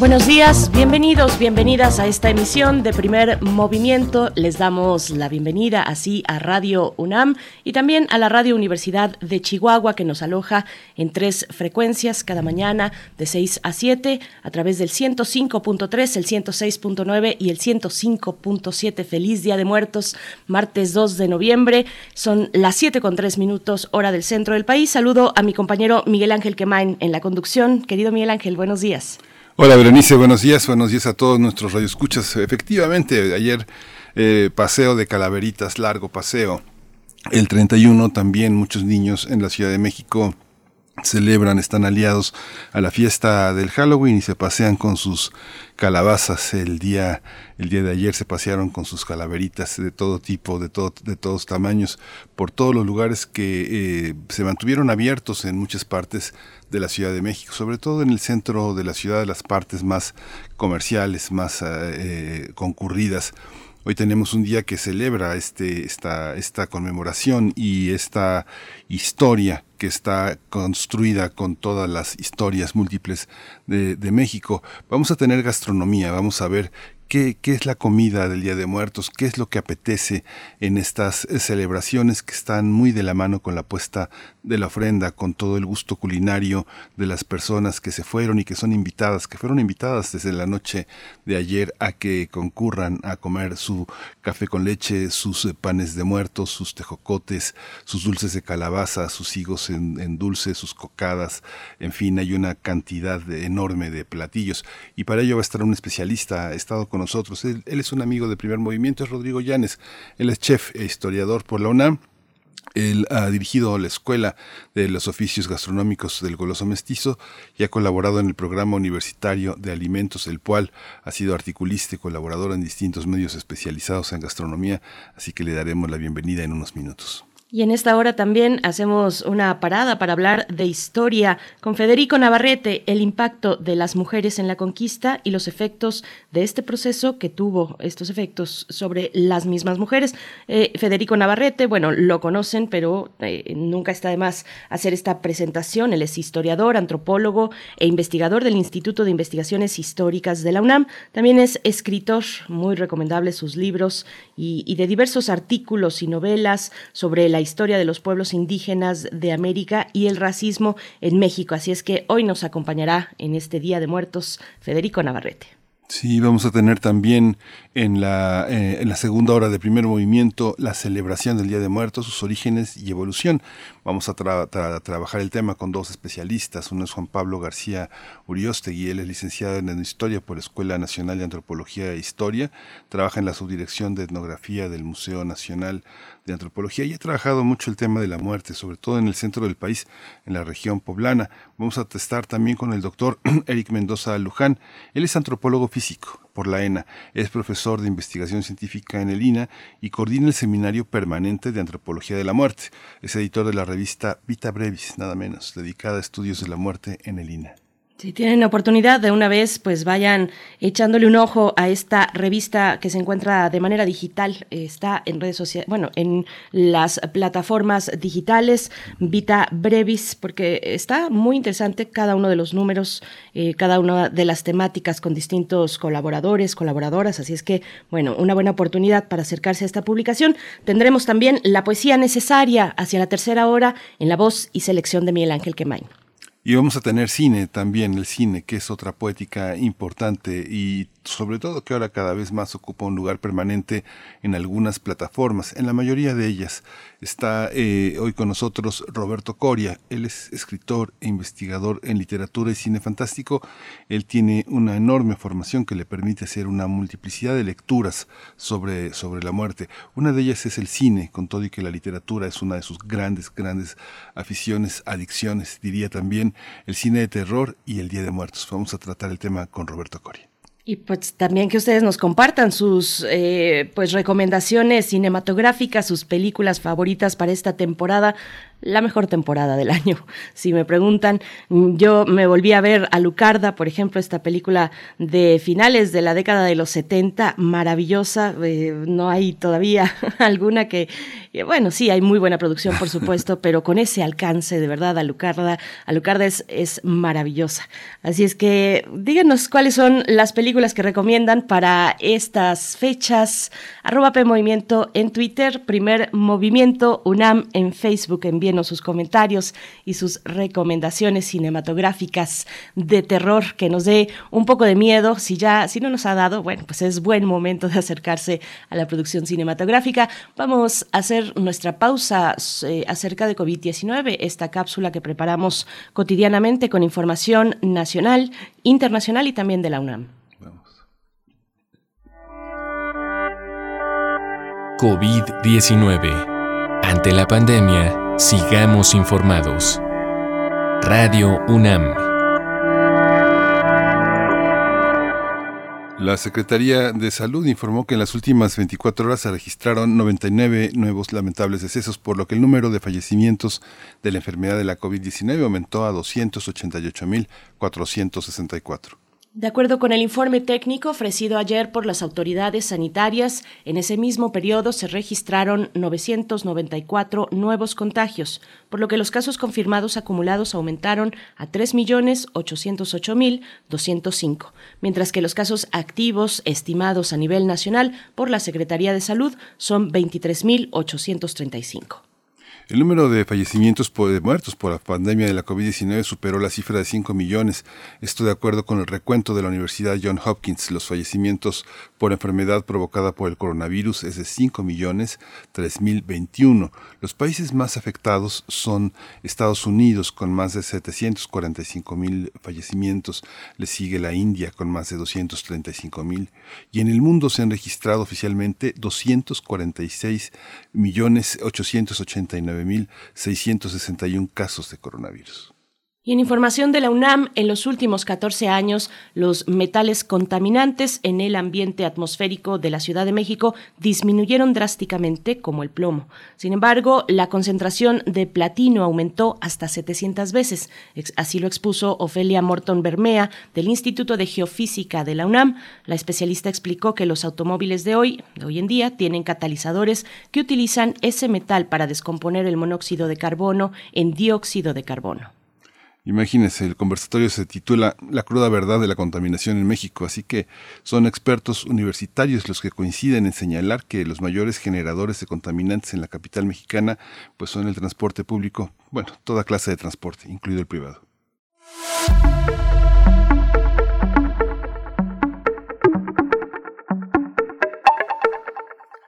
Buenos días, bienvenidos, bienvenidas a esta emisión de primer movimiento. Les damos la bienvenida así a Radio UNAM y también a la Radio Universidad de Chihuahua que nos aloja en tres frecuencias cada mañana de 6 a 7 a través del 105.3, el 106.9 y el 105.7. Feliz Día de Muertos, martes 2 de noviembre. Son las 7 con 3 minutos hora del centro del país. Saludo a mi compañero Miguel Ángel Quemain en la conducción. Querido Miguel Ángel, buenos días. Hola Berenice, buenos días, buenos días a todos nuestros radioescuchas. Efectivamente, ayer eh, paseo de calaveritas, largo paseo. El 31 también muchos niños en la Ciudad de México celebran, están aliados a la fiesta del Halloween y se pasean con sus calabazas el día el día de ayer. Se pasearon con sus calaveritas de todo tipo de todo de todos tamaños por todos los lugares que eh, se mantuvieron abiertos en muchas partes de la Ciudad de México sobre todo en el centro de la ciudad las partes más comerciales más eh, concurridas Hoy tenemos un día que celebra este, esta, conmemoración y esta historia que está construida con todas las historias múltiples de, México. Vamos a tener gastronomía, vamos a ver ¿Qué, es la comida del Día de Muertos? ¿Qué es lo que apetece en estas eh, celebraciones que están muy de la mano con la puesta de la ofrenda, con todo el gusto culinario de las personas que se fueron y que son invitadas, que fueron invitadas desde la noche de ayer a que concurran a comer su café con leche, sus eh, panes de muertos, sus tejocotes, sus dulces de calabaza, sus higos en, dulce, sus cocadas, en fin, hay una cantidad enorme de platillos. Y para ello va a estar un especialista, ha estado con nosotros. Él, es un amigo de primer movimiento, es Rodrigo Llanes. Él es chef e historiador por la UNAM. Él ha dirigido la Escuela de los Oficios Gastronómicos del Goloso Mestizo y ha colaborado en el programa universitario de alimentos, el cual ha sido articulista y colaborador en distintos medios especializados en gastronomía, así que le daremos la bienvenida en unos minutos. Y en esta hora también hacemos una parada para hablar de historia con Federico Navarrete, el impacto de las mujeres en la conquista y los efectos de este proceso que tuvo estos efectos sobre las mismas mujeres. Eh, Federico Navarrete, bueno, lo conocen, pero eh, nunca está de más hacer esta presentación. Él es historiador, antropólogo e investigador del Instituto de Investigaciones Históricas de la UNAM. También es escritor, muy recomendable sus libros y, y de diversos artículos y novelas sobre la historia de los pueblos indígenas de América y el racismo en México. Así es que hoy nos acompañará en este Día de Muertos Federico Navarrete. Sí, vamos a tener también en la, eh, en la segunda hora de primer movimiento la celebración del Día de Muertos, sus orígenes y evolución. Vamos a trabajar el tema con dos especialistas. Uno es Juan Pablo García Uriostegui, él es licenciado en Historia por la Escuela Nacional de Antropología e Historia, trabaja en la subdirección de etnografía del Museo Nacional de antropología y he trabajado mucho el tema de la muerte, sobre todo en el centro del país, en la región poblana. Vamos a testar también con el doctor Eric Mendoza Luján. Él es antropólogo físico por la ENA, es profesor de investigación científica en el INA y coordina el Seminario Permanente de Antropología de la Muerte. Es editor de la revista Vita Brevis, nada menos, dedicada a estudios de la muerte en el INA. Si tienen oportunidad de una vez, pues vayan echándole un ojo a esta revista que se encuentra de manera digital. Está en redes sociales, bueno, en las plataformas digitales, Vita Brevis, porque está muy interesante cada uno de los números, eh, cada una de las temáticas con distintos colaboradores, colaboradoras. Así es que, bueno, una buena oportunidad para acercarse a esta publicación. Tendremos también la poesía necesaria hacia la tercera hora en la voz y selección de Miguel Ángel Quemain. Y vamos a tener cine también, el cine, que es otra poética importante y sobre todo que ahora cada vez más ocupa un lugar permanente en algunas plataformas, en la mayoría de ellas. Está eh, hoy con nosotros Roberto Coria, él es escritor e investigador en literatura y cine fantástico. Él tiene una enorme formación que le permite hacer una multiplicidad de lecturas sobre, sobre la muerte. Una de ellas es el cine, con todo y que la literatura es una de sus grandes, grandes aficiones, adicciones, diría también el cine de terror y el Día de Muertos. Vamos a tratar el tema con Roberto Coria. Y pues también que ustedes nos compartan sus eh, pues recomendaciones cinematográficas, sus películas favoritas para esta temporada la mejor temporada del año. Si me preguntan, yo me volví a ver a Lucarda, por ejemplo, esta película de finales de la década de los 70, maravillosa. Eh, no hay todavía alguna que, bueno, sí, hay muy buena producción, por supuesto, pero con ese alcance, de verdad, Alucarda, Alucarda es, es maravillosa. Así es que díganos cuáles son las películas que recomiendan para estas fechas. Arroba P Movimiento en Twitter, primer movimiento UNAM en Facebook, en sus comentarios y sus recomendaciones cinematográficas de terror que nos dé un poco de miedo. Si ya, si no nos ha dado, bueno, pues es buen momento de acercarse a la producción cinematográfica. Vamos a hacer nuestra pausa eh, acerca de COVID-19, esta cápsula que preparamos cotidianamente con información nacional, internacional y también de la UNAM. COVID-19. Ante la pandemia, Sigamos informados. Radio UNAM. La Secretaría de Salud informó que en las últimas 24 horas se registraron 99 nuevos lamentables decesos, por lo que el número de fallecimientos de la enfermedad de la COVID-19 aumentó a 288.464. De acuerdo con el informe técnico ofrecido ayer por las autoridades sanitarias, en ese mismo periodo se registraron 994 nuevos contagios, por lo que los casos confirmados acumulados aumentaron a 3.808.205, mientras que los casos activos estimados a nivel nacional por la Secretaría de Salud son 23.835. El número de fallecimientos por, muertos por la pandemia de la COVID-19 superó la cifra de 5 millones. Esto de acuerdo con el recuento de la Universidad John Hopkins. Los fallecimientos por enfermedad provocada por el coronavirus es de 5 millones 3021. Los países más afectados son Estados Unidos con más de 745 mil fallecimientos. Le sigue la India con más de 235 mil. Y en el mundo se han registrado oficialmente 246 millones 889 9.661 casos de coronavirus. Y en información de la UNAM, en los últimos 14 años, los metales contaminantes en el ambiente atmosférico de la Ciudad de México disminuyeron drásticamente, como el plomo. Sin embargo, la concentración de platino aumentó hasta 700 veces. Así lo expuso Ofelia Morton Bermea, del Instituto de Geofísica de la UNAM. La especialista explicó que los automóviles de hoy, de hoy en día, tienen catalizadores que utilizan ese metal para descomponer el monóxido de carbono en dióxido de carbono. Imagínense, el conversatorio se titula La cruda verdad de la contaminación en México, así que son expertos universitarios los que coinciden en señalar que los mayores generadores de contaminantes en la capital mexicana pues son el transporte público, bueno, toda clase de transporte, incluido el privado.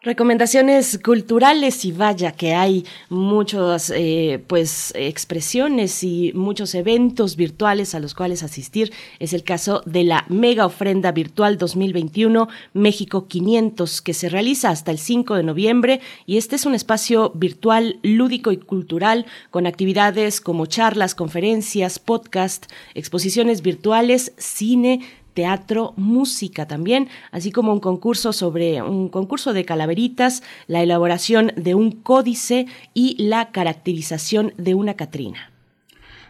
Recomendaciones culturales y vaya que hay muchas eh, pues expresiones y muchos eventos virtuales a los cuales asistir. Es el caso de la mega ofrenda virtual 2021 México 500 que se realiza hasta el 5 de noviembre y este es un espacio virtual lúdico y cultural con actividades como charlas, conferencias, podcast, exposiciones virtuales, cine, teatro, música también, así como un concurso sobre un concurso de calaveritas, la elaboración de un códice y la caracterización de una Catrina.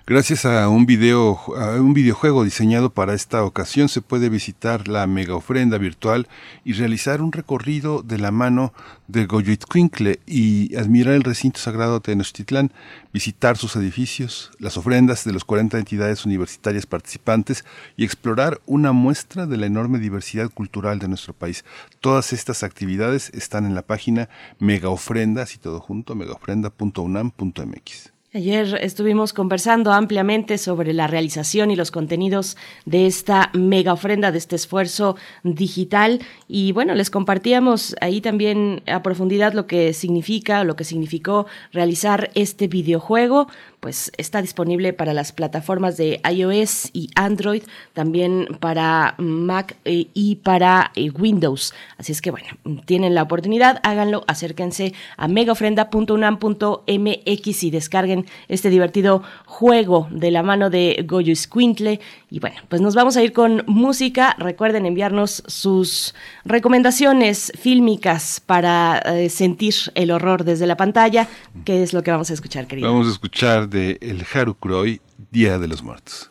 Gracias a un, video, a un videojuego diseñado para esta ocasión se puede visitar la mega ofrenda virtual y realizar un recorrido de la mano de Goyoitzcuincle y admirar el recinto sagrado de Tenochtitlán, visitar sus edificios, las ofrendas de las 40 entidades universitarias participantes y explorar una muestra de la enorme diversidad cultural de nuestro país. Todas estas actividades están en la página Mega Ofrendas y todo junto, megaofrenda.unam.mx. Ayer estuvimos conversando ampliamente sobre la realización y los contenidos de esta mega ofrenda, de este esfuerzo digital. Y bueno, les compartíamos ahí también a profundidad lo que significa, lo que significó realizar este videojuego pues está disponible para las plataformas de iOS y Android, también para Mac eh, y para eh, Windows. Así es que bueno, tienen la oportunidad, háganlo, acérquense a megaofrenda.unam.mx y descarguen este divertido juego de la mano de Goyo Squintle. Y bueno, pues nos vamos a ir con música. Recuerden enviarnos sus recomendaciones fílmicas para eh, sentir el horror desde la pantalla. ¿Qué es lo que vamos a escuchar, querido? Vamos a escuchar de El Harukuroi, Día de los Muertos.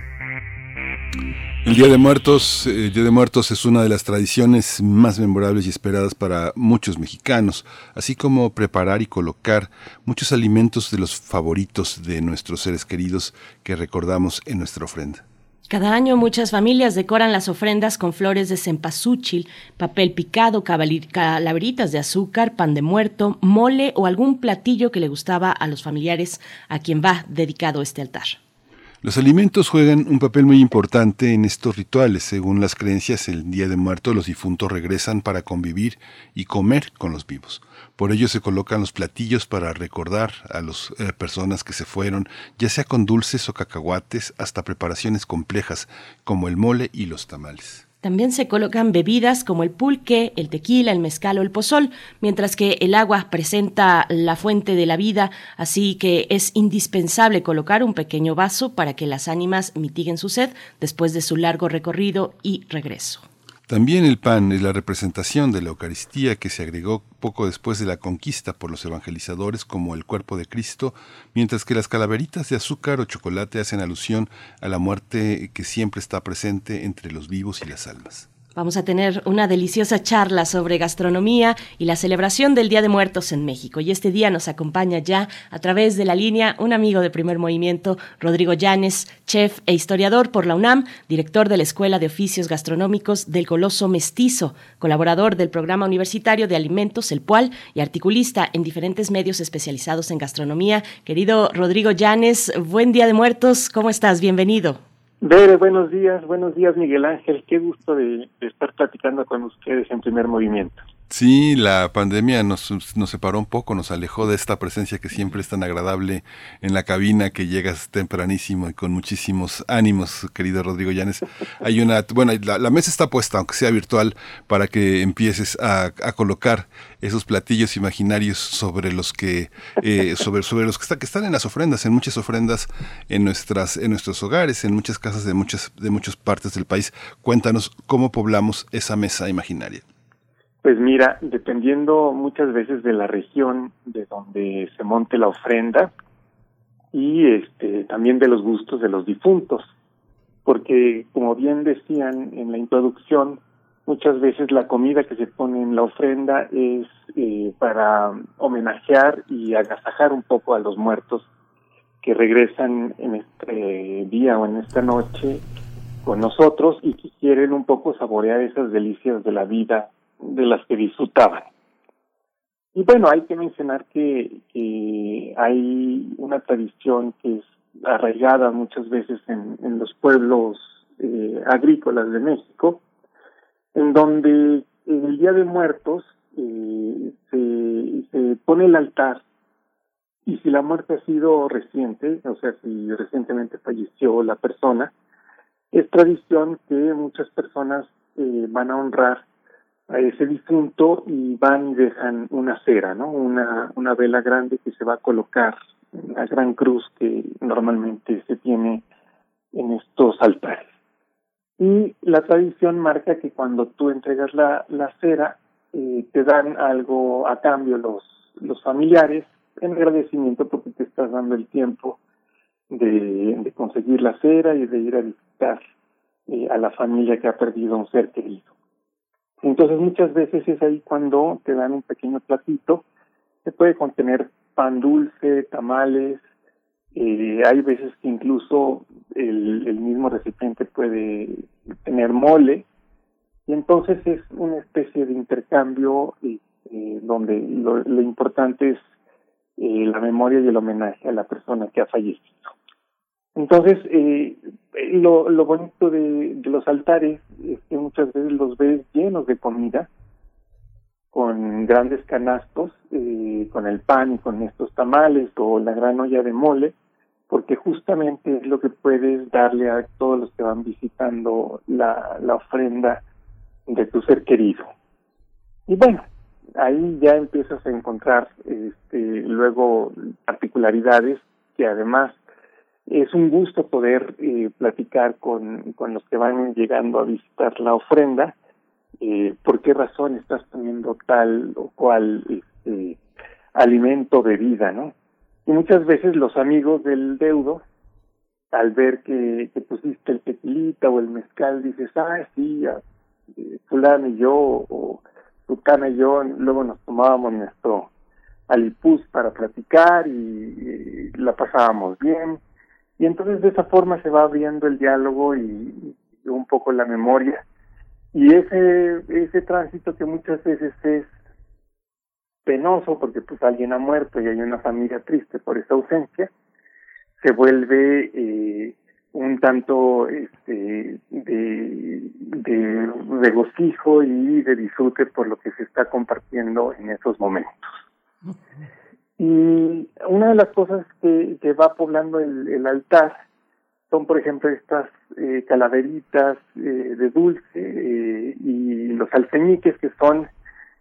El Día de Muertos, eh, Día de Muertos es una de las tradiciones más memorables y esperadas para muchos mexicanos, así como preparar y colocar muchos alimentos de los favoritos de nuestros seres queridos que recordamos en nuestra ofrenda. Cada año muchas familias decoran las ofrendas con flores de cempasúchil, papel picado, calaveritas de azúcar, pan de muerto, mole o algún platillo que le gustaba a los familiares a quien va dedicado este altar. Los alimentos juegan un papel muy importante en estos rituales. Según las creencias, el Día de Muertos los difuntos regresan para convivir y comer con los vivos. Por ello se colocan los platillos para recordar a las eh, personas que se fueron, ya sea con dulces o cacahuates, hasta preparaciones complejas como el mole y los tamales. También se colocan bebidas como el pulque, el tequila, el mezcal o el pozol, mientras que el agua presenta la fuente de la vida, así que es indispensable colocar un pequeño vaso para que las ánimas mitiguen su sed después de su largo recorrido y regreso. También el pan es la representación de la Eucaristía que se agregó poco después de la conquista por los evangelizadores como el cuerpo de Cristo, mientras que las calaveritas de azúcar o chocolate hacen alusión a la muerte que siempre está presente entre los vivos y las almas. Vamos a tener una deliciosa charla sobre gastronomía y la celebración del Día de Muertos en México. Y este día nos acompaña ya a través de la línea un amigo de primer movimiento, Rodrigo Llanes, chef e historiador por la UNAM, director de la Escuela de Oficios Gastronómicos del Coloso Mestizo, colaborador del Programa Universitario de Alimentos, el PUAL, y articulista en diferentes medios especializados en gastronomía. Querido Rodrigo Llanes, buen Día de Muertos, ¿cómo estás? Bienvenido. Bere, buenos días, buenos días Miguel Ángel, qué gusto de, estar platicando con ustedes en primer movimiento. Sí, la pandemia nos, nos separó un poco, nos alejó de esta presencia que siempre es tan agradable en la cabina, que llegas tempranísimo y con muchísimos ánimos, querido Rodrigo Llanes. Hay una, bueno, la, mesa está puesta, aunque sea virtual, para que empieces a, colocar esos platillos imaginarios sobre los que, eh, sobre, sobre los que, está, que están en las ofrendas, en muchas ofrendas en nuestras, en nuestros hogares, en muchas casas de muchas, de muchas partes del país. Cuéntanos cómo poblamos esa mesa imaginaria. Pues mira, dependiendo muchas veces de la región de donde se monte la ofrenda y este también de los gustos de los difuntos, porque como bien decían en la introducción, muchas veces la comida que se pone en la ofrenda es eh, para homenajear y agasajar un poco a los muertos que regresan en este día o en esta noche con nosotros y que quieren un poco saborear esas delicias de la vida de las que disfrutaban. Y bueno, hay que mencionar que, hay una tradición que es arraigada muchas veces en, en los pueblos eh, agrícolas de México, en donde en el Día de Muertos eh, se, se pone el altar y si la muerte ha sido reciente, o sea, si recientemente falleció la persona, es tradición que muchas personas eh, van a honrar ese difunto y van y dejan una cera, ¿no? Una, una vela grande que se va a colocar en la gran cruz que normalmente se tiene en estos altares. Y la tradición marca que cuando tú entregas la, la cera, eh, te dan algo a cambio los, los familiares en agradecimiento porque te estás dando el tiempo de, de conseguir la cera y de ir a visitar eh, a la familia que ha perdido un ser querido. Entonces muchas veces es ahí cuando te dan un pequeño platito que puede contener pan dulce, tamales, eh, hay veces que incluso el, mismo recipiente puede tener mole y entonces es una especie de intercambio eh, donde lo, lo, importante es eh, la memoria y el homenaje a la persona que ha fallecido. Entonces, eh, lo, lo bonito de, los altares es que muchas veces los ves llenos de comida, con grandes canastos, eh, con el pan y con estos tamales o la gran olla de mole, porque justamente es lo que puedes darle a todos los que van visitando la, la ofrenda de tu ser querido. Y bueno, ahí ya empiezas a encontrar este, luego particularidades que además es un gusto poder eh, platicar con, con los que van llegando a visitar la ofrenda, eh, por qué razón estás poniendo tal o cual este, alimento de vida, ¿no? Y muchas veces los amigos del deudo, al ver que, pusiste el tequilita o el mezcal, dices, ah, sí, eh, fulano y yo, o Tucana y yo, luego nos tomábamos nuestro alipuz para platicar y la pasábamos bien y entonces de esa forma se va abriendo el diálogo y, un poco la memoria. Y ese, ese tránsito que muchas veces es penoso porque pues alguien ha muerto y hay una familia triste por esa ausencia, se vuelve eh, un tanto este, de, de regocijo y de disfrute por lo que se está compartiendo en esos momentos. Y una de las cosas que, va poblando el, el altar son, por ejemplo, estas eh, calaveritas eh, de dulce eh, y los alfeñiques, que son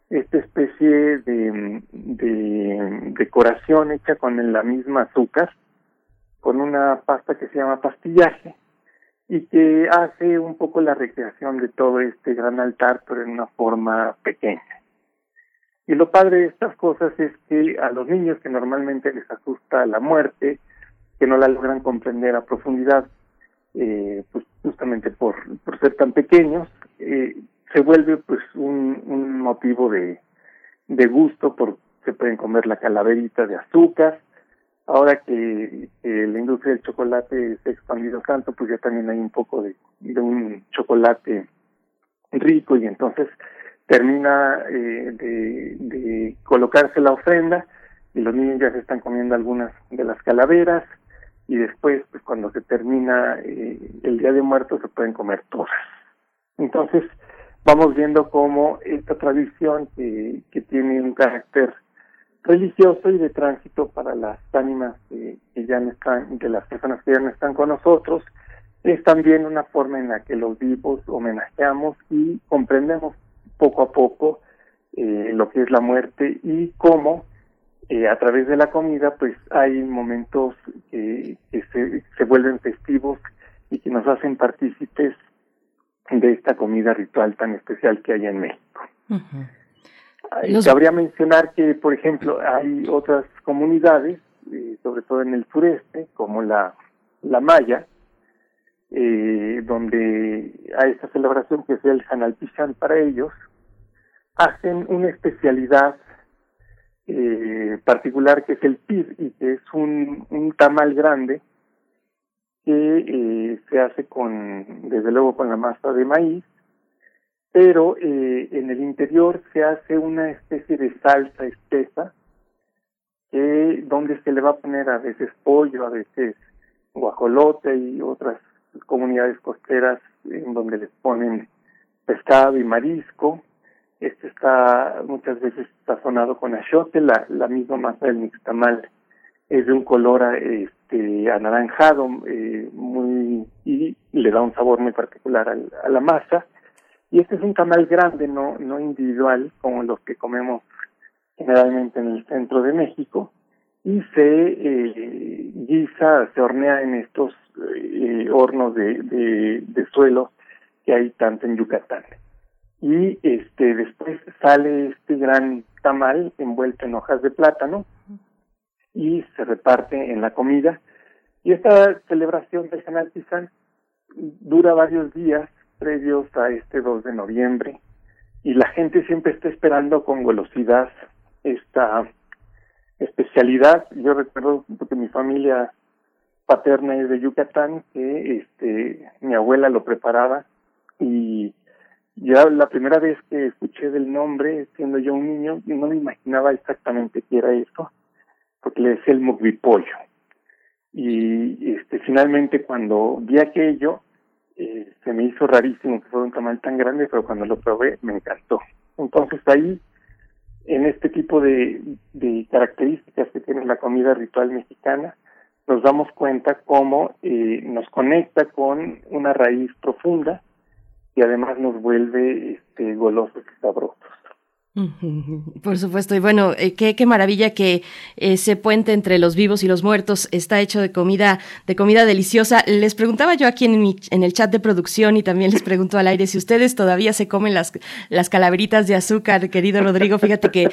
esta especie de, de decoración hecha con la misma azúcar, con una pasta que se llama pastillaje, y que hace un poco la recreación de todo este gran altar, pero en una forma pequeña. Y lo padre de estas cosas es que a los niños que normalmente les asusta la muerte, que no la logran comprender a profundidad, eh, pues justamente por, por ser tan pequeños, eh, se vuelve pues un, motivo de, de gusto, porque se pueden comer la calaverita de azúcar. Ahora que la industria del chocolate se ha expandido tanto, pues ya también hay un poco de, de un chocolate rico y entonces termina eh, de, colocarse la ofrenda y los niños ya se están comiendo algunas de las calaveras y después, pues cuando se termina eh, el Día de Muertos, se pueden comer todas. Entonces, vamos viendo cómo esta tradición que, que tiene un carácter religioso y de tránsito para las ánimas que ya no están, de las personas que ya no están con nosotros, es también una forma en la que los vivos homenajeamos y comprendemos poco a poco eh, lo que es la muerte y cómo eh, a través de la comida, pues hay momentos que, se, se, vuelven festivos y que nos hacen partícipes de esta comida ritual tan especial que hay en México. Cabría mencionar que, por ejemplo, hay otras comunidades, eh, sobre todo en el sureste, como la, la Maya, eh, donde hay esta celebración que es el Hanalpichan para ellos, hacen una especialidad eh, particular que es el PIR y que es un, un tamal grande que eh, se hace con, desde luego con la masa de maíz, pero eh, en el interior se hace una especie de salsa espesa que donde se le va a poner a veces pollo, a veces guajolote y otras comunidades costeras en donde les ponen pescado y marisco este está muchas veces sazonado con achiote, la, la misma masa del mixtamal es de un color este anaranjado eh, muy y le da un sabor muy particular al, a la masa. Y este es un tamal grande no no individual como los que comemos generalmente en el centro de México. Y se eh, guisa se hornea en estos eh, hornos de, de suelo que hay tanto en Yucatán y este después sale este gran tamal envuelto en hojas de plátano y se reparte en la comida y esta celebración de San Altizán dura varios días previos a este 2 de noviembre y la gente siempre está esperando con velocidad esta especialidad. Yo recuerdo porque mi familia paterna es de Yucatán que este mi abuela lo preparaba y ya la primera vez que escuché del nombre, siendo yo un niño, no me imaginaba exactamente qué era eso, porque le decía el mugvipollo. Y este, finalmente cuando vi aquello, eh, se me hizo rarísimo que fuera un tamal tan grande, pero cuando lo probé me encantó. Entonces ahí, en este tipo de, de características que tiene la comida ritual mexicana, nos damos cuenta cómo eh, nos conecta con una raíz profunda y además nos vuelve este, golosos y sabrosos. Por supuesto, y bueno, eh, qué, qué, maravilla que ese puente entre los vivos y los muertos está hecho de comida, de comida deliciosa. Les preguntaba yo aquí en, en el chat de producción y también les pregunto al aire si ustedes todavía se comen las, las calaveritas de azúcar, querido Rodrigo. Fíjate que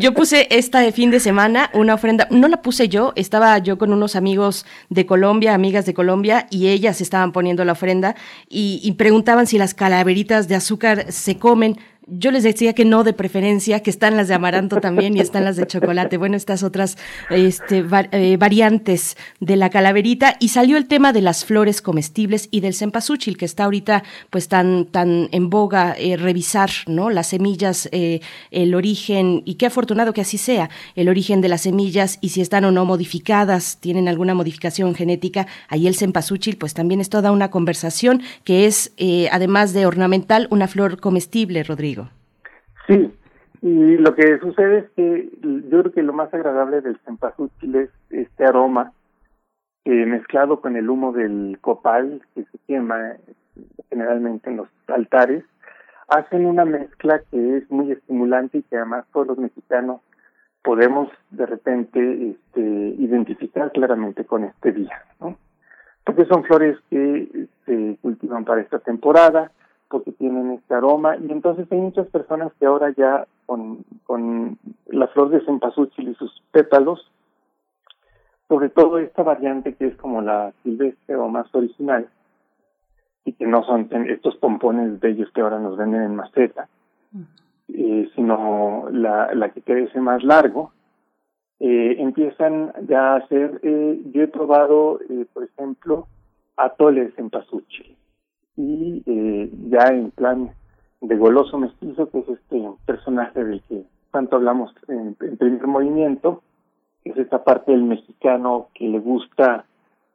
yo puse esta de fin de semana una ofrenda, no la puse yo, estaba yo con unos amigos de Colombia, amigas de Colombia, y ellas estaban poniendo la ofrenda y, y preguntaban si las calaveritas de azúcar se comen. Yo les decía que no de preferencia, que están las de amaranto también y están las de chocolate. Bueno, estas otras este, eh, variantes de la calaverita. Y salió el tema de las flores comestibles y del cempasúchil, que está ahorita pues tan, tan en boga eh, revisar, ¿no? Las semillas, eh, el origen, y qué afortunado que así sea, el origen de las semillas y si están o no modificadas, tienen alguna modificación genética. Ahí el cempasúchil pues también es toda una conversación que es, además de ornamental, una flor comestible, Rodrigo. Sí, y lo que sucede es que yo creo que lo más agradable del cempasúchil es este aroma mezclado con el humo del copal que se quema generalmente en los altares, hacen una mezcla que es muy estimulante y que además todos los mexicanos podemos de repente este, identificar claramente con este día, ¿no? Porque son flores que se cultivan para esta temporada, porque tienen este aroma, y entonces hay muchas personas que ahora ya con, con la flor de cempasúchil y sus pétalos, sobre todo esta variante que es como la silvestre o más original, y que no son estos pompones bellos que ahora nos venden en maceta, eh, sino la, la que crece más largo, eh, empiezan ya a hacer, eh, yo he probado, eh, por ejemplo, atoles en pasuchi y eh, ya en plan de goloso mestizo, que es este personaje del que tanto hablamos en, en primer movimiento, que es esta parte del mexicano que le gusta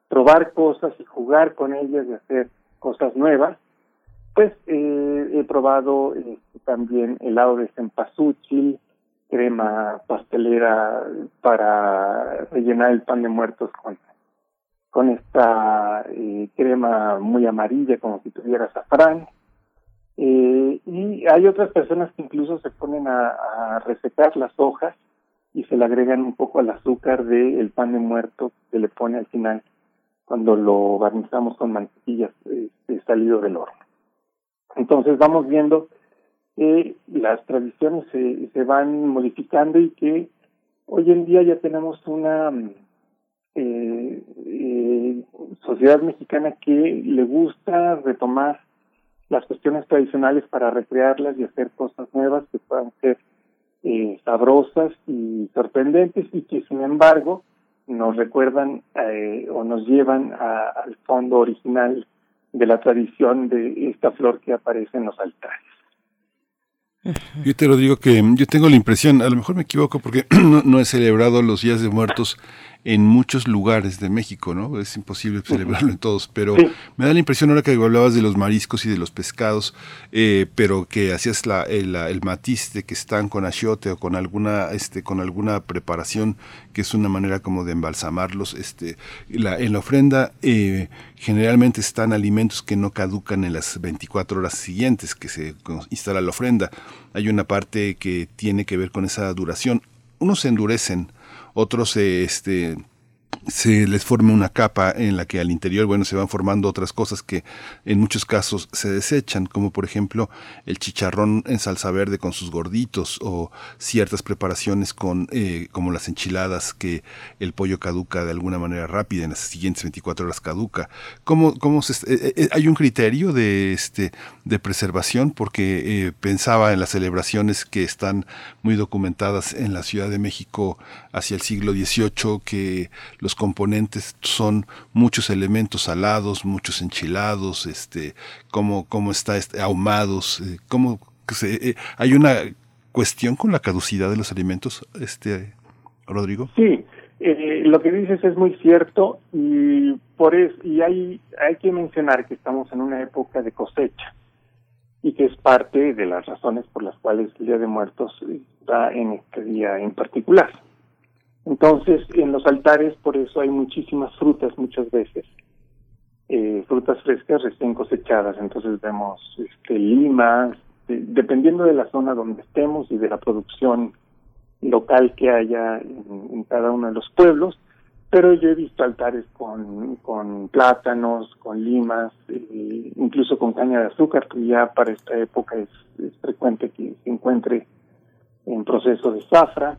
probar cosas y jugar con ellas y hacer cosas nuevas, pues eh, he probado eh, también helado de cempasúchil, crema pastelera para rellenar el pan de muertos con, con esta eh, crema muy amarilla como si tuviera azafrán. Eh, y hay otras personas que incluso se ponen a, a resecar las hojas y se le agregan un poco al azúcar del pan de muerto que le pone al final cuando lo barnizamos con mantequilla este, salido del horno. Entonces vamos viendo que las tradiciones se, se van modificando y que hoy en día ya tenemos una eh, eh, sociedad mexicana que le gusta retomar las cuestiones tradicionales para recrearlas y hacer cosas nuevas que puedan ser eh, sabrosas y sorprendentes y que sin embargo nos recuerdan eh, o nos llevan a, al fondo original de la tradición de esta flor que aparece en los altares. Yo te lo digo que yo tengo la impresión, a lo mejor me equivoco porque no, no he celebrado los días de muertos en muchos lugares de México, ¿no? Es imposible celebrarlo en todos, pero me da la impresión ahora que hablabas de los mariscos y de los pescados, eh, pero que hacías la, el, el, matiz de que están con achiote o con alguna, este, con alguna preparación que es una manera como de embalsamarlos, este, la, en la ofrenda eh, generalmente están alimentos que no caducan en las 24 horas siguientes que se instala la ofrenda. Hay una parte que tiene que ver con esa duración. Unos se endurecen, otros este se les forma una capa en la que al interior, bueno, se van formando otras cosas que en muchos casos se desechan, como por ejemplo el chicharrón en salsa verde con sus gorditos o ciertas preparaciones con, eh, como las enchiladas que el pollo caduca de alguna manera rápida, en las siguientes 24 horas caduca. ¿Cómo, cómo eh, eh, hay un criterio de, este, de preservación? Porque pensaba en las celebraciones que están muy documentadas en la Ciudad de México hacia el siglo XVIII, que los componentes son muchos elementos salados, muchos enchilados, este, cómo, cómo está este, ahumados, eh, cómo se, eh, hay una cuestión con la caducidad de los alimentos, este, Rodrigo. Sí, eh, lo que dices es muy cierto y por eso y hay hay que mencionar que estamos en una época de cosecha y que es parte de las razones por las cuales el Día de Muertos está en este día en particular. Entonces, en los altares, por eso hay muchísimas frutas muchas veces, eh, frutas frescas recién cosechadas. Entonces vemos este, limas, eh, dependiendo de la zona donde estemos y de la producción local que haya en, cada uno de los pueblos. Pero yo he visto altares con, con plátanos, con limas, eh, incluso con caña de azúcar, que ya para esta época es, es frecuente que se encuentre en proceso de zafra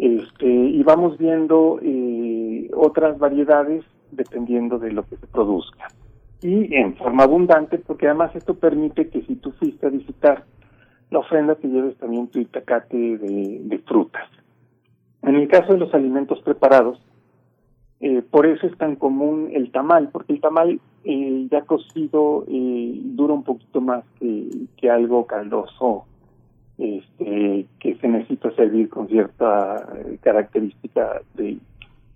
este, y vamos viendo eh, otras variedades dependiendo de lo que se produzca. Y en forma abundante, porque además esto permite que si tú fuiste a visitar la ofrenda, te lleves también tu itacate de, frutas. En el caso de los alimentos preparados, eh, por eso es tan común el tamal, porque el tamal eh, ya cocido eh, dura un poquito más que algo caldoso este, que se necesita servir con cierta eh, característica de,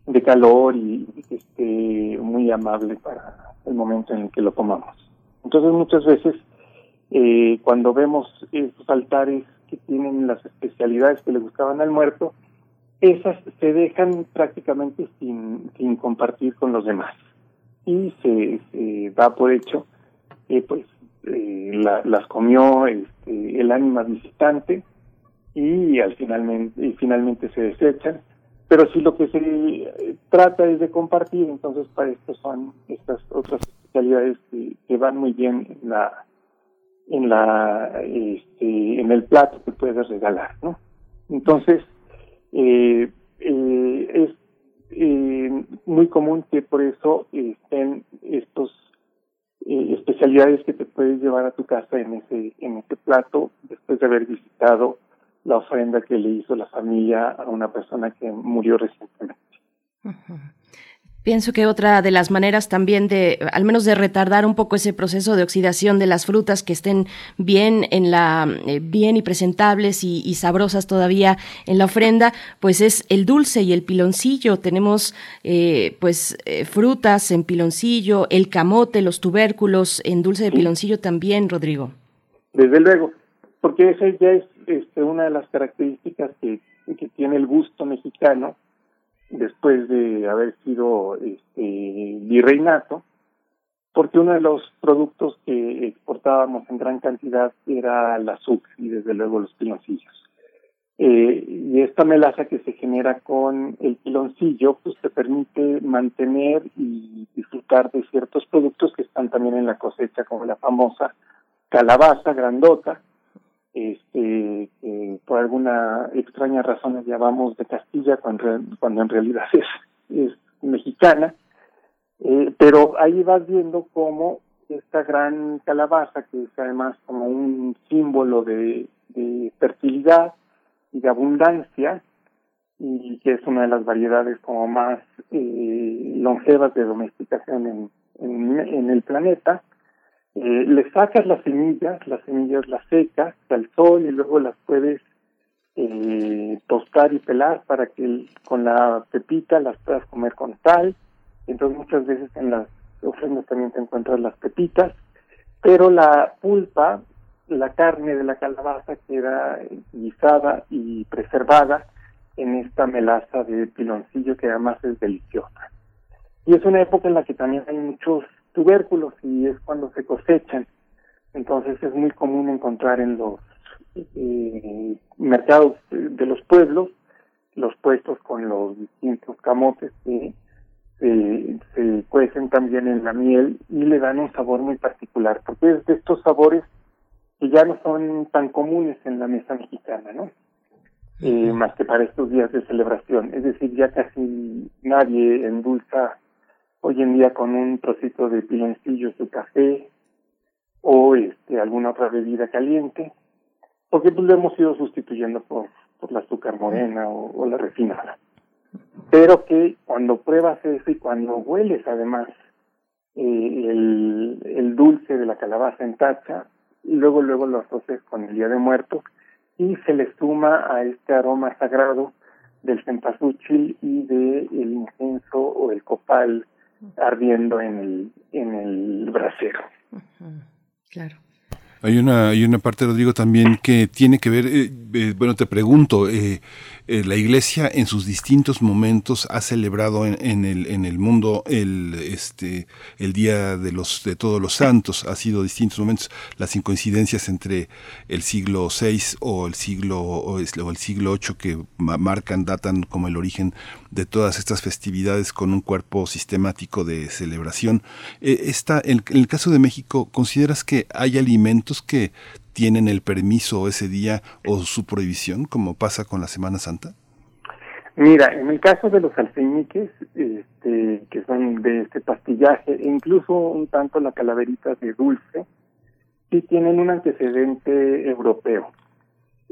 de calor y, que esté muy amable para el momento en el que lo comamos. Entonces muchas veces eh, cuando vemos estos altares que tienen las especialidades que le gustaban al muerto, esas se dejan prácticamente sin, sin compartir con los demás y se, se da por hecho que pues eh, las comió este, el ánima visitante y al finalmente finalmente se desechan. Pero si lo que se eh, trata es de compartir entonces para esto son estas otras especialidades que, que van muy bien en la en la este, en el plato que puedes regalar no entonces eh, eh, es eh, muy común que por eso estén estos eh, especialidades que te puedes llevar a tu casa en ese en ese plato después de haber visitado la ofrenda que le hizo la familia a una persona que murió recientemente. Pienso que otra de las maneras también de, al menos de retardar un poco ese proceso de oxidación de las frutas que estén bien en la, eh, bien y presentables y, sabrosas todavía en la ofrenda, pues es el dulce y el piloncillo. Tenemos, eh, pues, eh, frutas en piloncillo, el camote, los tubérculos en dulce de piloncillo también, Rodrigo. Desde luego, porque esa ya es este, una de las características que, que tiene el gusto mexicano después de haber sido este, virreinato, porque uno de los productos que exportábamos en gran cantidad era el azúcar y desde luego los piloncillos. Eh, y esta melaza que se genera con el piloncillo, pues te permite mantener y disfrutar de ciertos productos que están también en la cosecha, como la famosa calabaza grandota, este, por alguna extraña razón la llamamos de Castilla cuando, en realidad es, mexicana, eh, pero ahí vas viendo cómo esta gran calabaza, que es además como un símbolo de, fertilidad y de abundancia, y que es una de las variedades como más eh, longevas de domesticación en el planeta, eh, le sacas las semillas, las semillas las secas al sol y luego las puedes eh, tostar y pelar para que con la pepita las puedas comer con sal. Entonces muchas veces en las ofrendas también te encuentras las pepitas, pero la pulpa, la carne de la calabaza queda guisada y preservada en esta melaza de piloncillo que además es deliciosa. Y es una época en la que también hay muchos tubérculos y es cuando se cosechan. Entonces es muy común encontrar en los eh, mercados de los pueblos los puestos con los distintos camotes que se cuecen también en la miel y le dan un sabor muy particular, porque es de estos sabores que ya no son tan comunes en la mesa mexicana, ¿no? Eh, más que para estos días de celebración. Es decir, ya casi nadie endulza hoy en día con un trocito de piloncillo su café o este alguna otra bebida caliente, porque pues lo hemos ido sustituyendo por, por la azúcar morena o, la refinada. Pero que cuando pruebas eso y cuando hueles además eh, el, el dulce de la calabaza en tacha, y luego luego lo asocias con el Día de Muertos y se le suma a este aroma sagrado del cempasúchil y del el incienso o el copal ardiendo en el, en el brasero. Claro. Hay una, hay una parte, Rodrigo, también que tiene que ver, eh, eh, bueno, te pregunto, eh, eh, la Iglesia en sus distintos momentos ha celebrado en, el, en el mundo el, este, el Día de, los, de Todos los Santos. Ha sido distintos momentos las incoincidencias entre el siglo VI o el siglo, o el siglo VIII que marcan, datan como el origen de todas estas festividades con un cuerpo sistemático de celebración. Eh, esta, en el caso de México, ¿consideras que hay alimentos que tienen el permiso ese día o su prohibición, como pasa con la Semana Santa? Mira, en el caso de los alfeñiques, este, que son de este pastillaje, e incluso un tanto la calaverita de dulce, sí tienen un antecedente europeo,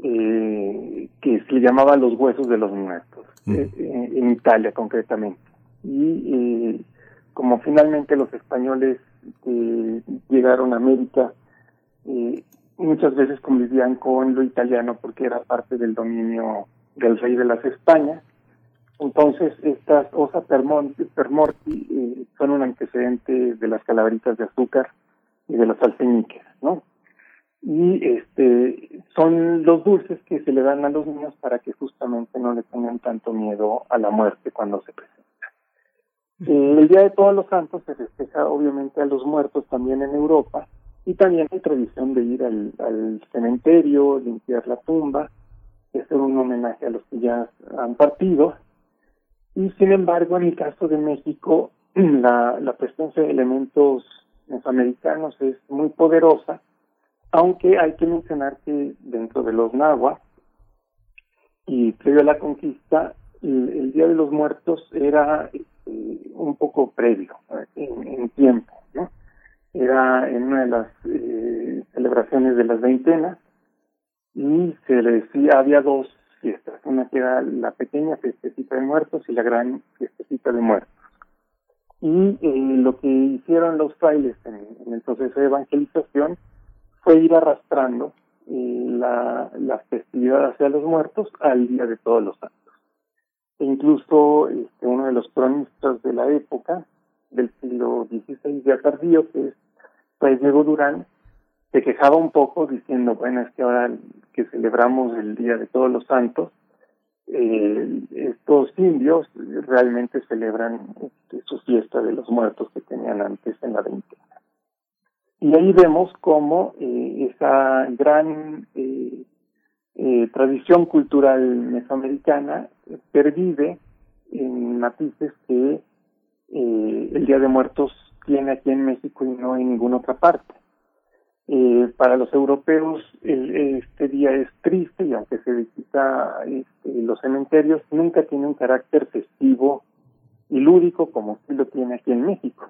eh, que se llamaba los huesos de los muertos, mm. eh, en Italia concretamente. Y eh, como finalmente los españoles llegaron a América, muchas veces convivían con lo italiano porque era parte del dominio del rey de las Españas. Entonces, estas osa permorti, permorti eh, son un antecedente de las calaveritas de azúcar y de los alfeñiques, ¿no? Y este son los dulces que se le dan a los niños para que justamente no le tengan tanto miedo a la muerte cuando se presenta. El Día de Todos los Santos se festeja obviamente a los muertos también en Europa y también hay tradición de ir al, al cementerio, limpiar la tumba, hacer un homenaje a los que ya han partido. Y sin embargo, en el caso de México, la, la presencia de elementos mesoamericanos es muy poderosa aunque hay que mencionar que dentro de los nahuas y previo a la conquista, el, Día de los Muertos era este, un poco previo en, tiempo, ¿no? Era en una de las eh, celebraciones de las veintenas y se le decía, había dos fiestas, una que era la pequeña fiestecita de muertos y la gran fiestecita de muertos. Y eh, lo que hicieron los frailes en el proceso de evangelización fue ir arrastrando eh, la, la, festividad hacia los muertos al Día de Todos los Santos. E incluso este, uno de los cronistas de la época, del siglo XVI ya tardío, que es Fray Diego Durán, se quejaba un poco diciendo, bueno, es que ahora que celebramos el Día de Todos los Santos, eh, estos indios realmente celebran este, su fiesta de los muertos que tenían antes en la veintena. Y ahí vemos cómo eh, esa gran eh, eh, tradición cultural mesoamericana pervive en matices que el Día de Muertos tiene aquí en México y no en ninguna otra parte. para los europeos este día es triste y aunque se visita este, los cementerios, nunca tiene un carácter festivo y lúdico como sí lo tiene aquí en México.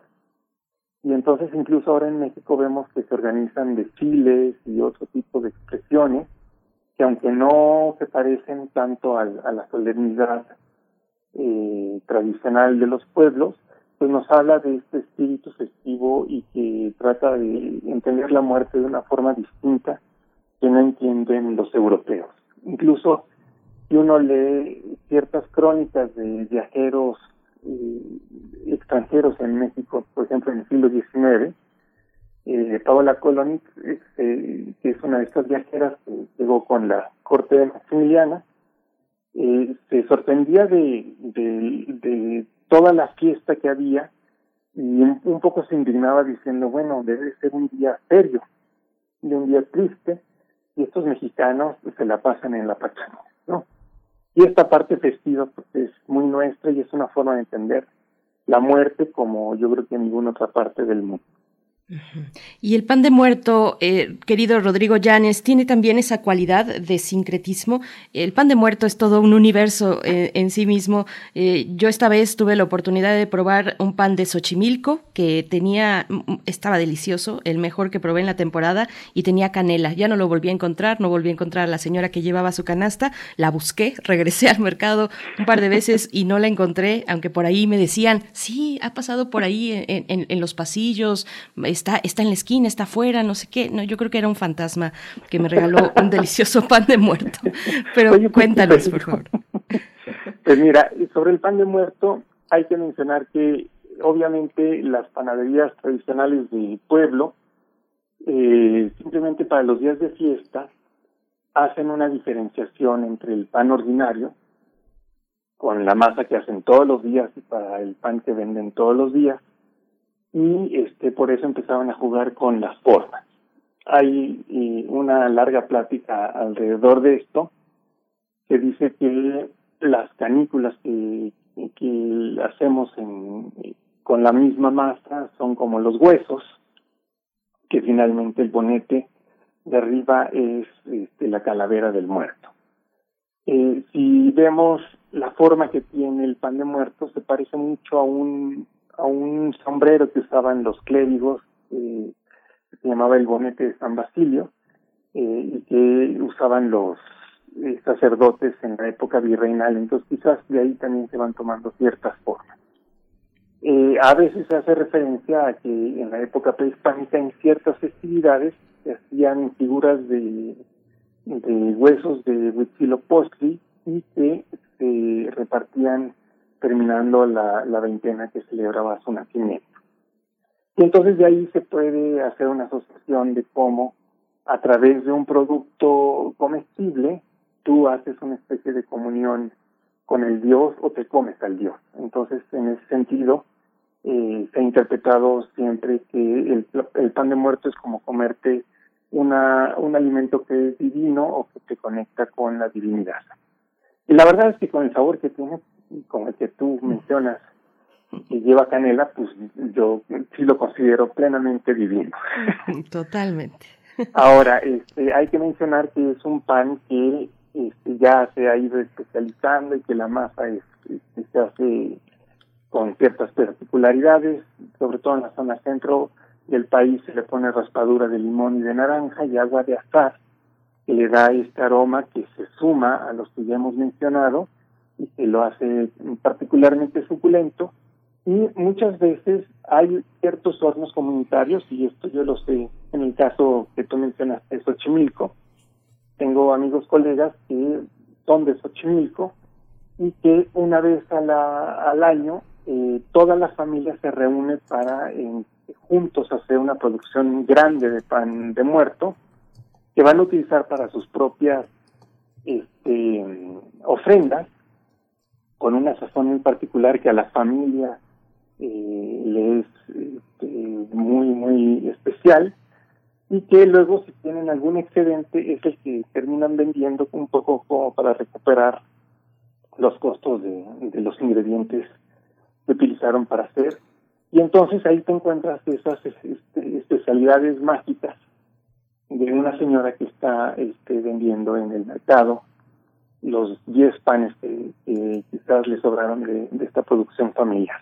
Y entonces incluso ahora en México vemos que se organizan desfiles y otro tipo de expresiones que aunque no se parecen tanto a, la solemnidad eh, tradicional de los pueblos, pues nos habla de este espíritu festivo y que trata de entender la muerte de una forma distinta que no entienden los europeos. Incluso si uno lee ciertas crónicas de viajeros eh, extranjeros en México, por ejemplo, en el siglo XIX, eh, Paola Colonic, este, que es una de estas viajeras que llegó con la corte de Maximiliana, eh, se sorprendía de, de, toda la fiesta que había y un, poco se indignaba diciendo, bueno, debe ser un día serio y un día triste, y estos mexicanos se la pasan en la pachanga. Y esta parte festiva pues, es muy nuestra y es una forma de entender la muerte como yo creo que en ninguna otra parte del mundo. Y el pan de muerto, eh, querido Rodrigo Llanes, tiene también esa cualidad de sincretismo. El pan de muerto es todo un universo eh, en sí mismo. Eh, yo esta vez tuve la oportunidad de probar un pan de Xochimilco que tenía, estaba delicioso, el mejor que probé en la temporada y tenía canela. Ya no lo volví a encontrar, no volví a encontrar a la señora que llevaba su canasta. La busqué, regresé al mercado un par de veces y no la encontré, aunque por ahí me decían, sí, ha pasado por ahí en, los pasillos está, está en la esquina, está afuera, no sé qué. No, yo creo que era un fantasma que me regaló un delicioso pan de muerto. Pero pues, cuéntanos, por favor. Pues mira, sobre el pan de muerto hay que mencionar que obviamente las panaderías tradicionales del pueblo, eh, simplemente para los días de fiesta, hacen una diferenciación entre el pan ordinario, con la masa que hacen todos los días y para el pan que venden todos los días, y este por eso empezaban a jugar con las formas. Hay una larga plática alrededor de esto que dice que las canículas que, que hacemos en, con la misma masa son como los huesos, que finalmente el bonete de arriba es este, la calavera del muerto. Eh, si vemos la forma que tiene el pan de muerto, se parece mucho a un a un sombrero que usaban los clérigos, eh, que se llamaba el bonete de San Basilio, eh, y que usaban los eh, sacerdotes en la época virreinal. Entonces quizás de ahí también se van tomando ciertas formas. a veces se hace referencia a que en la época prehispánica en ciertas festividades se hacían figuras de, de huesos de Huitzilopochtli y que se repartían terminando la, la veintena que celebraba su nacimiento. Y entonces de ahí se puede hacer una asociación de cómo a través de un producto comestible, tú haces una especie de comunión con el Dios o te comes al Dios. Entonces, en ese sentido, eh, se ha interpretado siempre que el, el, pan de muerto es como comerte una, un alimento que es divino o que te conecta con la divinidad. Y la verdad es que con el sabor que tiene, con el que tú mencionas, que lleva canela, pues yo sí lo considero plenamente divino. Totalmente. Ahora, este, hay que mencionar que es un pan que este, ya se ha ido especializando y que la masa es, este, se hace con ciertas particularidades, sobre todo en la zona centro del país se le pone raspadura de limón y de naranja y agua de azar, que le da este aroma que se suma a los que ya hemos mencionado y que lo hace particularmente suculento. Y muchas veces hay ciertos hornos comunitarios, y esto yo lo sé en el caso que tú mencionaste, Xochimilco. Tengo amigos, colegas que son de Xochimilco y que una vez a la, al año eh, toda la familia se reúne para juntos hacer una producción grande de pan de muerto que van a utilizar para sus propias este, ofrendas con una sazón en particular que a la familia eh, le es este, muy muy especial y que luego si tienen algún excedente es el que terminan vendiendo un poco como para recuperar los costos de, de los ingredientes que utilizaron para hacer. Y entonces ahí te encuentras esas este, especialidades mágicas de una señora que está este, vendiendo en el mercado los 10 panes que, quizás le sobraron de, esta producción familiar.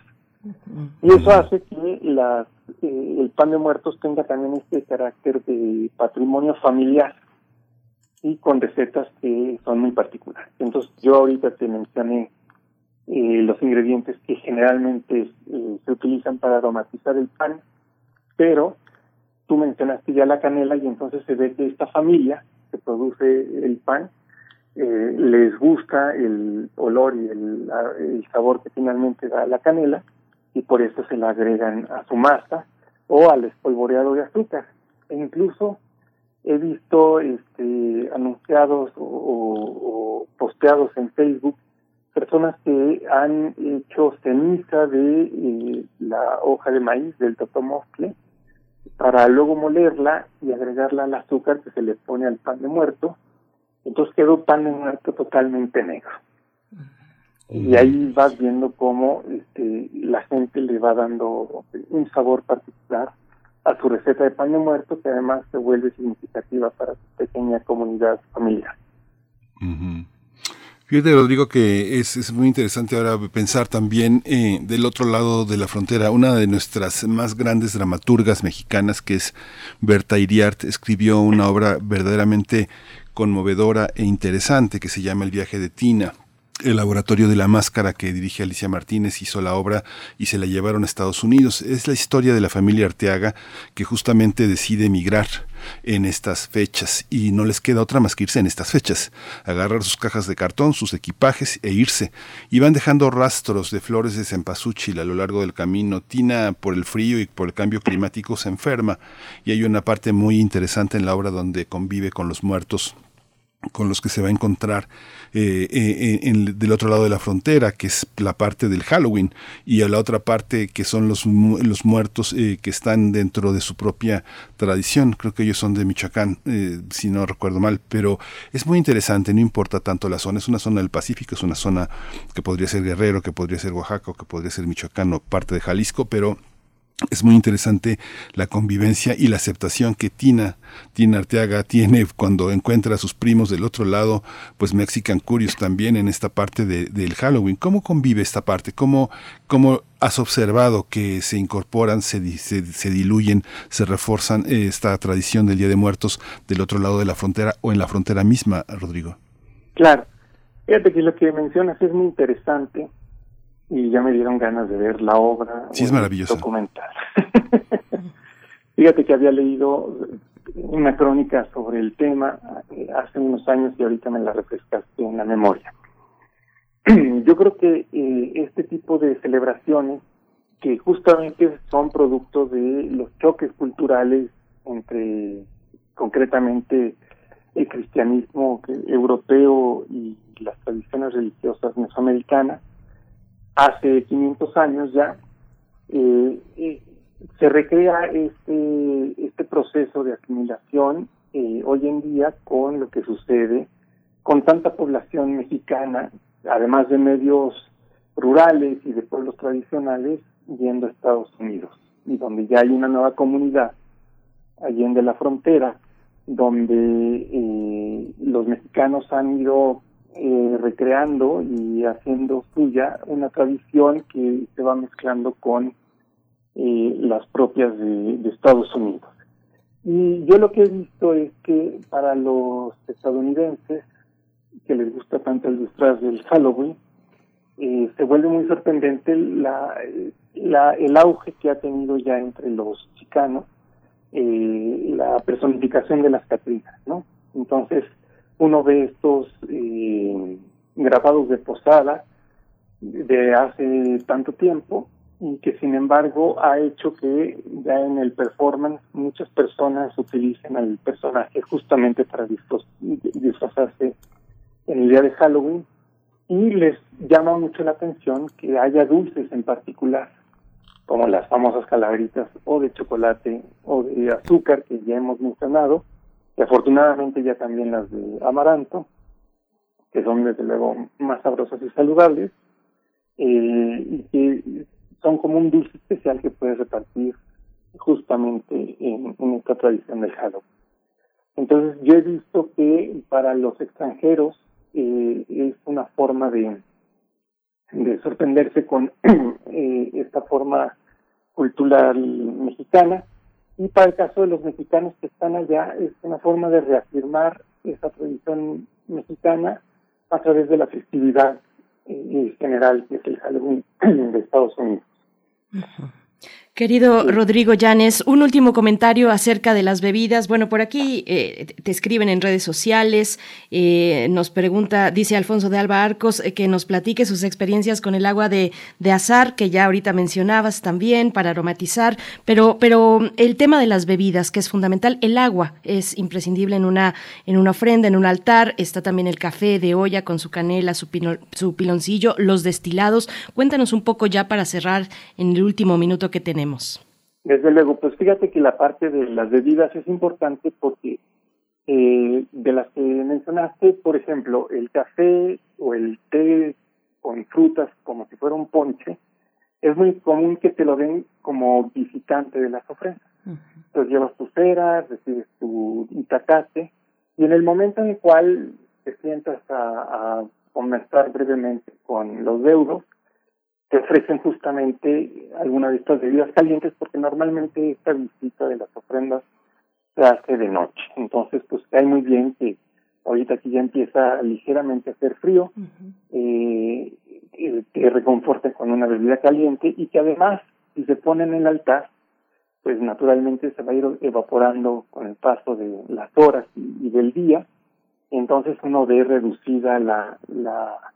Y eso hace que las, eh, el pan de muertos tenga también este carácter de patrimonio familiar y con recetas que son muy particulares. Entonces yo ahorita te mencioné eh, los ingredientes que generalmente eh, se utilizan para aromatizar el pan, pero tú mencionaste ya la canela y entonces se ve que esta familia que produce el pan eh, les gusta el olor y el, sabor que finalmente da la canela y por eso se la agregan a su masa o al espolvoreado de azúcar. E incluso he visto este, anunciados o, o posteados en Facebook personas que han hecho ceniza de eh, la hoja de maíz del totomostle para luego molerla y agregarla al azúcar que se le pone al pan de muerto. Entonces quedó pan de muerto totalmente negro. Y ahí vas viendo cómo este, la gente le va dando un sabor particular a su receta de pan de muerto que además se vuelve significativa para su pequeña comunidad familiar. Fíjate, Rodrigo, que es, es, muy interesante ahora pensar también eh, del otro lado de la frontera. Una de nuestras más grandes dramaturgas mexicanas, que es Berta Iriart, escribió una obra verdaderamente conmovedora e interesante que se llama El viaje de Tina el laboratorio de la máscara que dirige Alicia Martínez hizo la obra y se la llevaron a Estados Unidos. Es la historia de la familia Arteaga que justamente decide emigrar en estas fechas y no les queda otra más que irse en estas fechas, agarrar sus cajas de cartón, sus equipajes e irse. Y van dejando rastros de flores de cempasúchil a lo largo del camino. Tina por el frío y por el cambio climático se enferma y hay una parte muy interesante en la obra donde convive con los muertos con los que se va a encontrar eh, eh, en, del otro lado de la frontera, que es la parte del Halloween, y a la otra parte que son los, los muertos eh, que están dentro de su propia tradición. Creo que ellos son de Michoacán, si no recuerdo mal, pero es muy interesante, no importa tanto la zona, es una zona del Pacífico, es una zona que podría ser Guerrero, que podría ser Oaxaca, que podría ser Michoacán o parte de Jalisco, pero es muy interesante la convivencia y la aceptación que Tina, Tina Arteaga tiene cuando encuentra a sus primos del otro lado, pues Mexican Curious también en esta parte de, del Halloween. ¿Cómo convive esta parte? ¿Cómo, cómo has observado que se incorporan, se, se, diluyen, se reforzan eh, esta tradición del Día de Muertos del otro lado de la frontera o en la frontera misma, Rodrigo? Claro. Fíjate que lo que mencionas es muy interesante y ya me dieron ganas de ver la obra. Sí, es maravilloso. Documental. Fíjate que había leído una crónica sobre el tema eh, hace unos años y ahorita me la refrescaste en la memoria. Yo creo que eh, este tipo de celebraciones, que justamente son producto de los choques culturales entre concretamente el cristianismo europeo y las tradiciones religiosas mesoamericanas, hace 500 años ya, eh, eh, se recrea este, este proceso de asimilación eh, hoy en día con lo que sucede con tanta población mexicana, además de medios rurales y de pueblos tradicionales, yendo a Estados Unidos, y donde ya hay una nueva comunidad allende la frontera, donde eh, los mexicanos han ido eh, recreando y haciendo suya una tradición que se va mezclando con eh, las propias de, Estados Unidos. Y yo lo que he visto es que para los estadounidenses, que les gusta tanto el disfraz del Halloween, eh, se vuelve muy sorprendente la, la, el auge que ha tenido ya entre los chicanos eh, la personificación de las Catrinas, ¿no? Entonces, uno ve estos eh, grabados de posada de hace tanto tiempo y que sin embargo ha hecho que ya en el performance muchas personas utilicen al personaje justamente para disfrazarse en el día de Halloween. Y les llama mucho la atención que haya dulces en particular como las famosas calaveritas o de chocolate o de azúcar que ya hemos mencionado, y afortunadamente ya también las de amaranto, que son desde luego más sabrosas y saludables, eh, y que son como un dulce especial que puedes repartir justamente en, esta tradición del Halloween. Entonces yo he visto que para los extranjeros eh, es una forma de, de sorprenderse con eh, esta forma cultural mexicana y para el caso de los mexicanos que están allá es una forma de reafirmar esa tradición mexicana a través de la festividad general que es el Halloween de Estados Unidos. Querido Rodrigo Llanes, un último comentario acerca de las bebidas. Bueno, por aquí eh, te escriben en redes sociales, eh, nos pregunta, dice Alfonso de Alba Arcos, eh, que nos platique sus experiencias con el agua de, de, azar, que ya ahorita mencionabas también, para aromatizar, pero, pero el tema de las bebidas, que es fundamental, el agua es imprescindible en una, en una ofrenda, en un altar, está también el café de olla con su canela, su, su piloncillo, los destilados. Cuéntanos un poco ya para cerrar en el último minuto que tenemos. Desde luego, pues fíjate que la parte de las bebidas es importante porque eh, de las que mencionaste, por ejemplo, el café o el té con frutas como si fuera un ponche, es muy común que te lo den como visitante de las ofrendas. Entonces llevas tu cera, recibes tu itacate, y en el momento en el cual te sientas a, a conversar brevemente con los deudos, te ofrecen justamente alguna de estas bebidas calientes porque normalmente esta visita de las ofrendas se hace de noche. Entonces, pues cae muy bien que ahorita aquí ya empieza ligeramente a hacer frío, eh, te reconforte con una bebida caliente y que además, si se pone en el altar, pues naturalmente se va a ir evaporando con el paso de las horas y, y del día, entonces uno ve reducida la, la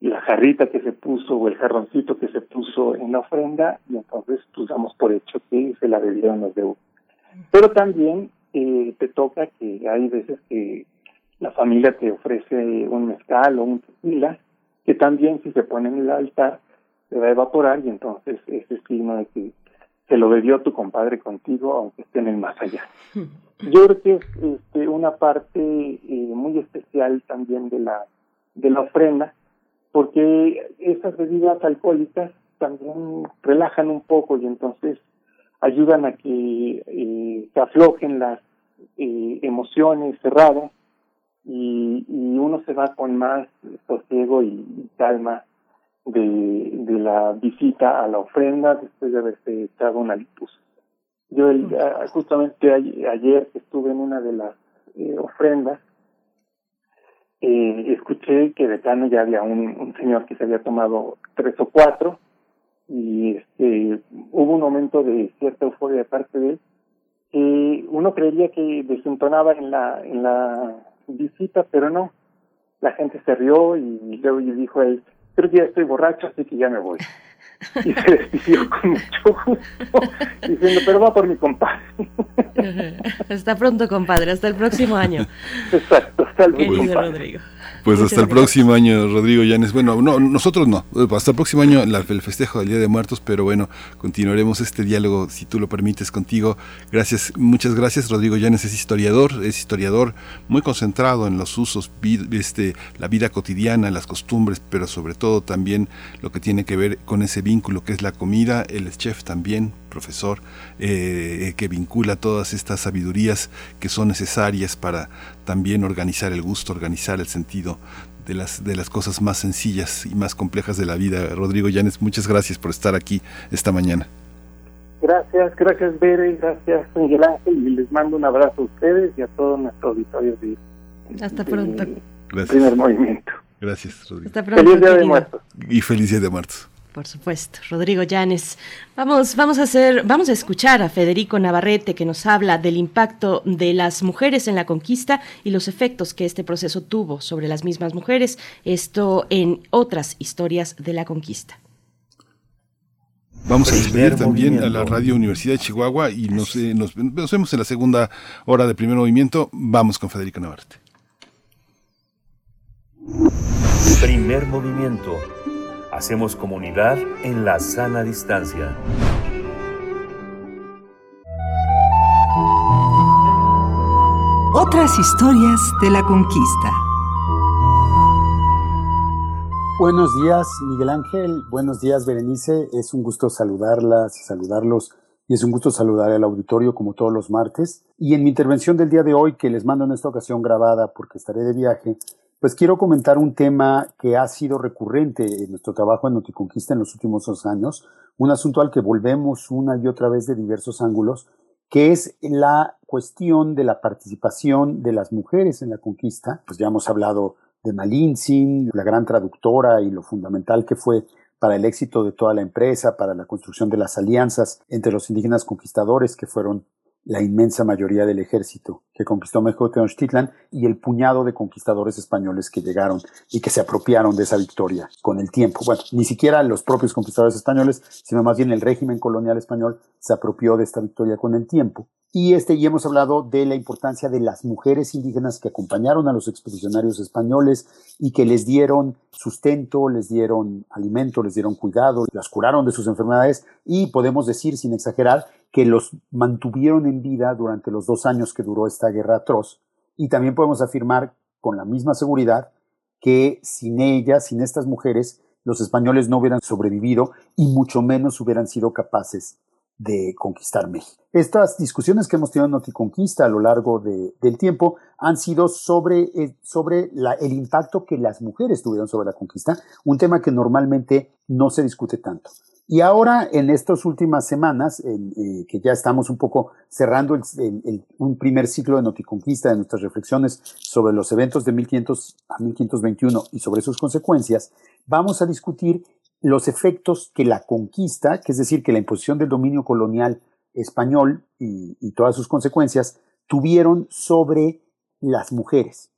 la jarrita que se puso o el jarroncito que se puso en la ofrenda y entonces pues damos por hecho que se la bebieron los de Pero también eh, te toca que hay veces que la familia te ofrece un mezcal o un tequila que también si se pone en el altar se va a evaporar y entonces ese signo de que se lo bebió tu compadre contigo aunque esté en el más allá. Yo creo que es este, una parte eh, muy especial también de la de la ofrenda porque esas bebidas alcohólicas también relajan un poco y entonces ayudan a que eh, se aflojen las eh, emociones cerradas y, y, uno se va con más sosiego y, calma de, de, la visita a la ofrenda después de haberse echado una litus. Yo el, justamente ayer estuve en una de las eh, ofrendas eh, escuché que de plano ya había un, señor que se había tomado tres o cuatro y este, hubo un momento de cierta euforia de parte de él que uno creería que desentonaba en la en la visita pero no. La gente se rió y luego dijo él creo que ya estoy borracho así que ya me voy y se despidió con mucho gusto, diciendo, pero va por mi compadre. Hasta pronto, compadre, hasta el próximo año. Exacto, hasta el Querido Rodrigo. Pues hasta el próximo año, Rodrigo Llanes. Bueno, no, nosotros no. Hasta el próximo año el festejo del Día de Muertos, pero bueno, continuaremos este diálogo, si tú lo permites, contigo. Gracias, muchas gracias. Rodrigo Llanes es historiador, es historiador muy concentrado en los usos, este, la vida cotidiana, las costumbres, pero sobre todo también lo que tiene que ver con ese vínculo que es la comida. Él es chef también, profesor, eh, que vincula todas estas sabidurías que son necesarias para también organizar el gusto, organizar el sentido de las, de las cosas más sencillas y más complejas de la vida. Rodrigo Llanes, muchas gracias por estar aquí esta mañana. Gracias, gracias Bere, gracias Miguel Ángel y les mando un abrazo a ustedes y a todos nuestros auditores de, Hasta pronto. Gracias. primer movimiento. Gracias, Rodrigo. Hasta pronto. Feliz Día de Muertos. Y feliz Día de Muertos. Por supuesto, Rodrigo Llanes. Vamos, vamos a hacer, vamos a escuchar a Federico Navarrete que nos habla del impacto de las mujeres en la conquista y los efectos que este proceso tuvo sobre las mismas mujeres. Esto en otras historias de la conquista. Vamos a despedir también a la Radio Universidad de Chihuahua y nos, eh, nos, nos vemos en la segunda hora de primer movimiento. Vamos con Federico Navarrete. Primer movimiento Hacemos comunidad en la sana distancia. Otras historias de la conquista. Buenos días, Miguel Ángel. Buenos días, Berenice. Es un gusto saludarlas y saludarlos. Y es un gusto saludar al auditorio como todos los martes. Y en mi intervención del día de hoy, que les mando en esta ocasión grabada porque estaré de viaje, pues quiero comentar un tema que ha sido recurrente en nuestro trabajo en Noticonquista en los últimos dos años, un asunto al que volvemos una y otra vez de diversos ángulos, que es la cuestión de la participación de las mujeres en la conquista. Pues ya hemos hablado de Malintzin, la gran traductora y lo fundamental que fue para el éxito de toda la empresa, para la construcción de las alianzas entre los indígenas conquistadores que fueron la inmensa mayoría del ejército que conquistó México Tenochtitlan y el puñado de conquistadores españoles que llegaron y que se apropiaron de esa victoria con el tiempo. Bueno, ni siquiera los propios conquistadores españoles, sino más bien el régimen colonial español se apropió de esta victoria con el tiempo. Y este y hemos hablado de la importancia de las mujeres indígenas que acompañaron a los expedicionarios españoles y que les dieron sustento, les dieron alimento, les dieron cuidado, las curaron de sus enfermedades y podemos decir sin exagerar que los mantuvieron en vida durante los dos años que duró esta guerra atroz. Y también podemos afirmar con la misma seguridad que sin ellas, sin estas mujeres, los españoles no hubieran sobrevivido y mucho menos hubieran sido capaces de conquistar México. Estas discusiones que hemos tenido en Noticonquista a lo largo del tiempo han sido sobre, eh, el impacto que las mujeres tuvieron sobre la conquista, un tema que normalmente no se discute tanto. Y ahora, en estas últimas semanas, eh, que ya estamos un poco cerrando un primer ciclo de Noticonquista de nuestras reflexiones sobre los eventos de 1500 a 1521 y sobre sus consecuencias, vamos a discutir los efectos que la conquista, que es decir, que la imposición del dominio colonial español y todas sus consecuencias, tuvieron sobre las mujeres,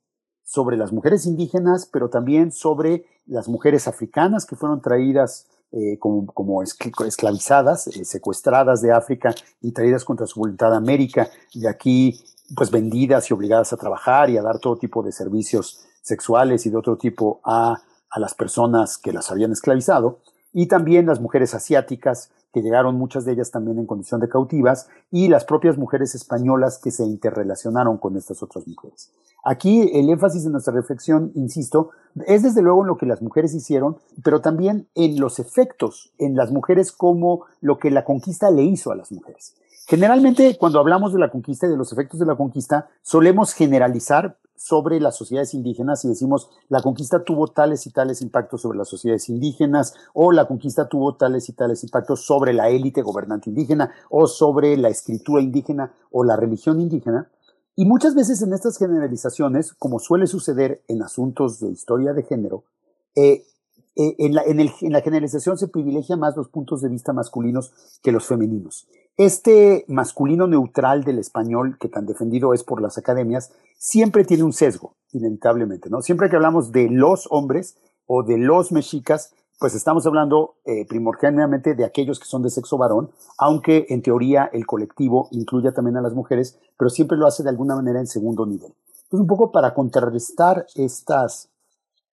sobre las mujeres indígenas, pero también sobre las mujeres africanas que fueron traídas eh, como, esclavizadas, eh, secuestradas de África y traídas contra su voluntad a América, y aquí pues vendidas y obligadas a trabajar y a dar todo tipo de servicios sexuales y de otro tipo a, a las personas que las habían esclavizado, y también las mujeres asiáticas que llegaron muchas de ellas también en condición de cautivas, y las propias mujeres españolas que se interrelacionaron con estas otras mujeres. Aquí el énfasis de nuestra reflexión, insisto, es desde luego en lo que las mujeres hicieron, pero también en los efectos en las mujeres como lo que la conquista le hizo a las mujeres. Generalmente, cuando hablamos de la conquista y de los efectos de la conquista, solemos generalizar sobre las sociedades indígenas y decimos la conquista tuvo tales y tales impactos sobre las sociedades indígenas o la conquista tuvo tales y tales impactos sobre la élite gobernante indígena o sobre la escritura indígena o la religión indígena. Y muchas veces en estas generalizaciones, como suele suceder en asuntos de historia de género, eh, eh, en, la, en, la, generalización se privilegia más los puntos de vista masculinos que los femeninos. Este masculino neutral del español, que tan defendido es por las academias, siempre tiene un sesgo, inevitablemente, ¿no? Siempre que hablamos de los hombres o de los mexicas, pues estamos hablando eh, primordialmente de aquellos que son de sexo varón, aunque en teoría el colectivo incluya también a las mujeres, pero siempre lo hace de alguna manera en segundo nivel. Entonces, un poco para contrarrestar estas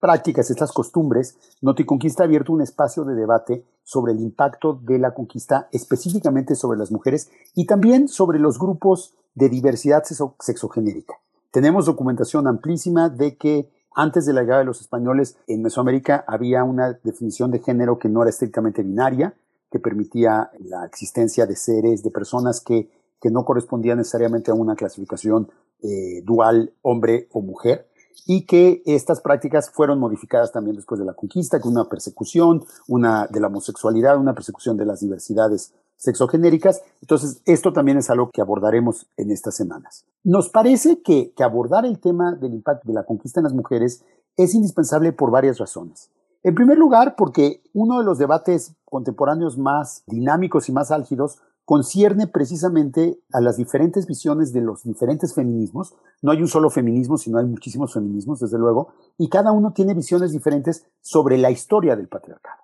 prácticas, estas costumbres, Noticonquista ha abierto un espacio de debate sobre el impacto de la conquista específicamente sobre las mujeres y también sobre los grupos de diversidad sexogenérica. Tenemos documentación amplísima de que antes de la llegada de los españoles en Mesoamérica había una definición de género que no era estrictamente binaria, que permitía la existencia de seres, de personas que, que no correspondían necesariamente a una clasificación eh, dual hombre o mujer y que estas prácticas fueron modificadas también después de la conquista, con una persecución, una de la homosexualidad, una persecución de las diversidades sexogenéricas. Entonces, esto también es algo que abordaremos en estas semanas. Nos parece que, que abordar el tema del impacto de la conquista en las mujeres es indispensable por varias razones. En primer lugar, porque uno de los debates contemporáneos más dinámicos y más álgidos concierne precisamente a las diferentes visiones de los diferentes feminismos. No hay un solo feminismo, sino hay muchísimos feminismos, desde luego, y cada uno tiene visiones diferentes sobre la historia del patriarcado.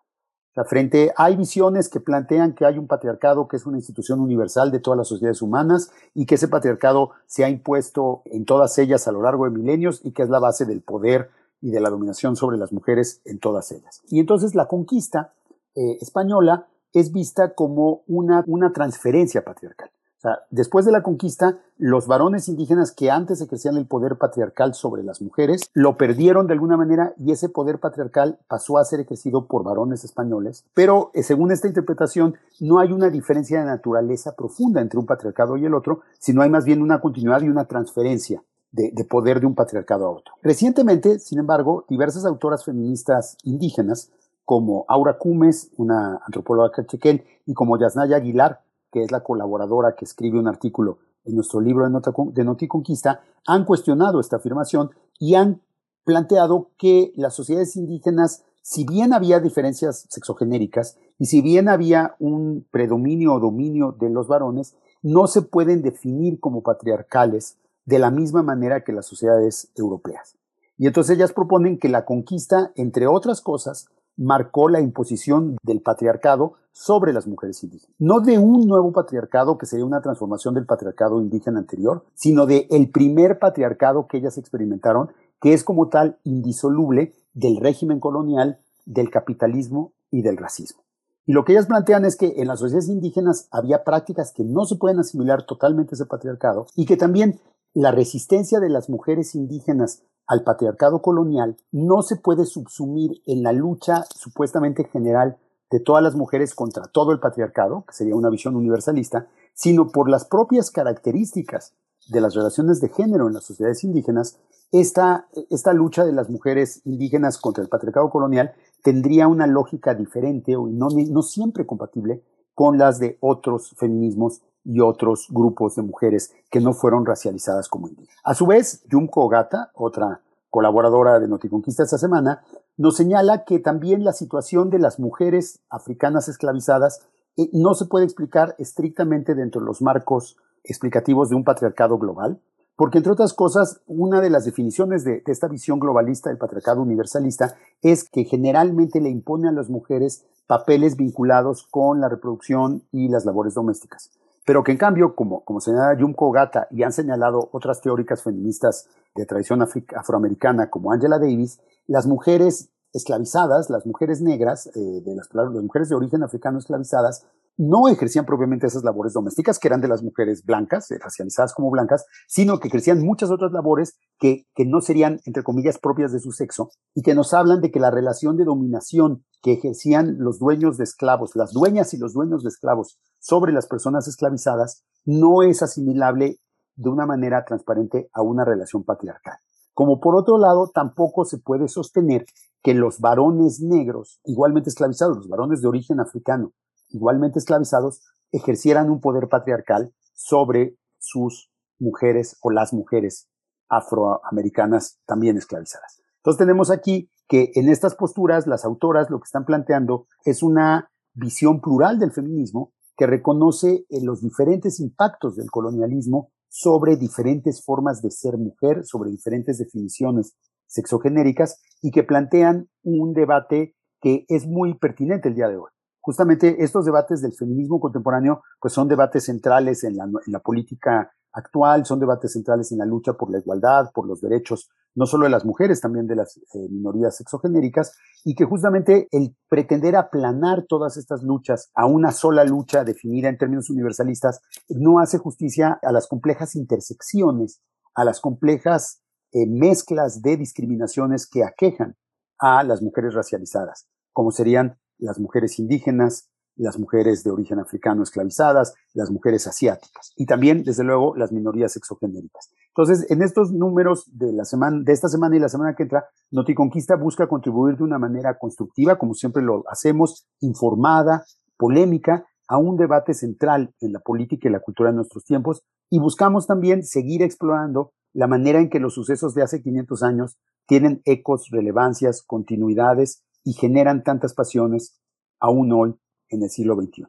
O sea, frente hay visiones que plantean que hay un patriarcado que es una institución universal de todas las sociedades humanas y que ese patriarcado se ha impuesto en todas ellas a lo largo de milenios y que es la base del poder y de la dominación sobre las mujeres en todas ellas. Y entonces la conquista eh, española es vista como una, una transferencia patriarcal. O sea, después de la conquista, los varones indígenas que antes ejercían el poder patriarcal sobre las mujeres, lo perdieron de alguna manera y ese poder patriarcal pasó a ser ejercido por varones españoles. Pero eh, según esta interpretación, no hay una diferencia de naturaleza profunda entre un patriarcado y el otro, sino hay más bien una continuidad y una transferencia de, de, poder de un patriarcado a otro. Recientemente, sin embargo, diversas autoras feministas indígenas como Aura Cumes, una antropóloga cachequel, y como Yasnaya Aguilar, que es la colaboradora que escribe un artículo en nuestro libro de, Noticonquista, han cuestionado esta afirmación y han planteado que las sociedades indígenas, si bien había diferencias sexogenéricas y si bien había un predominio o dominio de los varones, no se pueden definir como patriarcales de la misma manera que las sociedades europeas. Y entonces ellas proponen que la conquista, entre otras cosas, marcó la imposición del patriarcado sobre las mujeres indígenas. No de un nuevo patriarcado que sería una transformación del patriarcado indígena anterior, sino de el primer patriarcado que ellas experimentaron, que es como tal indisoluble del régimen colonial, del capitalismo y del racismo. Y lo que ellas plantean es que en las sociedades indígenas había prácticas que no se pueden asimilar totalmente a ese patriarcado y que también la resistencia de las mujeres indígenas al patriarcado colonial no se puede subsumir en la lucha supuestamente general de todas las mujeres contra todo el patriarcado, que sería una visión universalista, sino por las propias características de las relaciones de género en las sociedades indígenas, esta, esta lucha de las mujeres indígenas contra el patriarcado colonial tendría una lógica diferente o no, no siempre compatible con las de otros feminismos y otros grupos de mujeres que no fueron racializadas como indígenas. A su vez, Yumko Gata, otra colaboradora de Noticonquista esta semana, nos señala que también la situación de las mujeres africanas esclavizadas eh, no se puede explicar estrictamente dentro de los marcos explicativos de un patriarcado global, porque entre otras cosas, una de las definiciones de, de, esta visión globalista del patriarcado universalista es que generalmente le impone a las mujeres papeles vinculados con la reproducción y las labores domésticas pero que en cambio, como, como señala Yumko Gata y han señalado otras teóricas feministas de tradición afroamericana como Angela Davis, las mujeres esclavizadas, las mujeres negras, eh, de las, las, mujeres de origen africano esclavizadas, no ejercían propiamente esas labores domésticas que eran de las mujeres blancas, eh, racializadas como blancas, sino que ejercían muchas otras labores que, que no serían, entre comillas, propias de su sexo y que nos hablan de que la relación de dominación que ejercían los dueños de esclavos, las dueñas y los dueños de esclavos sobre las personas esclavizadas, no es asimilable de una manera transparente a una relación patriarcal. Como por otro lado, tampoco se puede sostener que los varones negros, igualmente esclavizados, los varones de origen africano, igualmente esclavizados, ejercieran un poder patriarcal sobre sus mujeres o las mujeres afroamericanas también esclavizadas. Entonces tenemos aquí que en estas posturas las autoras lo que están planteando es una visión plural del feminismo que reconoce eh, los diferentes impactos del colonialismo sobre diferentes formas de ser mujer, sobre diferentes definiciones sexogenéricas y que plantean un debate que es muy pertinente el día de hoy. Justamente estos debates del feminismo contemporáneo, pues son debates centrales en la, la política actual, son debates centrales en la lucha por la igualdad, por los derechos, no solo de las mujeres, también de las eh, minorías sexogenéricas, y que justamente el pretender aplanar todas estas luchas a una sola lucha definida en términos universalistas no hace justicia a las complejas intersecciones, a las complejas eh, mezclas de discriminaciones que aquejan a las mujeres racializadas, como serían las mujeres indígenas, las mujeres de origen africano esclavizadas, las mujeres asiáticas y también, desde luego, las minorías sexogenéricas. Entonces, en estos números de la semana, de esta semana y la semana que entra, Noticonquista busca contribuir de una manera constructiva, como siempre lo hacemos, informada, polémica, a un debate central en la política y la cultura de nuestros tiempos y buscamos también seguir explorando la manera en que los sucesos de hace 500 años tienen ecos, relevancias, continuidades y generan tantas pasiones aún hoy en el siglo XXI.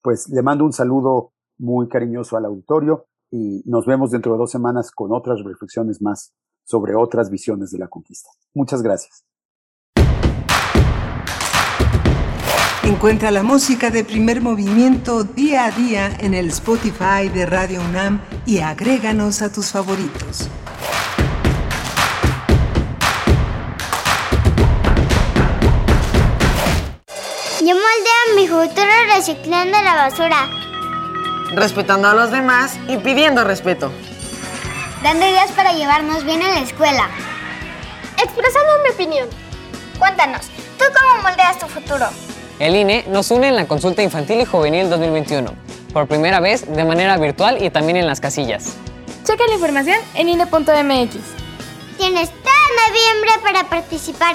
Pues le mando un saludo muy cariñoso al auditorio y nos vemos dentro de dos semanas con otras reflexiones más sobre otras visiones de la conquista. Muchas gracias. Encuentra la música de primer movimiento día a día en el Spotify de Radio UNAM y agréganos a tus favoritos. Yo moldeo mi futuro reciclando la basura. Respetando a los demás y pidiendo respeto. Dando ideas para llevarnos bien en la escuela. Expresando mi opinión. Cuéntanos, ¿tú cómo moldeas tu futuro? El INE nos une en la consulta infantil y juvenil 2021. Por primera vez de manera virtual y también en las casillas. Checa la información en INE.mx. Tienes todo noviembre para participar.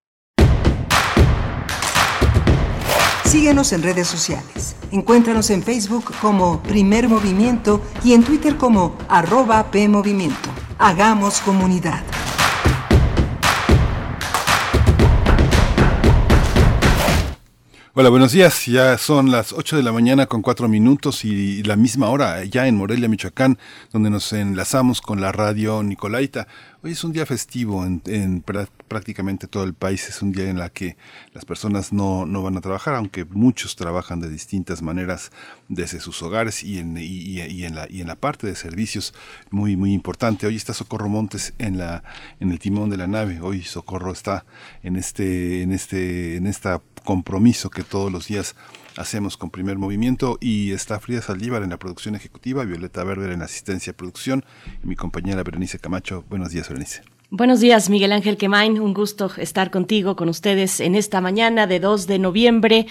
Síguenos en redes sociales. Encuéntranos en Facebook como Primer Movimiento y en Twitter como arroba PMovimiento. Hagamos comunidad. Hola, buenos días. Ya son las 8 de la mañana con 4 minutos y la misma hora ya en Morelia, Michoacán, donde nos enlazamos con la radio Nicolaita. Hoy es un día festivo en, prácticamente todo el país. Es un día en la que las personas no, no, van a trabajar, aunque muchos trabajan de distintas maneras desde sus hogares y en, en, la, y en la parte de servicios muy, muy importante. Hoy está Socorro Montes en, la, en el timón de la nave. Hoy Socorro está en este, en este, en esta compromiso que todos los días hacemos con primer movimiento y está Frida Saldívar en la producción ejecutiva, Violeta Berber en asistencia de producción y mi compañera Berenice Camacho. Buenos días, Berenice. Buenos días, Miguel Ángel Quemain. Un gusto estar contigo, con ustedes en esta mañana de 2 de noviembre.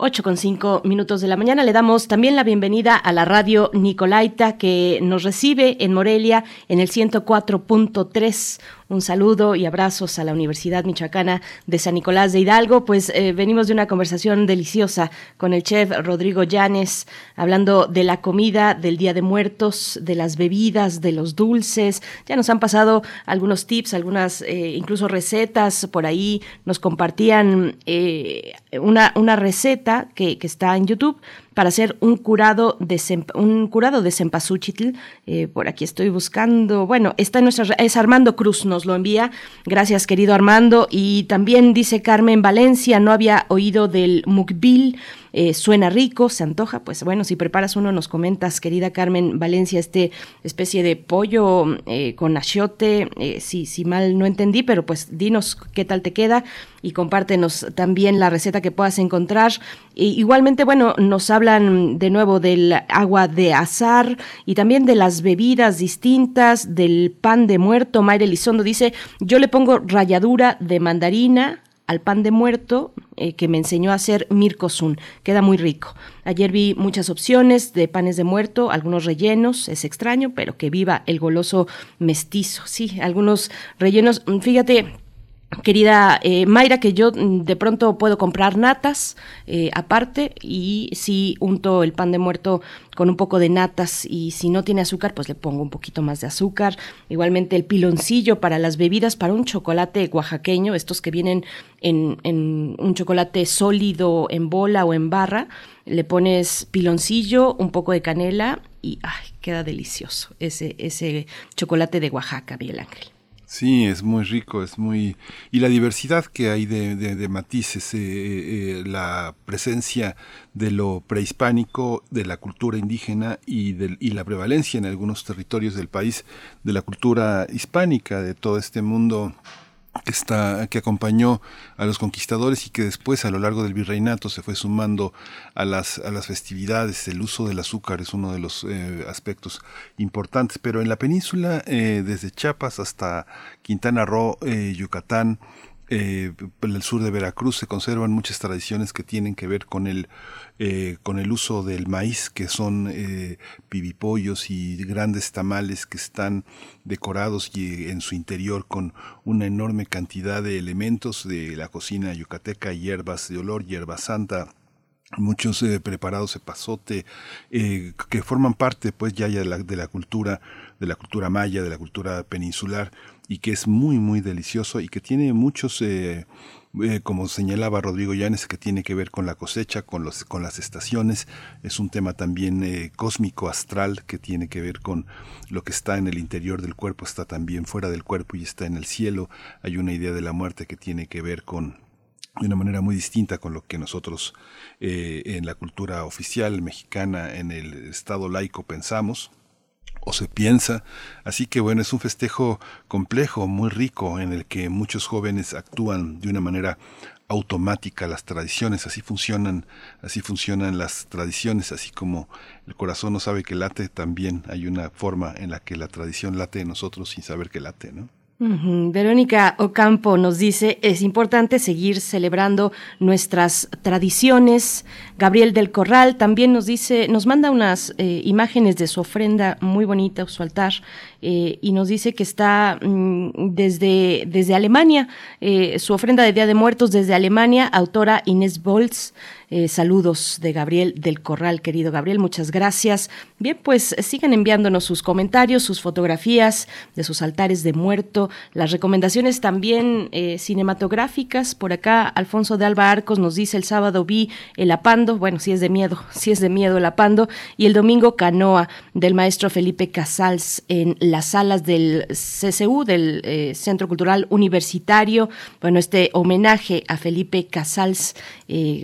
8 con 5 minutos de la mañana. Le damos también la bienvenida a la radio Nicolaita que nos recibe en Morelia en el 104.3. Un saludo y abrazos a la Universidad Michoacana de San Nicolás de Hidalgo. Pues eh, venimos de una conversación deliciosa con el chef Rodrigo Llanes, hablando de la comida del Día de Muertos, de las bebidas, de los dulces. Ya nos han pasado algunos tips, algunas eh, incluso recetas por ahí. Nos compartían eh, una, una receta que, que está en YouTube para hacer un curado de, un curado de cempasúchitl. Eh, por aquí estoy buscando, bueno, está en nuestra, es Armando Cruz, nos lo envía. Gracias, querido Armando. Y también dice Carmen Valencia, no había oído del mukbil. Eh, suena rico, se antoja, pues bueno, si preparas uno nos comentas, querida Carmen Valencia, este especie de pollo eh, con achiote, eh, si, si mal no entendí, pero pues dinos qué tal te queda y compártenos también la receta que puedas encontrar. igualmente, bueno, nos hablan de nuevo del agua de azar y también de las bebidas distintas, del pan de muerto. Mayre Elizondo dice, yo le pongo ralladura de mandarina, al pan de muerto eh, que me enseñó a hacer Mirko Sun. Queda muy rico. Ayer vi muchas opciones de panes de muerto, algunos rellenos, es extraño, pero que viva el goloso mestizo. Sí, algunos rellenos, fíjate, querida eh, Mayra, que yo mm, de pronto puedo comprar natas eh, aparte y si unto el pan de muerto con un poco de natas y si no tiene azúcar, pues le pongo un poquito más de azúcar. Igualmente el piloncillo para las bebidas, para un chocolate oaxaqueño, estos que vienen en, en un chocolate sólido en bola o en barra, le pones piloncillo, un poco de canela y ay, queda delicioso ese, ese chocolate de Oaxaca, Miguel Ángel. Sí, es muy rico, es muy... Y la diversidad que hay de, de, matices, eh, eh, la presencia de lo prehispánico, de la cultura indígena y, del, y la prevalencia en algunos territorios del país de la cultura hispánica, de todo este mundo está, que acompañó a los conquistadores y que después a lo largo del virreinato se fue sumando a las, a las festividades. El uso del azúcar es uno de los eh, aspectos importantes, pero en la península, eh, desde Chiapas hasta Quintana Roo, eh, Yucatán, eh, en el sur de Veracruz se conservan muchas tradiciones que tienen que ver con el eh, con el uso del maíz, que son eh, pibipollos y grandes tamales que están decorados y en su interior con una enorme cantidad de elementos de la cocina yucateca, hierbas de olor, hierba santa, muchos eh, preparados de pasote eh, que forman parte pues ya, ya de, la, de la cultura de la cultura maya de la cultura peninsular y que es muy muy delicioso y que tiene muchos eh, eh, como señalaba Rodrigo Llanes que tiene que ver con la cosecha con los con las estaciones. Es un tema también eh, cósmico astral que tiene que ver con lo que está en el interior del cuerpo está también fuera del cuerpo y está en el cielo. Hay una idea de la muerte que tiene que ver con de una manera muy distinta con lo que nosotros eh, en la cultura oficial mexicana, en el Estado laico pensamos o se piensa. Así que bueno, es un festejo complejo, muy rico, en el que muchos jóvenes actúan de una manera automática las tradiciones, así funcionan, así funcionan las tradiciones, así como el corazón no sabe que late, también hay una forma en la que la tradición late en nosotros sin saber que late, ¿no? Verónica Ocampo nos dice, es importante seguir celebrando nuestras tradiciones. Gabriel del Corral también nos dice, nos manda unas eh, imágenes de su ofrenda muy bonita, su altar, eh, y nos dice que está mm, desde, desde Alemania, eh, su ofrenda de Día de Muertos desde Alemania, autora Inés Bolz. Eh, saludos de Gabriel del Corral, querido Gabriel, muchas gracias. Bien, pues sigan enviándonos sus comentarios, sus fotografías de sus altares de muerto, las recomendaciones también cinematográficas. Por acá, Alfonso de Alba Arcos nos dice el sábado vi El Apando, bueno, si es de miedo, si es de miedo El Apando, y el domingo Canoa del maestro Felipe Casals en las salas del CCU, del eh, Centro Cultural Universitario. Bueno, este homenaje a Felipe Casals,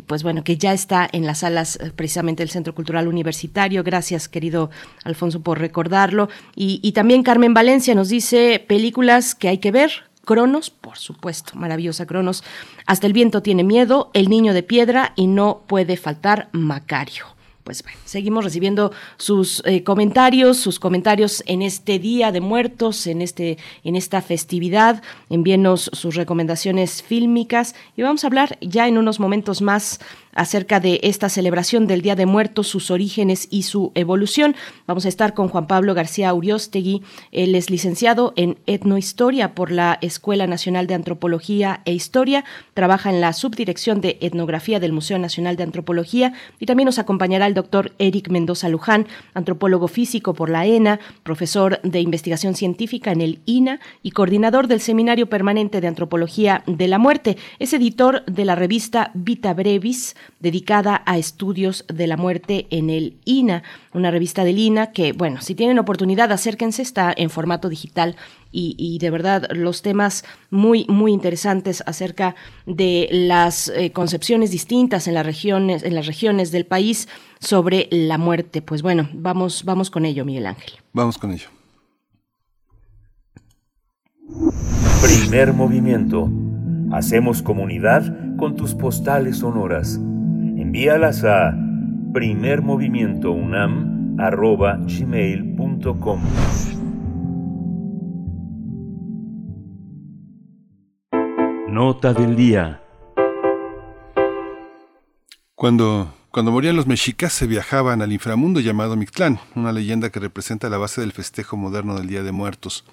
pues bueno, que ya está en las salas eh, precisamente del Centro Cultural Universitario. Gracias, querido Alfonso, por recordarlo. Y, también Carmen Valencia nos dice películas que hay que ver. Cronos, por supuesto, maravillosa Cronos. Hasta el viento tiene miedo, El niño de piedra y no puede faltar Macario pues bueno, seguimos recibiendo sus eh, comentarios, sus comentarios en este Día de Muertos, en, este, en esta festividad. Envíenos sus recomendaciones fílmicas y vamos a hablar ya en unos momentos más acerca de esta celebración del Día de Muertos, sus orígenes y su evolución. Vamos a estar con Juan Pablo García Uriostegui. Él es licenciado en etnohistoria por la Escuela Nacional de Antropología e Historia. Trabaja en la subdirección de etnografía del Museo Nacional de Antropología y también nos acompañará el doctor Eric Mendoza Luján, antropólogo físico por la ENA, profesor de investigación científica en el INA y coordinador del Seminario Permanente de Antropología de la Muerte. Es editor de la revista Vita Brevis, dedicada a estudios de la muerte en el INA, una revista del INA que, bueno, si tienen oportunidad, acérquense, está en formato digital y, de verdad los temas muy, muy interesantes acerca de las eh, concepciones distintas en las regiones, en las regiones del país sobre la muerte. Pues bueno, vamos, vamos con ello, Miguel Ángel. Vamos con ello. Primer movimiento. Hacemos comunidad con tus postales sonoras. Envíalas a primermovimientounam.gmail.com Nota del día. Cuando, cuando morían los mexicas se viajaban al inframundo llamado Mictlán, una leyenda que representa la base del festejo moderno del Día de Muertos.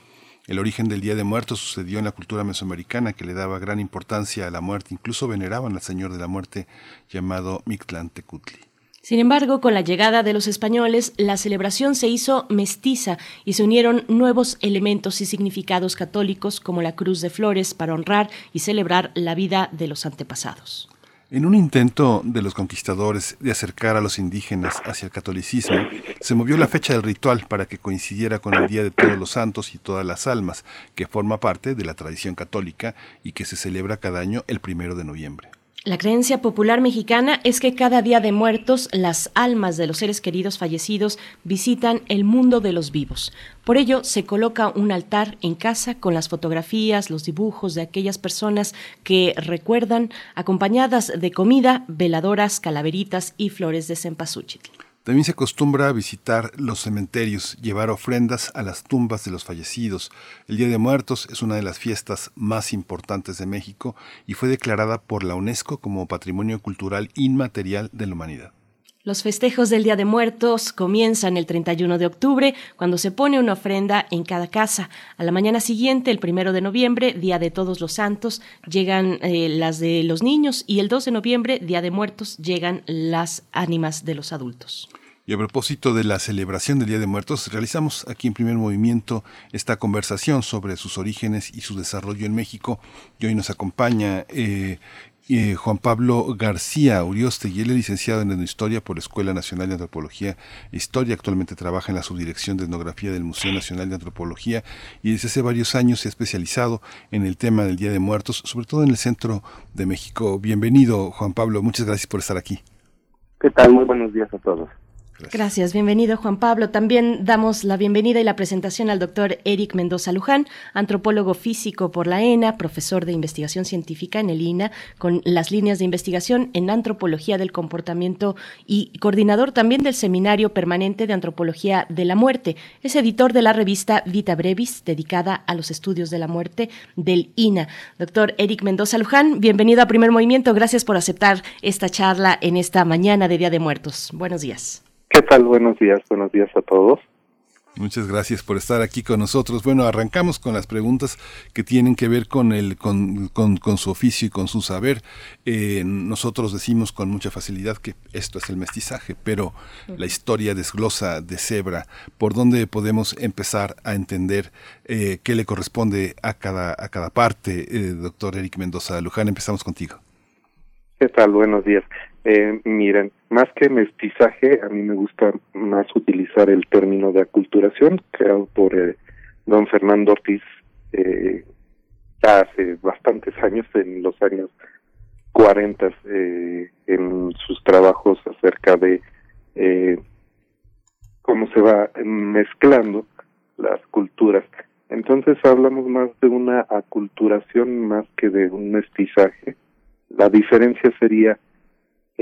El origen del Día de Muertos sucedió en la cultura mesoamericana que le daba gran importancia a la muerte, incluso veneraban al Señor de la Muerte llamado Mictlantecutli. Sin embargo, con la llegada de los españoles, la celebración se hizo mestiza y se unieron nuevos elementos y significados católicos como la cruz de flores para honrar y celebrar la vida de los antepasados. En un intento de los conquistadores de acercar a los indígenas hacia el catolicismo, se movió la fecha del ritual para que coincidiera con el Día de Todos los Santos y Todas las Almas, que forma parte de la tradición católica y que se celebra cada año el primero de noviembre. La creencia popular mexicana es que cada día de muertos las almas de los seres queridos fallecidos visitan el mundo de los vivos. Por ello se coloca un altar en casa con las fotografías, los dibujos de aquellas personas que recuerdan, acompañadas de comida, veladoras, calaveritas y flores de cempasúchil. También se acostumbra a visitar los cementerios, llevar ofrendas a las tumbas de los fallecidos. El Día de Muertos es una de las fiestas más importantes de México y fue declarada por la UNESCO como Patrimonio Cultural Inmaterial de la Humanidad. Los festejos del Día de Muertos comienzan el 31 de octubre, cuando se pone una ofrenda en cada casa. A la mañana siguiente, el 1 de noviembre, Día de Todos los Santos, llegan eh, las de los niños y el 2 de noviembre, Día de Muertos, llegan las ánimas de los adultos. Y a propósito de la celebración del Día de Muertos, realizamos aquí en primer movimiento esta conversación sobre sus orígenes y su desarrollo en México. Y hoy nos acompaña eh, eh, Juan Pablo García Urioste, y él es licenciado en Historia por la Escuela Nacional de Antropología e Historia. Actualmente trabaja en la subdirección de etnografía del Museo Nacional de Antropología y desde hace varios años se ha especializado en el tema del Día de Muertos, sobre todo en el centro de México. Bienvenido, Juan Pablo. Muchas gracias por estar aquí. ¿Qué tal? Muy buenos días a todos. Gracias. bienvenido Juan Pablo. También damos la bienvenida y la presentación al doctor Eric Mendoza Luján, antropólogo físico por la ENA, profesor de investigación científica en el INA, con las líneas de investigación en antropología del comportamiento y coordinador también del Seminario Permanente de Antropología de la Muerte. Es editor de la revista Vita Brevis, dedicada a los estudios de la muerte del INA. Doctor Eric Mendoza Luján, bienvenido a Primer Movimiento. Gracias por aceptar esta charla en esta mañana de Día de Muertos. Buenos días. ¿Qué tal? Buenos días, buenos días a todos. Muchas gracias por estar aquí con nosotros. Bueno, arrancamos con las preguntas que tienen que ver con, el, con, con, su oficio y con su saber. Eh, nosotros decimos con mucha facilidad que esto es el mestizaje, pero la historia desglosa de Zebra. ¿Por dónde podemos empezar a entender eh, qué le corresponde a cada, a cada parte? Eh, doctor Eric Mendoza Luján, empezamos contigo. ¿Qué tal? Buenos días. Eh, miren, más que mestizaje, a mí me gusta más utilizar el término de aculturación, creado por eh, don Fernando Ortiz eh, hace bastantes años, en los años 40, eh, en sus trabajos acerca de eh, cómo se va mezclando las culturas. Entonces hablamos más de una aculturación más que de un mestizaje. La diferencia sería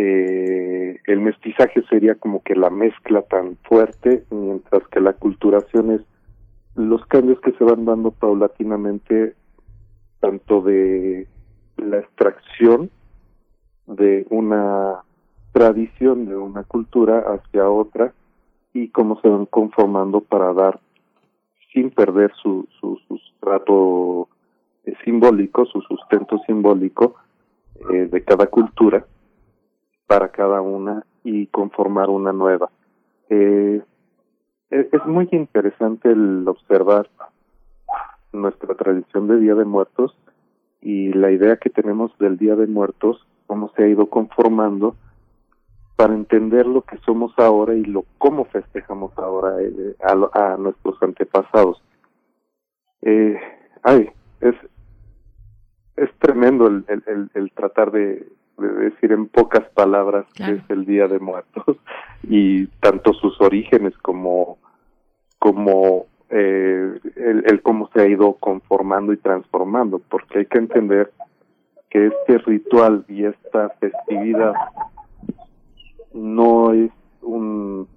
eh, el mestizaje sería como que la mezcla tan fuerte, mientras que la culturación es los cambios que se van dando paulatinamente, tanto de la extracción de una tradición, de una cultura hacia otra, y cómo se van conformando para dar, sin perder su, su sustrato eh, simbólico, su sustento simbólico eh, de cada cultura, para cada una y conformar una nueva. Eh, es muy interesante el observar nuestra tradición de Día de Muertos y la idea que tenemos del Día de Muertos, cómo se ha ido conformando para entender lo que somos ahora y lo cómo festejamos ahora eh, a, nuestros antepasados. Eh, ay, es es tremendo el tratar de, decir en pocas palabras que es el Día de Muertos y tanto sus orígenes como como eh, el, el, cómo se ha ido conformando y transformando, porque hay que entender que este ritual y esta festividad no es un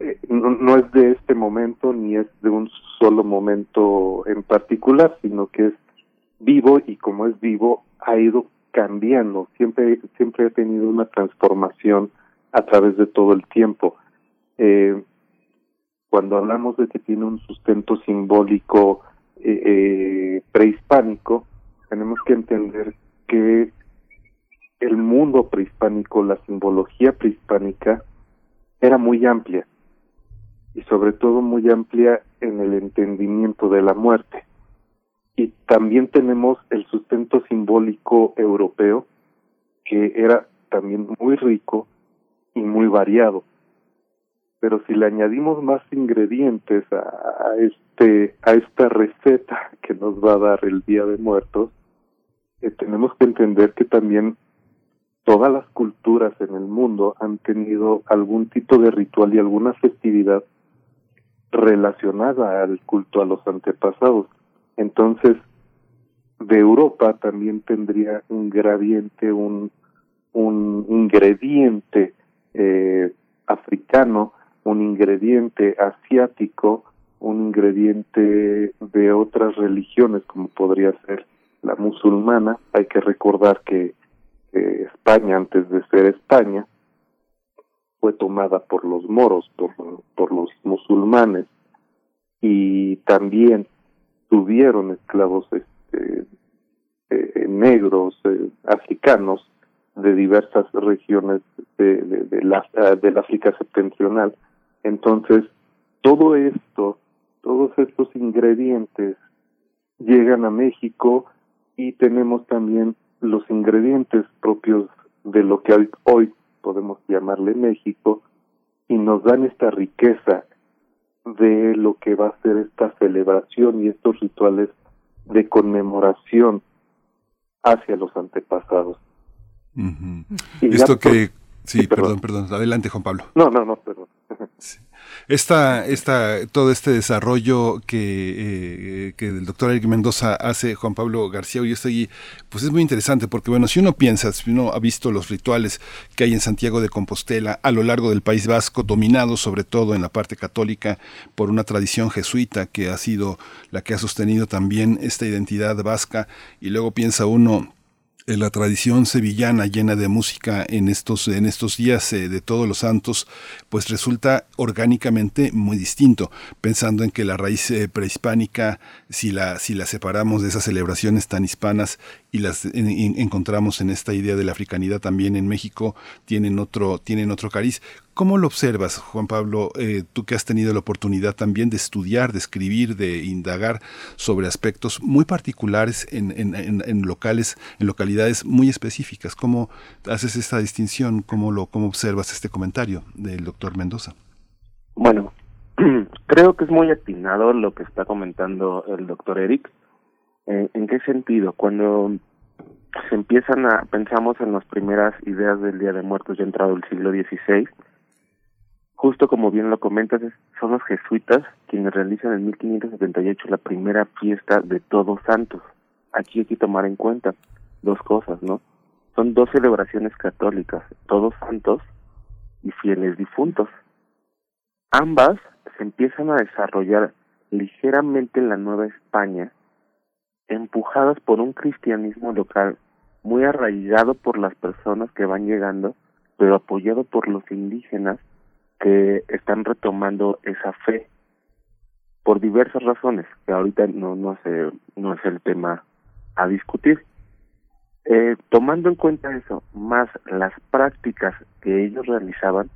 eh, no, no, es de este momento ni es de un solo momento en particular, sino que es vivo y como es vivo ha ido cambiando, siempre, siempre ha tenido una transformación a través de todo el tiempo. Eh, cuando hablamos de que tiene un sustento simbólico eh, eh, prehispánico, tenemos que entender que el mundo prehispánico, la simbología prehispánica, era muy amplia y sobre todo muy amplia en el entendimiento de la muerte. Y también tenemos el sustento simbólico europeo, que era también muy rico y muy variado. Pero si le añadimos más ingredientes a, este a esta receta que nos va a dar el Día de Muertos, eh, tenemos que entender que también todas las culturas en el mundo han tenido algún tipo de ritual y alguna festividad relacionada al culto a los antepasados. Entonces, de Europa también tendría un gradiente, un, un ingrediente eh, africano, un ingrediente asiático, un ingrediente de otras religiones como podría ser la musulmana. Hay que recordar que España, antes de ser España, fue tomada por los moros, por, por los musulmanes, y también tuvieron esclavos este, eh, negros, eh, africanos, de diversas regiones de, de, de la, eh, del África septentrional. Entonces, todo esto, todos estos ingredientes llegan a México y tenemos también los ingredientes propios de lo que hoy podemos llamarle México y nos dan esta riqueza de lo que va a ser esta celebración y estos rituales de conmemoración hacia los antepasados. Esto que... Sí, perdón. perdón, Adelante, Juan Pablo. No, no, no, perdón. Esta, esta, todo este desarrollo que, eh, que el doctor Eric Mendoza hace, Juan Pablo García y estoy, pues es muy interesante porque, bueno, si uno piensa, si uno ha visto los rituales que hay en Santiago de Compostela a lo largo del País Vasco, dominados sobre todo en la parte católica por una tradición jesuita que ha sido la que ha sostenido también esta identidad vasca, y luego piensa uno la tradición sevillana llena de música en estos, en estos días eh, de todos los santos, pues resulta orgánicamente muy distinto, pensando en que la raíz eh, prehispánica, si la, si la separamos de esas celebraciones tan hispanas y las encontramos en esta idea de la africanidad también en México, tienen otro, tienen otro cariz. ¿Cómo lo observas, Juan Pablo, eh, tú que has tenido la oportunidad también de estudiar, de escribir, de indagar sobre aspectos muy particulares en, en, en, locales, en localidades muy específicas? ¿Cómo haces esta distinción? ¿Cómo, lo, cómo observas este comentario del doctor Mendoza? Bueno, creo que es muy atinado lo que está comentando el doctor Eric eh, ¿En qué sentido? Cuando se empiezan a, pensamos en las primeras ideas del Día de Muertos ya entrado el siglo XVI, justo como bien lo comentas, son los jesuitas quienes realizan en 1578 la primera fiesta de Todos Santos. Aquí hay que tomar en cuenta dos cosas, ¿no? Son dos celebraciones católicas, Todos Santos y Fieles Difuntos. Ambas se empiezan a desarrollar ligeramente en la Nueva España empujadas por un cristianismo local muy arraigado por las personas que van llegando, pero apoyado por los indígenas que están retomando esa fe por diversas razones que ahorita no no sé no es el tema a discutir. Eh, tomando en cuenta eso más las prácticas que ellos realizaban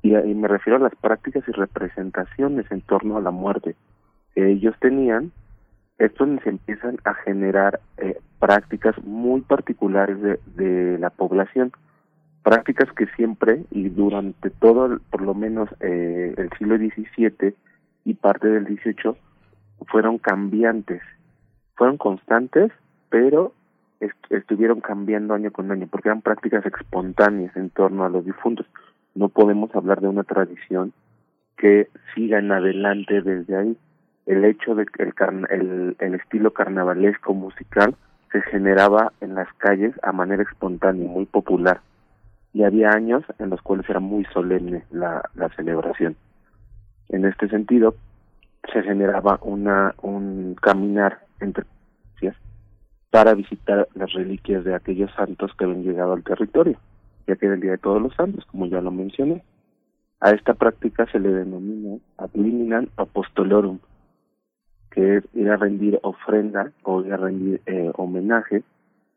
y, me refiero a las prácticas y representaciones en torno a la muerte que ellos tenían esto se empiezan a generar eh, prácticas muy particulares de, la población, prácticas que siempre y durante todo, por lo menos eh, el siglo XVII y parte del XVIII, fueron cambiantes, fueron constantes, pero estuvieron cambiando año con año, porque eran prácticas espontáneas en torno a los difuntos. No podemos hablar de una tradición que siga en adelante desde ahí el hecho de que el, el, estilo carnavalesco musical se generaba en las calles a manera espontánea, muy popular. Y había años en los cuales era muy solemne la, celebración. En este sentido, se generaba una un caminar entre para visitar las reliquias de aquellos santos que habían llegado al territorio, ya que era el Día de Todos los Santos, como ya lo mencioné. A esta práctica se le denomina ad apostolorum, que es ir a rendir ofrenda o ir a rendir eh, homenaje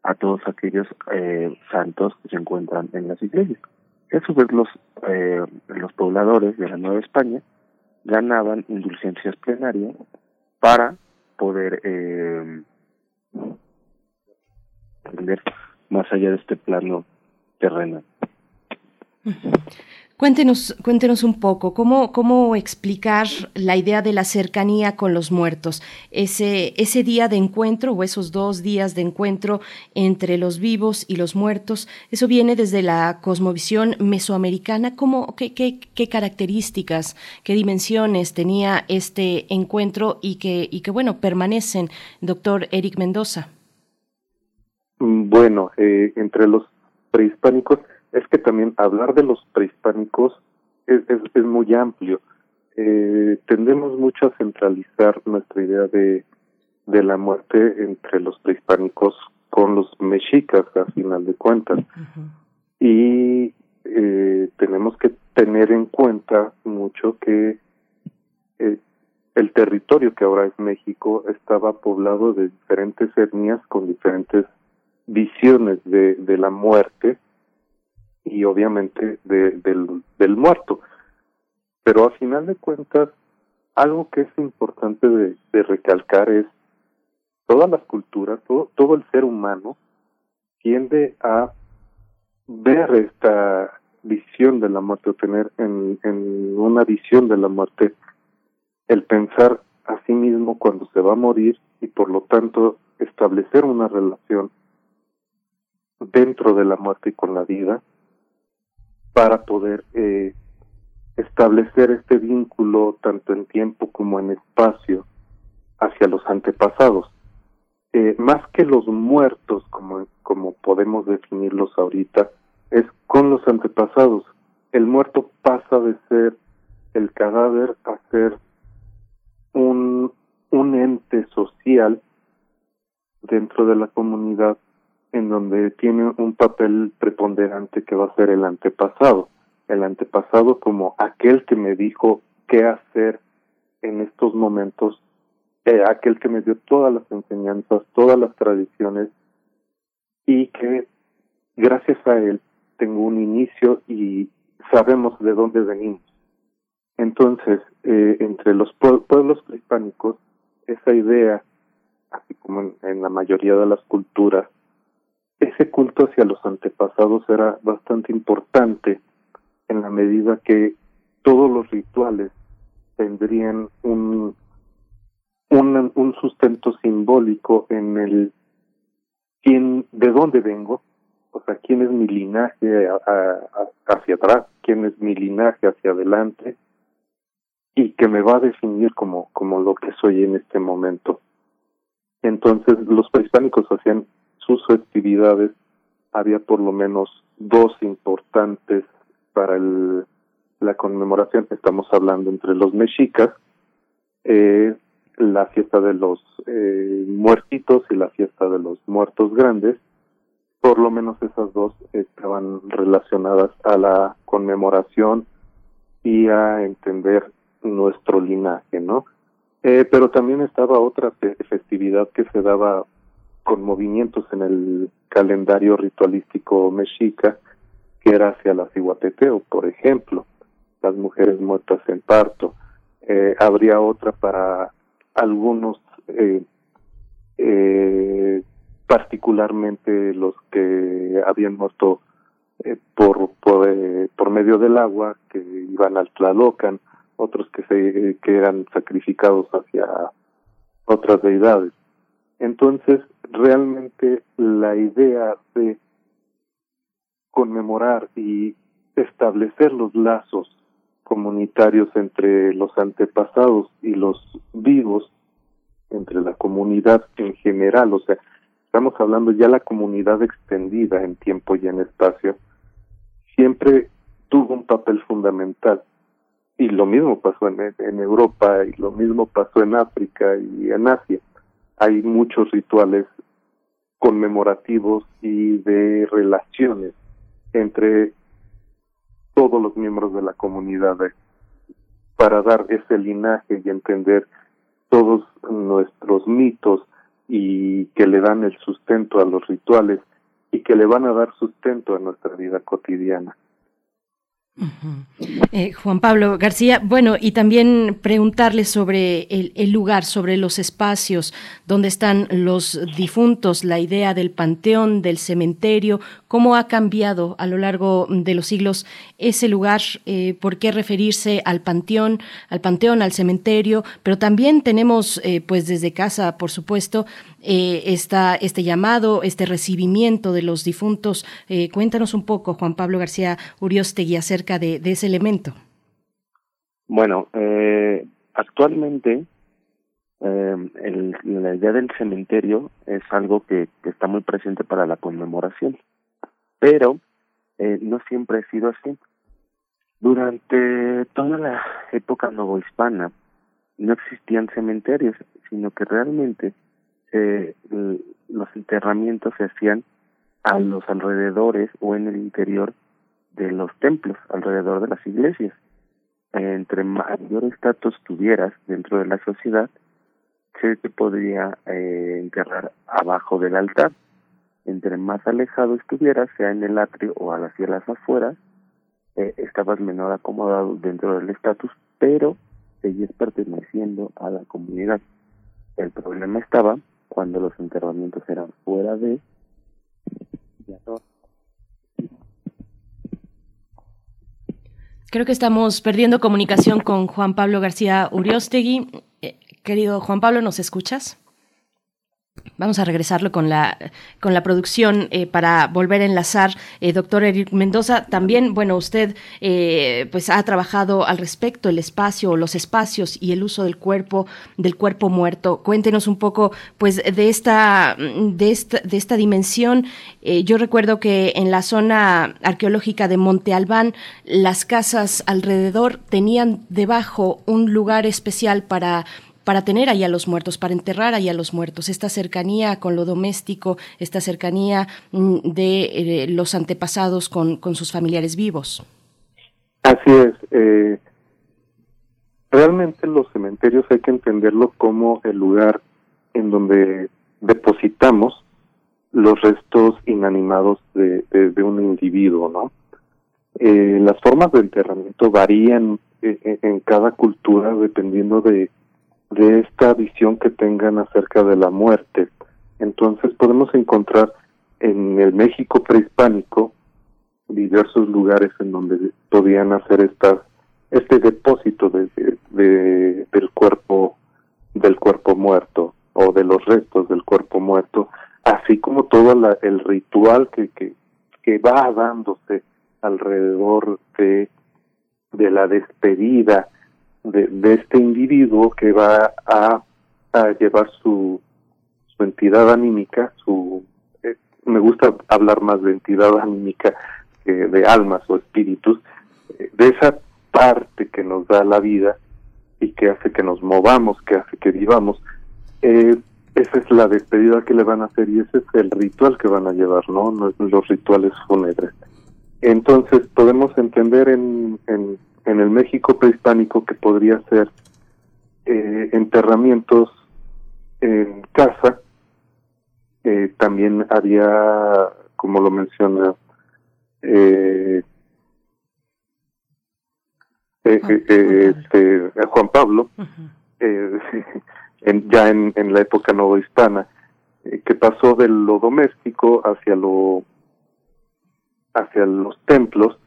a todos aquellos eh, santos que se encuentran en las iglesias. Eso pues los eh, los pobladores de la Nueva España ganaban indulgencias plenarias para poder eh, más allá de este plano terrenal. Cuéntenos, cuéntenos un poco, ¿cómo, ¿cómo explicar la idea de la cercanía con los muertos? Ese, ese día de encuentro o esos dos días de encuentro entre los vivos y los muertos, eso viene desde la cosmovisión mesoamericana. ¿Cómo, qué, qué, qué características, qué dimensiones tenía este encuentro y que, y que bueno, permanecen, doctor Eric Mendoza? Bueno, eh, entre los prehispánicos, es que también hablar de los prehispánicos es, es, muy amplio. Eh, tendemos mucho a centralizar nuestra idea de, de la muerte entre los prehispánicos con los mexicas, a final de cuentas. Y eh, tenemos que tener en cuenta mucho que eh, el territorio que ahora es México estaba poblado de diferentes etnias con diferentes visiones de, de la muerte y obviamente de, del, muerto. Pero a final de cuentas, algo que es importante de, de recalcar es todas las culturas, todo, todo el ser humano tiende a ver esta visión de la muerte o tener en, en una visión de la muerte el pensar a sí mismo cuando se va a morir y por lo tanto establecer una relación dentro de la muerte y con la vida para poder eh, establecer este vínculo tanto en tiempo como en espacio hacia los antepasados. Eh, más que los muertos, como, como podemos definirlos ahorita, es con los antepasados. El muerto pasa de ser el cadáver a ser un, un ente social dentro de la comunidad en donde tiene un papel preponderante que va a ser el antepasado. El antepasado como aquel que me dijo qué hacer en estos momentos, eh, aquel que me dio todas las enseñanzas, todas las tradiciones y que gracias a él tengo un inicio y sabemos de dónde venimos. Entonces, eh, entre los pueblos prehispánicos, esa idea, así como en la mayoría de las culturas, ese culto hacia los antepasados era bastante importante en la medida que todos los rituales tendrían un, un, un sustento simbólico en el quién, de dónde vengo, o sea, quién es mi linaje hacia atrás, quién es mi linaje hacia adelante, y que me va a definir como, como lo que soy en este momento. Entonces, los prehispánicos hacían sus festividades había por lo menos dos importantes para el, la conmemoración. Estamos hablando entre los mexicas, eh, la fiesta de los eh, muertitos y la fiesta de los muertos grandes. Por lo menos esas dos estaban relacionadas a la conmemoración y a entender nuestro linaje, ¿no? Eh, pero también estaba otra festividad que se daba con movimientos en el calendario ritualístico mexica, que era hacia la ciguateteo, por ejemplo, las mujeres muertas en parto. Eh, habría otra para algunos, eh, eh, particularmente los que habían muerto eh, por eh, por medio del agua, que iban al Tlalocan, otros que se que eran sacrificados hacia otras deidades. Entonces, realmente la idea de conmemorar y establecer los lazos comunitarios entre los antepasados y los vivos, entre la comunidad en general, o sea, estamos hablando ya la comunidad extendida en tiempo y en espacio, siempre tuvo un papel fundamental. Y lo mismo pasó en, en Europa, y lo mismo pasó en África y en Asia hay muchos rituales conmemorativos y de relaciones entre todos los miembros de la comunidad para dar ese linaje y entender todos nuestros mitos y que le dan el sustento a los rituales y que le van a dar sustento a nuestra vida cotidiana. Eh, Juan Pablo García, bueno, y también preguntarle sobre el, lugar, sobre los espacios donde están los difuntos, la idea del panteón, del cementerio, cómo ha cambiado a lo largo de los siglos ese lugar, eh, por qué referirse al panteón, al panteón, al cementerio, pero también tenemos, eh, pues desde casa, por supuesto, eh, este llamado, este recibimiento de los difuntos. Eh, cuéntanos un poco, Juan Pablo García Uriostegui, acerca de, ese elemento. Bueno, eh, actualmente el, la idea del cementerio es algo que, está muy presente para la conmemoración, pero no siempre ha sido así. Durante toda la época novohispana no existían cementerios, sino que realmente eh, los enterramientos se hacían a los alrededores o en el interior de los templos, alrededor de las iglesias. Entre mayor estatus tuvieras dentro de la sociedad, se te podría eh, enterrar abajo del altar. Entre más alejado estuvieras, sea en el atrio o hacia las afueras, eh, estabas menor acomodado dentro del estatus, pero seguías perteneciendo a la comunidad. El problema estaba cuando los enterramientos eran fuera de Creo que estamos perdiendo comunicación con Juan Pablo García Uriostegui. Eh, querido Juan Pablo, ¿nos escuchas? Vamos a regresarlo con la, con la producción eh, para volver a enlazar. Eh, doctor Eric Mendoza, también, bueno, usted eh, pues ha trabajado al respecto, el espacio, los espacios y el uso del cuerpo, del cuerpo muerto. Cuéntenos un poco pues de esta, de esta, de esta dimensión. yo recuerdo que en la zona arqueológica de Monte Albán, las casas alrededor tenían debajo un lugar especial para para tener ahí a los muertos, para enterrar ahí a los muertos, esta cercanía con lo doméstico, esta cercanía mm, de eh, los antepasados con, con, sus familiares vivos. Así es. Eh, realmente los cementerios hay que entenderlo como el lugar en donde depositamos los restos inanimados de, de, un individuo, ¿no? Eh, las formas de enterramiento varían en cada cultura dependiendo de de esta visión que tengan acerca de la muerte. Entonces podemos encontrar en el México prehispánico diversos lugares en donde podían hacer estas este depósito de, de, del cuerpo del cuerpo muerto o de los restos del cuerpo muerto así como todo la, el ritual que, que, que va dándose alrededor de de la despedida de, este individuo que va a, a llevar su, su entidad anímica, su eh, me gusta hablar más de entidad anímica que de almas o espíritus, eh, de esa parte que nos da la vida y que hace que nos movamos, que hace que vivamos. Eh, esa es la despedida que le van a hacer y ese es el ritual que van a llevar, ¿no? Los rituales fúnebres. Entonces podemos entender en, en en el México prehispánico que podría ser eh, enterramientos en casa. Eh, también había, como lo menciona eh, este, Juan Pablo, ya en, en la época novohispana, que pasó de lo doméstico hacia lo hacia los templos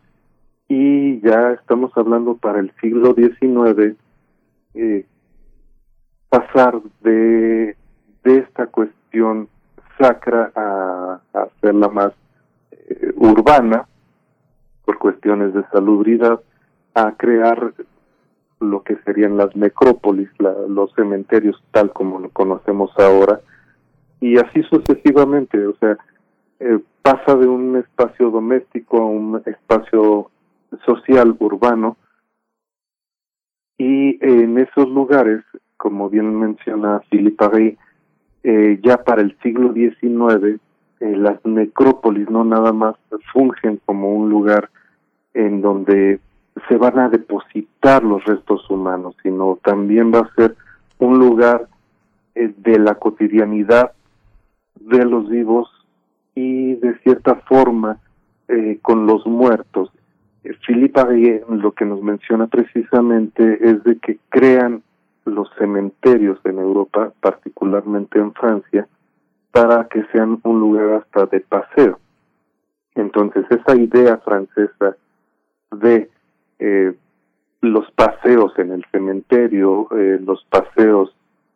y ya estamos hablando para el siglo XIX eh, pasar de, de esta cuestión sacra a, hacerla más eh, urbana por cuestiones de salubridad a crear lo que serían las necrópolis, los cementerios tal como lo conocemos ahora y así sucesivamente, o sea, eh, pasa de un espacio doméstico a un espacio social urbano y en esos lugares, como bien menciona Philippe eh, ya para el siglo XIX eh, las necrópolis no nada más fungen como un lugar en donde se van a depositar los restos humanos, sino también va a ser un lugar eh, de la cotidianidad de los vivos y de cierta forma con los muertos. Eh, Filipa lo que nos menciona precisamente es de que crean los cementerios en Europa, particularmente en Francia, para que sean un lugar hasta de paseo. Entonces, esa idea francesa de eh, los paseos en el cementerio, eh, los paseos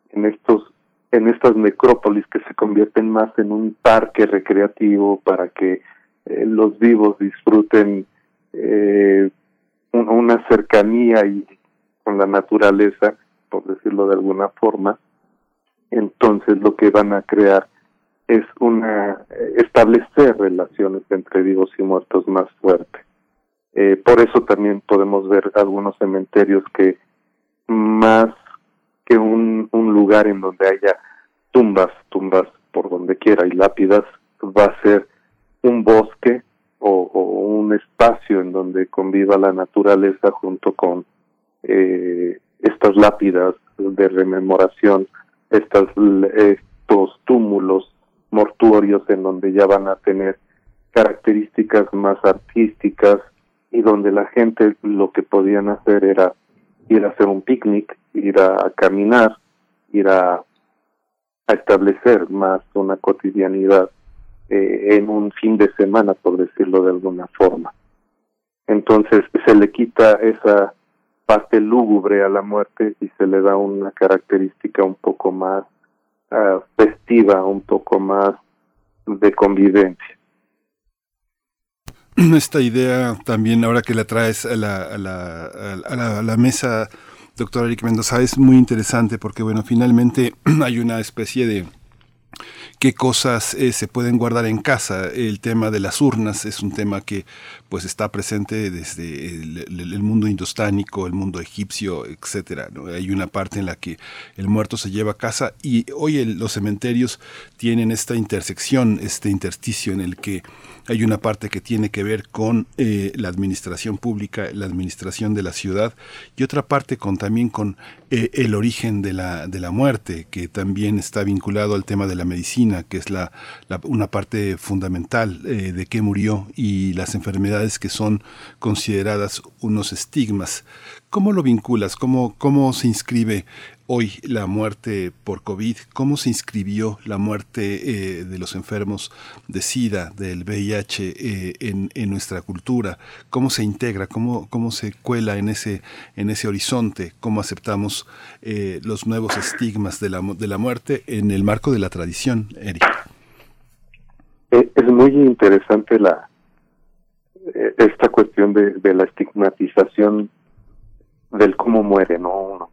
en estos en estas necrópolis que se convierten más en un parque recreativo para que eh, los vivos disfruten eh, una cercanía y con la naturaleza, por decirlo de alguna forma, entonces lo que van a crear es una establecer relaciones entre vivos y muertos más fuerte. Eh, por eso también podemos ver algunos cementerios que más que un, un lugar en donde haya tumbas, tumbas por donde quiera y lápidas, va a ser un bosque o, un espacio en donde conviva la naturaleza junto con eh, estas lápidas de rememoración, estas, estos túmulos mortuorios en donde ya van a tener características más artísticas y donde la gente lo que podían hacer era ir a hacer un picnic, ir a caminar, ir a, a establecer más una cotidianidad eh, en un fin de semana, por decirlo de alguna forma. Entonces se le quita esa parte lúgubre a la muerte y se le da una característica un poco más uh, festiva, un poco más de convivencia. Esta idea también, ahora que la traes a la, a la, a la, a la mesa, doctor Eric Mendoza, es muy interesante porque, bueno, finalmente hay una especie de qué cosas eh, se pueden guardar en casa. El tema de las urnas es un tema que pues está presente desde el, mundo indostánico, el mundo egipcio, etcétera. Hay una parte en la que el muerto se lleva a casa y hoy los cementerios tienen esta intersección, este intersticio en el que hay una parte que tiene que ver con eh, la administración pública, la administración de la ciudad y otra parte con también con eh, el origen de la, de la muerte, que también está vinculado al tema de la medicina, que es la, una parte fundamental eh, de qué murió y las enfermedades que son consideradas unos estigmas. ¿Cómo lo vinculas? ¿Cómo, cómo se inscribe hoy la muerte por COVID? ¿Cómo se inscribió la muerte eh, de los enfermos de SIDA, del VIH eh, en, en, nuestra cultura? ¿Cómo se integra? ¿Cómo, cómo se cuela en ese, en ese horizonte? ¿Cómo aceptamos eh, los nuevos estigmas de la, de la muerte en el marco de la tradición, Eric? Es muy interesante la esta cuestión de, de la estigmatización del cómo muere, ¿no?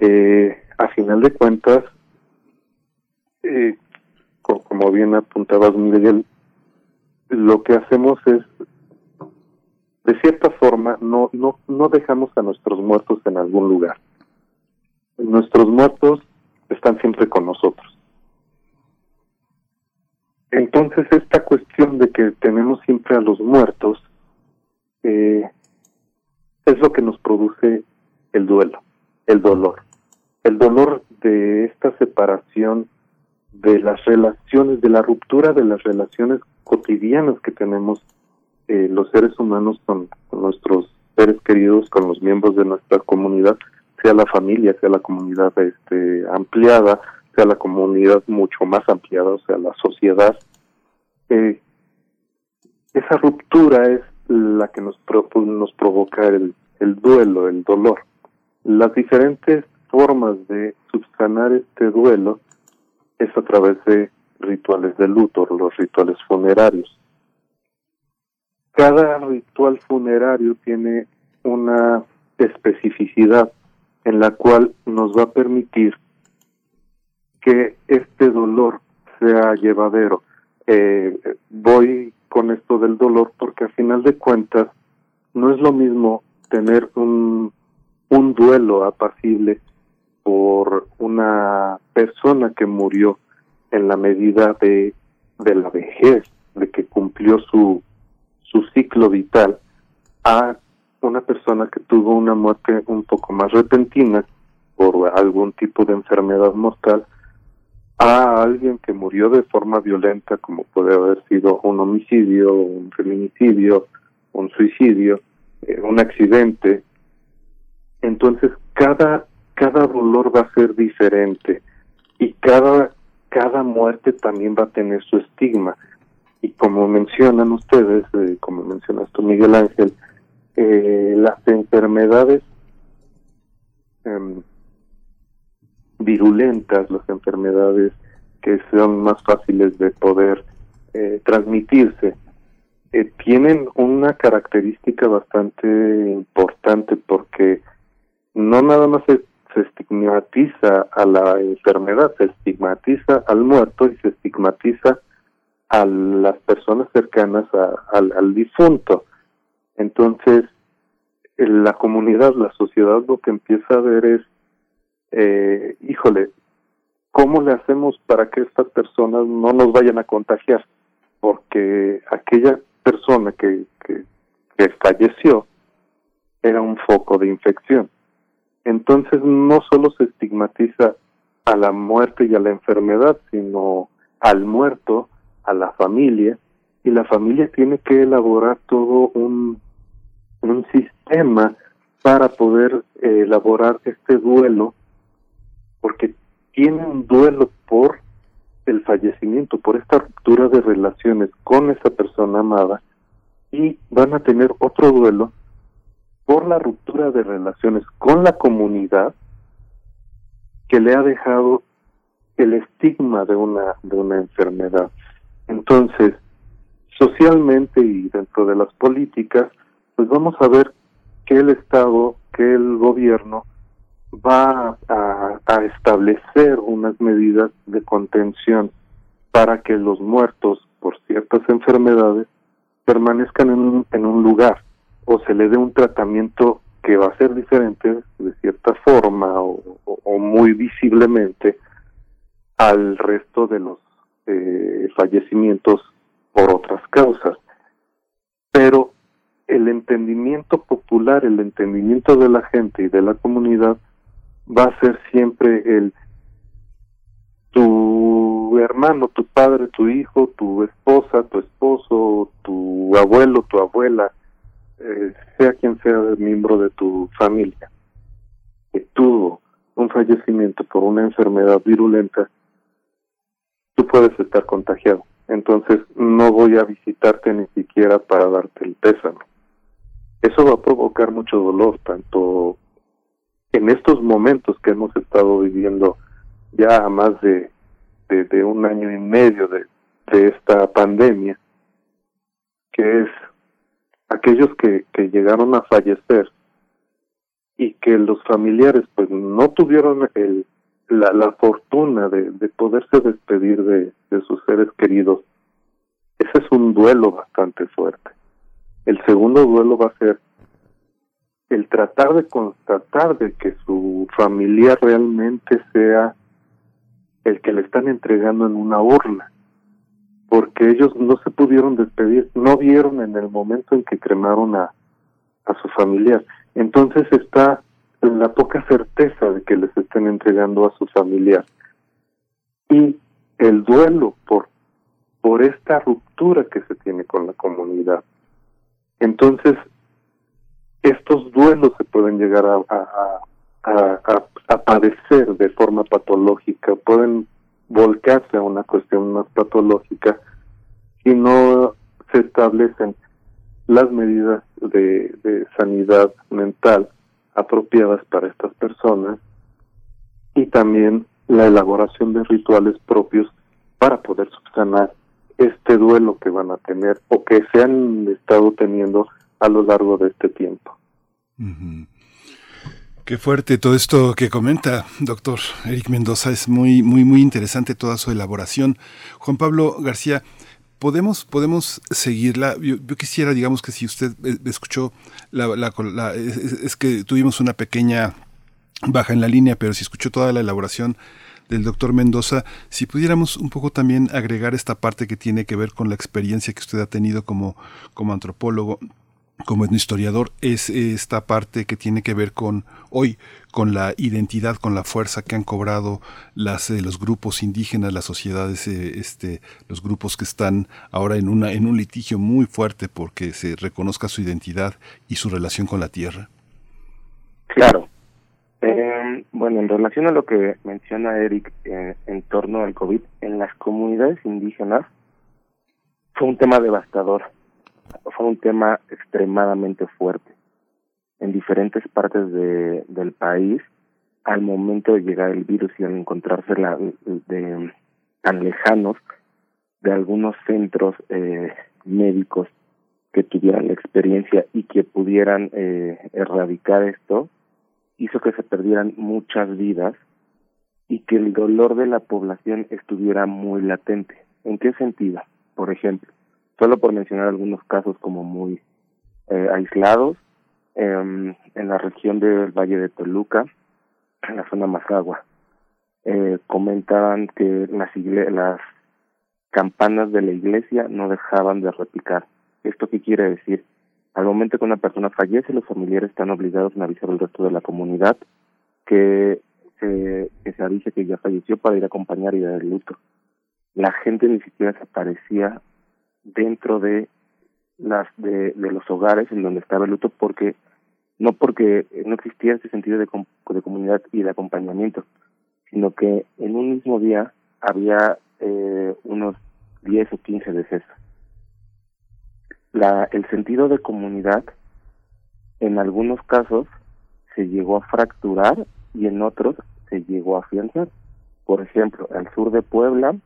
Eh, a final de cuentas, eh, como bien apuntabas, Miguel, lo que hacemos es, de cierta forma, no, no, no dejamos a nuestros muertos en algún lugar. Nuestros muertos están siempre con nosotros. Entonces, esta cuestión de que tenemos siempre a los muertos eh, es lo que nos produce el duelo, el dolor el dolor de esta separación de las relaciones, de la ruptura de las relaciones cotidianas que tenemos eh, los seres humanos con, nuestros seres queridos, con los miembros de nuestra comunidad, sea la familia, sea la comunidad este, ampliada, sea la comunidad mucho más ampliada, o sea, la sociedad. Eh, esa ruptura es la que nos, nos provoca el, el duelo, el dolor. Las diferentes formas de subsanar este duelo es a través de rituales de luto, los rituales funerarios. Cada ritual funerario tiene una especificidad en la cual nos va a permitir que este dolor sea llevadero. Eh, voy con esto del dolor porque a final de cuentas no es lo mismo tener un, un duelo apacible por una persona que murió en la medida de, de la vejez, de que cumplió su, su ciclo vital, a una persona que tuvo una muerte un poco más repentina por algún tipo de enfermedad mortal a alguien que murió de forma violenta, como puede haber sido un homicidio, un feminicidio, un suicidio, eh, un accidente. Entonces, cada, cada dolor va a ser diferente y cada, cada muerte también va a tener su estigma. Y como mencionan ustedes, eh, como mencionas tú, Miguel Ángel, eh, las enfermedades em, virulentas, las enfermedades que son más fáciles de poder eh, transmitirse, eh, tienen una característica bastante importante porque no nada más se, estigmatiza a la enfermedad, se estigmatiza al muerto y se estigmatiza a las personas cercanas al, al difunto. Entonces, la comunidad, la sociedad lo que empieza a ver es eh, híjole, ¿cómo le hacemos para que estas personas no nos vayan a contagiar? Porque aquella persona que, que, falleció era un foco de infección. Entonces no solo se estigmatiza a la muerte y a la enfermedad, sino al muerto, a la familia, y la familia tiene que elaborar todo un, un sistema para poder eh, elaborar este duelo porque tiene un duelo por el fallecimiento, por esta ruptura de relaciones con esa persona amada y van a tener otro duelo por la ruptura de relaciones con la comunidad que le ha dejado el estigma de una de una enfermedad. Entonces, socialmente y dentro de las políticas, pues vamos a ver que el Estado, que el gobierno va a, establecer unas medidas de contención para que los muertos por ciertas enfermedades permanezcan en un, en un lugar o se le dé un tratamiento que va a ser diferente de cierta forma o, muy visiblemente al resto de los eh, fallecimientos por otras causas. Pero el entendimiento popular, el entendimiento de la gente y de la comunidad va a ser siempre el tu hermano, tu padre, tu hijo, tu esposa, tu esposo, tu abuelo, tu abuela, eh, sea quien sea el miembro de tu familia, que tuvo un fallecimiento por una enfermedad virulenta, tú puedes estar contagiado. Entonces no voy a visitarte ni siquiera para darte el pésame. Eso va a provocar mucho dolor, tanto en estos momentos que hemos estado viviendo ya más de, de, un año y medio de, de esta pandemia, que es aquellos que, que llegaron a fallecer y que los familiares pues no tuvieron el, la, la fortuna de, de poderse despedir de, de sus seres queridos, ese es un duelo bastante fuerte. El segundo duelo va a ser el tratar de constatar de que su familiar realmente sea el que le están entregando en una urna, porque ellos no se pudieron despedir, no vieron en el momento en que cremaron a, a su familiar. Entonces está la poca certeza de que les estén entregando a su familiar. Y el duelo por, por esta ruptura que se tiene con la comunidad. Entonces, estos duelos se pueden llegar a, padecer de forma patológica, pueden volcarse a una cuestión más patológica si no se establecen las medidas de sanidad mental apropiadas para estas personas y también la elaboración de rituales propios para poder subsanar este duelo que van a tener o que se han estado teniendo a lo largo de este tiempo. Qué fuerte todo esto que comenta, doctor Eric Mendoza. Es muy, muy, muy interesante toda su elaboración. Juan Pablo García, podemos, podemos seguirla. Yo, quisiera, digamos que si usted eh, escuchó la, es, que tuvimos una pequeña baja en la línea, pero si escuchó toda la elaboración del doctor Mendoza, si pudiéramos un poco también agregar esta parte que tiene que ver con la experiencia que usted ha tenido como, como antropólogo como historiador es esta parte que tiene que ver con hoy con la identidad, con la fuerza que han cobrado las, eh, los grupos indígenas, las sociedades, eh, este, los grupos que están ahora en una en un litigio muy fuerte porque se reconozca su identidad y su relación con la tierra. Claro. Eh, bueno, en relación a lo que menciona Eric en torno al COVID, en las comunidades indígenas fue un tema devastador fue un tema extremadamente fuerte. En diferentes partes de, del país, al momento de llegar el virus y al encontrarse la, de, tan lejanos de algunos centros eh, médicos que tuvieran la experiencia y que pudieran eh, erradicar esto, hizo que se perdieran muchas vidas y que el dolor de la población estuviera muy latente. ¿En qué sentido? Por ejemplo, solo por mencionar algunos casos como muy eh, aislados, eh, en la región del Valle de Toluca, en la zona Mazagua, eh, comentaban que las, las campanas de la iglesia no dejaban de repicar. ¿Esto qué quiere decir? Al momento que una persona fallece, los familiares están obligados a avisar al resto de la comunidad que, que se avise que ya falleció para ir a acompañar y dar el luto. La gente ni siquiera se aparecía dentro de las de, los hogares en donde estaba el luto porque no porque no existía ese sentido de, de comunidad y de acompañamiento sino que en un mismo día había eh, unos 10 o 15 decesos. La el sentido de comunidad en algunos casos se llegó a fracturar y en otros se llegó a afianzar. Por ejemplo al sur de Puebla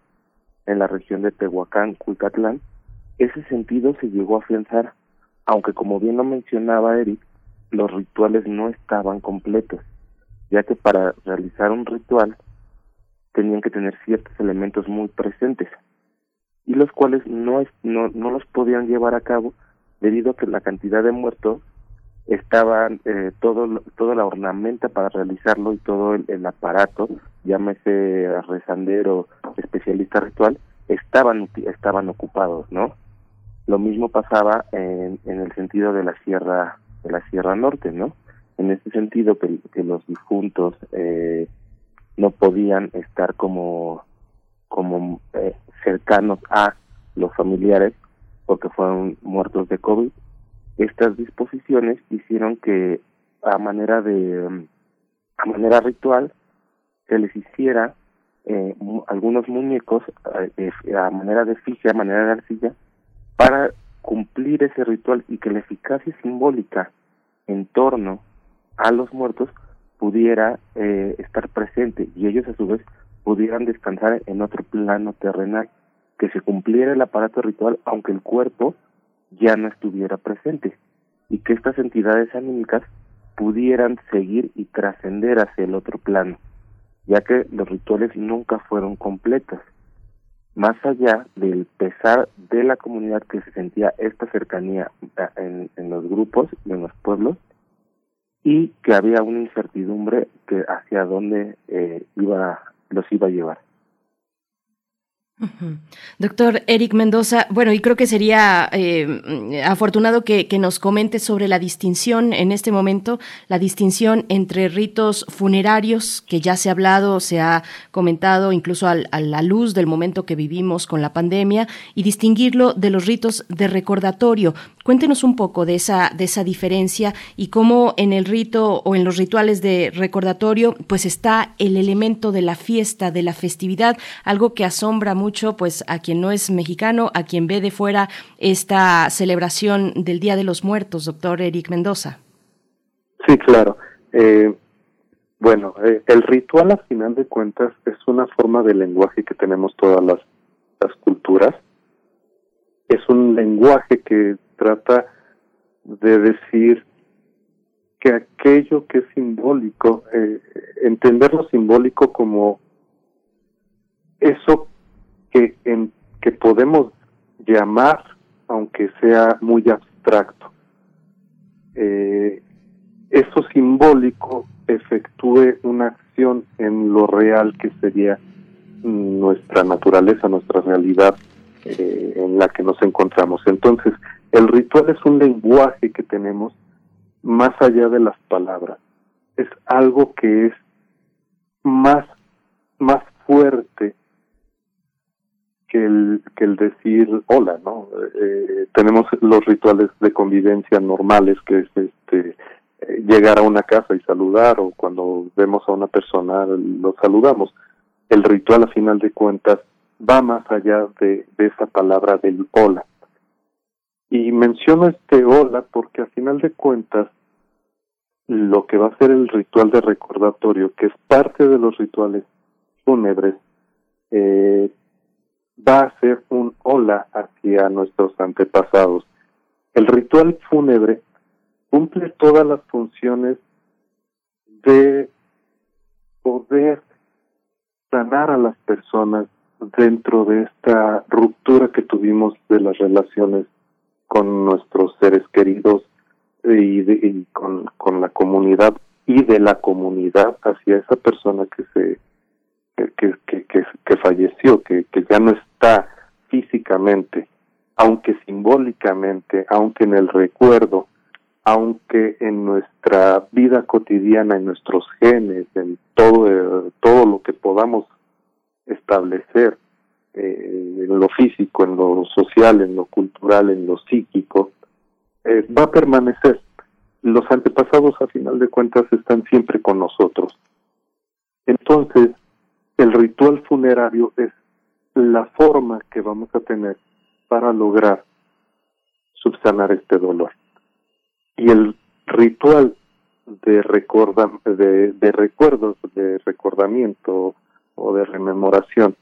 en la región de Tehuacán Culcatlán ese sentido se llegó a afianzar, aunque como bien lo mencionaba Eric, los rituales no estaban completos, ya que para realizar un ritual tenían que tener ciertos elementos muy presentes, y los cuales no, no, no los podían llevar a cabo debido a que la cantidad de muertos estaban eh, todo toda la ornamenta para realizarlo y todo el, el aparato llámese rezandero especialista ritual estaban estaban ocupados no lo mismo pasaba en, en el sentido de la sierra de la sierra norte, ¿no? En este sentido que, los difuntos eh, no podían estar como como eh, cercanos a los familiares porque fueron muertos de COVID. Estas disposiciones hicieron que a manera de a manera ritual se les hiciera eh, algunos muñecos eh, a manera de fija, a manera de arcilla, para cumplir ese ritual y que la eficacia simbólica en torno a los muertos pudiera eh, estar presente y ellos a su vez pudieran descansar en otro plano terrenal, que se cumpliera el aparato ritual aunque el cuerpo ya no estuviera presente y que estas entidades anímicas pudieran seguir y trascender hacia el otro plano, ya que los rituales nunca fueron completos más allá del pesar de la comunidad que se sentía esta cercanía en, en los grupos y en los pueblos y que había una incertidumbre que hacia dónde eh, iba los iba a llevar. Doctor Eric Mendoza, bueno, y creo que sería eh, afortunado que, nos comente sobre la distinción en este momento, la distinción entre ritos funerarios, que ya se ha hablado, se ha comentado incluso a la luz del momento que vivimos con la pandemia, y distinguirlo de los ritos de recordatorio. Cuéntenos un poco de esa, de esa diferencia y cómo en el rito o en los rituales de recordatorio, pues está el elemento de la fiesta, de la festividad, algo que asombra mucho pues a quien no es mexicano, a quien ve de fuera esta celebración del Día de los Muertos, doctor Eric Mendoza. Sí, claro. Eh, bueno, eh, el ritual a final de cuentas es una forma de lenguaje que tenemos todas las, las culturas. Es un lenguaje que trata de decir que aquello que es simbólico, eh, entender lo simbólico como eso que, en, que podemos llamar, aunque sea muy abstracto. Eh, eso simbólico efectúe una acción en lo real que sería nuestra naturaleza, nuestra realidad eh, en la que nos encontramos. Entonces, El ritual es un lenguaje que tenemos más allá de las palabras. Es algo que es más, más fuerte que el, que el decir hola, ¿no? Eh, tenemos los rituales de convivencia normales, que es este eh, llegar a una casa y saludar, o cuando vemos a una persona lo saludamos. El ritual, a final de cuentas, va más allá de, de esa palabra del hola. Y menciono este hola porque, a final de cuentas, lo que va a ser el ritual de recordatorio, que es parte de los rituales fúnebres, eh, va a ser un hola hacia nuestros antepasados. El ritual fúnebre cumple todas las funciones de poder sanar a las personas dentro de esta ruptura que tuvimos de las relaciones con nuestros seres queridos y, con, con la comunidad y de la comunidad hacia esa persona que se que, falleció, que, que ya no está físicamente, aunque simbólicamente, aunque en el recuerdo, aunque en nuestra vida cotidiana, en nuestros genes, en todo, todo lo que podamos establecer, eh, en lo físico, en lo social, en lo cultural, en lo psíquico, eh, va a permanecer. Los antepasados, a final de cuentas, están siempre con nosotros. Entonces, el ritual funerario es la forma que vamos a tener para lograr subsanar este dolor. Y el ritual de, recorda, de, recuerdos, de recordamiento o de rememoración,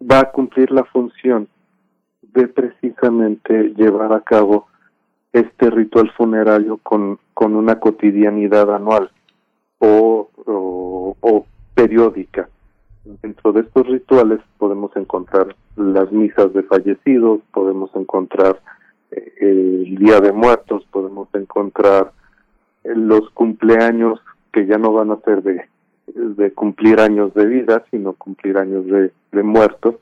va a cumplir la función de precisamente llevar a cabo este ritual funerario con, con una cotidianidad anual o, o periódica. De estos rituales podemos encontrar las misas de fallecidos, podemos encontrar eh, el Día de Muertos, podemos encontrar eh, los cumpleaños que ya no van a ser de, de cumplir años de vida, sino cumplir años de, de muertos,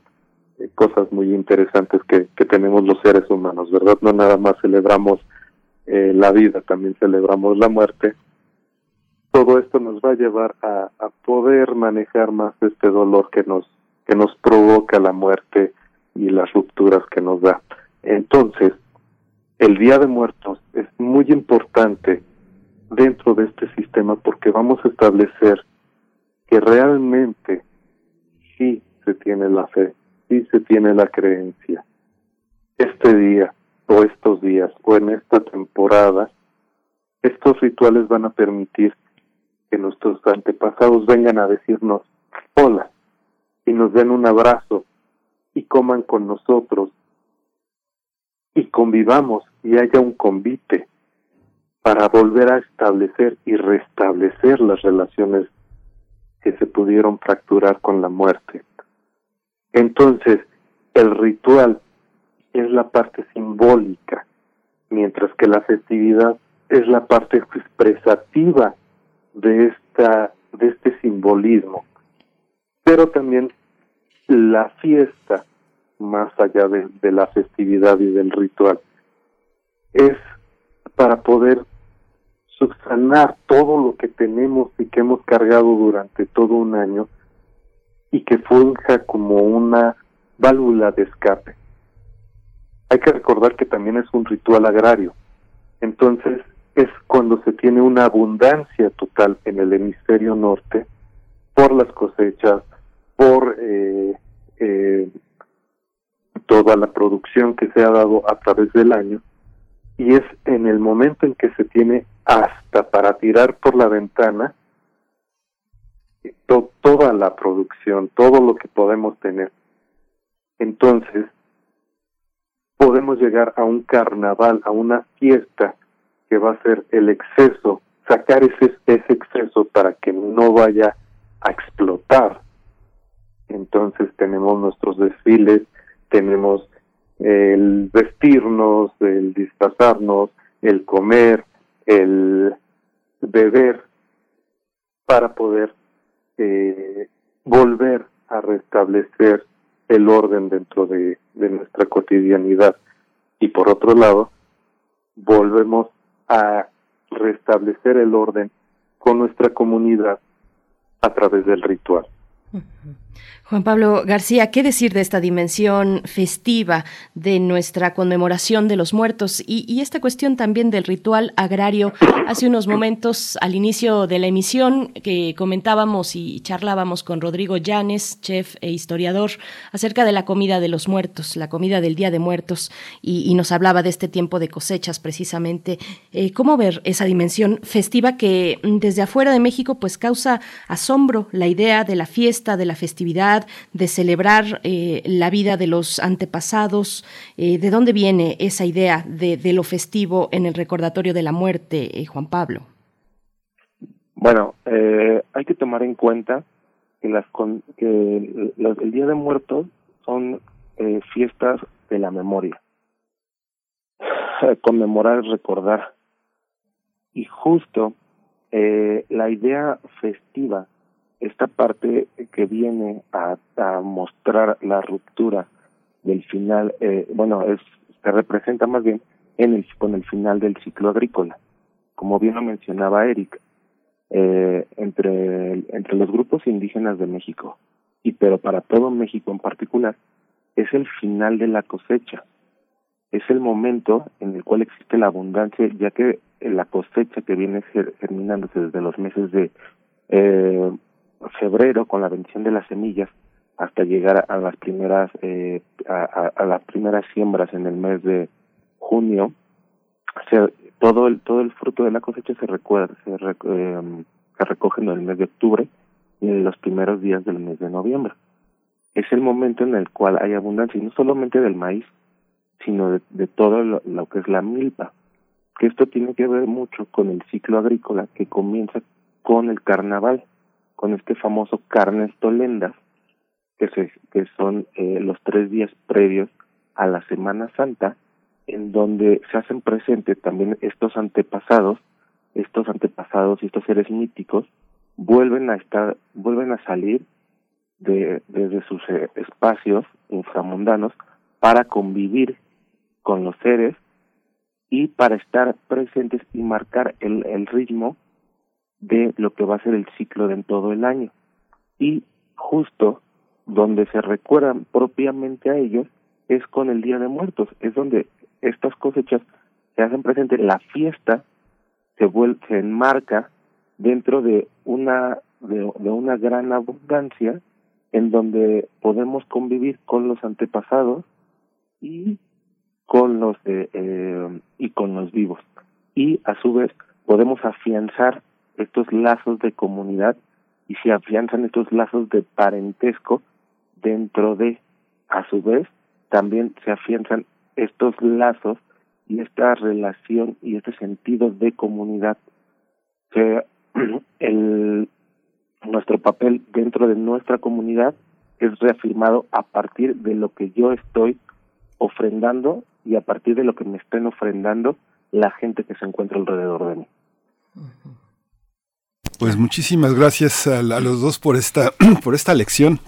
eh, cosas muy interesantes que, que tenemos los seres humanos, ¿verdad? No nada más celebramos la vida, también celebramos la muerte todo esto nos va a llevar a, poder manejar más este dolor que nos que nos provoca la muerte y las rupturas que nos da. Entonces, el Día de Muertos es muy importante dentro de este sistema porque vamos a establecer que realmente sí se tiene la fe, sí se tiene la creencia. Este día o estos días o en esta temporada, estos rituales van a permitir nuestros antepasados vengan a decirnos hola y nos den un abrazo y coman con nosotros y convivamos y haya un convite para volver a establecer y restablecer las relaciones que se pudieron fracturar con la muerte. Entonces, el ritual es la parte simbólica, mientras que la festividad es la parte expresativa de esta de este simbolismo pero también la fiesta más allá de, de la festividad y del ritual es para poder subsanar todo lo que tenemos y que hemos cargado durante todo un año y que funja como una válvula de escape. Hay que recordar que también es un ritual agrario. Entonces, es cuando se tiene una abundancia total en el hemisferio norte por las cosechas, por eh, eh, toda la producción que se ha dado a través del año, y es en el momento en que se tiene hasta para tirar por la ventana toda la producción, todo lo que podemos tener. Entonces, podemos llegar a un carnaval, a una fiesta que va a ser el exceso, sacar ese, ese exceso para que no vaya a explotar. Entonces tenemos nuestros desfiles, tenemos el vestirnos, el disfrazarnos, el comer, el beber, para poder eh, volver a restablecer el orden dentro de, de nuestra cotidianidad. Y por otro lado, volvemos a restablecer el orden con nuestra comunidad a través del ritual. Juan Pablo García, ¿qué decir de esta dimensión festiva de nuestra conmemoración de los muertos y, esta cuestión también del ritual agrario? Hace unos momentos, al inicio de la emisión, que comentábamos y charlábamos con Rodrigo Llanes, chef e historiador, acerca de la comida de los muertos, la comida del Día de Muertos, y, nos hablaba de este tiempo de cosechas precisamente. Eh, ¿Cómo ver esa dimensión festiva que desde afuera de México pues causa asombro la idea de la fiesta, de la festividad? de celebrar eh, la vida de los antepasados. Eh, ¿De dónde viene esa idea de, lo festivo en el recordatorio de la muerte, eh, Juan Pablo? Bueno, hay que tomar en cuenta que, las que el Día de Muertos son fiestas de la memoria. Conmemorar recordar. Y justo la idea festiva esta parte que viene a, mostrar la ruptura del final, eh, bueno, es se representa más bien en el, con el final del ciclo agrícola. Como bien lo mencionaba Eric, eh, entre, entre los grupos indígenas de México, y pero para todo México en particular, es el final de la cosecha. Es el momento en el cual existe la abundancia, ya que la cosecha que viene germinándose desde los meses de eh, febrero con la bendición de las semillas hasta llegar a las primeras eh, a, las primeras siembras en el mes de junio todo el todo el fruto de la cosecha se recuerda se, em, se recoge en el mes de octubre y en los primeros días del mes de noviembre. Es el momento en el cual hay abundancia y no solamente del maíz sino de, de todo lo, lo que es la milpa que esto tiene que ver mucho con el ciclo agrícola que comienza con el carnaval con este famoso carnes tolendas, que, se, que son eh, los tres días previos a la Semana Santa, en donde se hacen presentes también estos antepasados, estos antepasados y estos seres míticos vuelven a estar, vuelven a salir de, desde sus eh, espacios inframundanos para convivir con los seres y para estar presentes y marcar el, el ritmo de lo que va a ser el ciclo de todo el año. Y justo donde se recuerdan propiamente a ellos es con el Día de Muertos, es donde estas cosechas se hacen presente, la fiesta se, vuelve, se enmarca dentro de una de, una gran abundancia en donde podemos convivir con los antepasados y con los eh, y con los vivos y a su vez podemos afianzar estos lazos de comunidad y se afianzan estos lazos de parentesco dentro de, a su vez, también se afianzan estos lazos y esta relación y este sentido de comunidad. Que el, nuestro papel dentro de nuestra comunidad es reafirmado a partir de lo que yo estoy ofrendando y a partir de lo que me estén ofrendando la gente que se encuentra alrededor de mí. Pues muchísimas gracias a, los dos por esta, por esta lección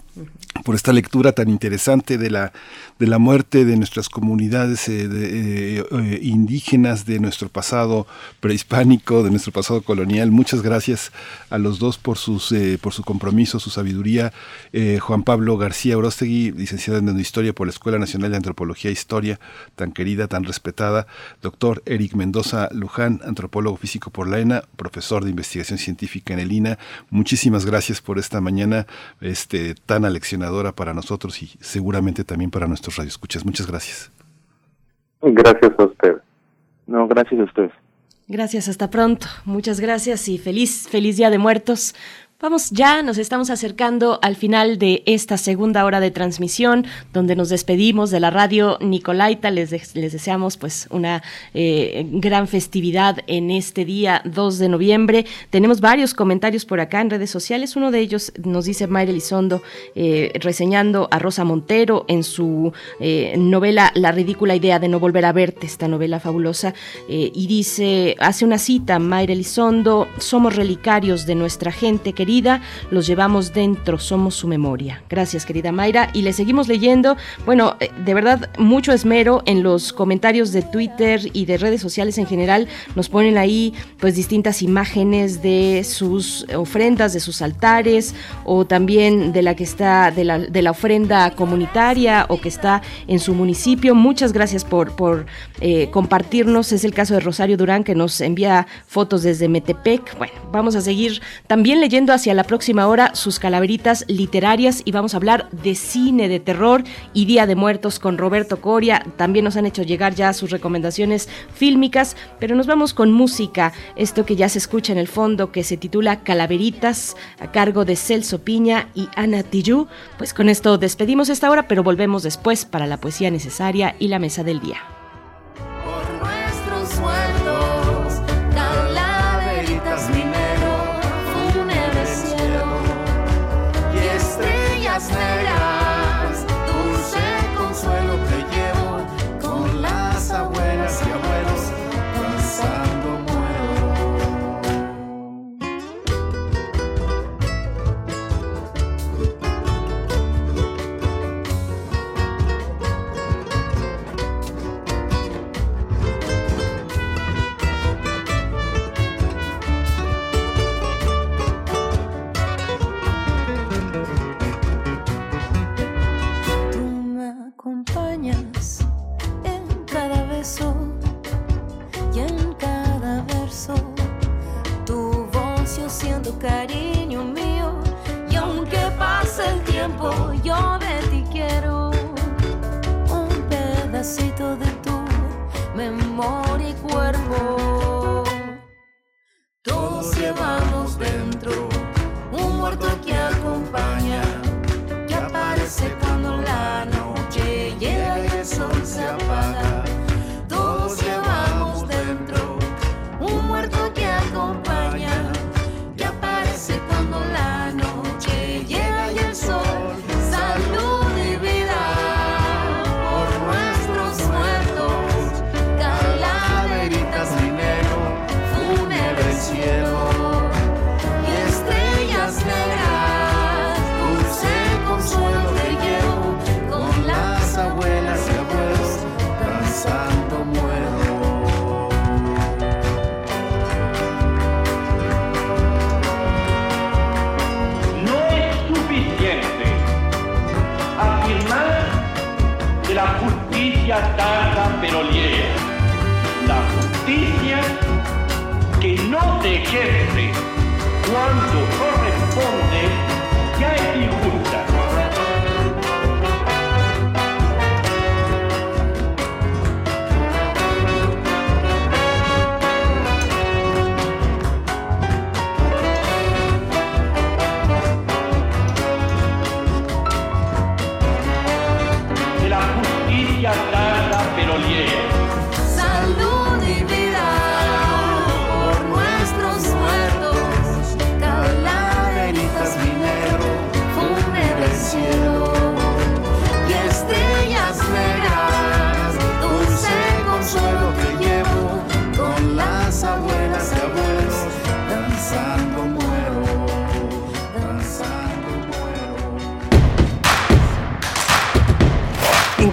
por esta lectura tan interesante de la, de la muerte de nuestras comunidades eh, eh, eh, indígenas, de nuestro pasado prehispánico, de nuestro pasado colonial. Muchas gracias a los dos por, sus, por su compromiso, su sabiduría. Juan Pablo García Orostegui, licenciado en Historia por la Escuela Nacional de Antropología e Historia, tan querida, tan respetada. Doctor Eric Mendoza Luján, antropólogo físico por la ENA, profesor de investigación científica en el INA. Muchísimas gracias por esta mañana este, tan aleccionadora para nosotros y seguramente también para nuestros radioescuchas. Muchas gracias. Gracias a usted. No, gracias a usted. Gracias, hasta pronto. Muchas gracias y feliz, feliz Día de Muertos. Vamos ya, nos estamos acercando al final de esta segunda hora de transmisión, donde nos despedimos de la radio Nicolaita. Les, les deseamos pues una eh, gran festividad en este día 2 de noviembre. Tenemos varios comentarios por acá en redes sociales. Uno de ellos nos dice Mayra Elizondo, eh, reseñando a Rosa Montero en su eh, novela La ridícula idea de no volver a verte, esta novela fabulosa, y dice, hace una cita, Mayra Elizondo, somos relicarios de nuestra gente, que los llevamos dentro, somos su memoria. Gracias, querida Mayra. Y le seguimos leyendo, bueno, eh, de verdad, mucho esmero en los comentarios de Twitter y de redes sociales en general. Nos ponen ahí, pues, distintas imágenes de sus ofrendas, de sus altares, o también de la que está, de la, de la ofrenda comunitaria o que está en su municipio. Muchas gracias por, por eh, compartirnos. Es el caso de Rosario Durán, que nos envía fotos desde Metepec. Bueno, vamos a seguir también leyendo hacia la próxima hora sus calaveritas literarias y vamos a hablar de cine de terror y Día de Muertos con Roberto Coria. También nos han hecho llegar ya sus recomendaciones fílmicas, pero nos vamos con música. Esto que ya se escucha en el fondo, que se titula Calaveritas, a cargo de Celso Piña y Ana Tijoux. Pues con esto despedimos esta hora, pero volvemos después para la poesía necesaria y la mesa del día. No se ejerce cuando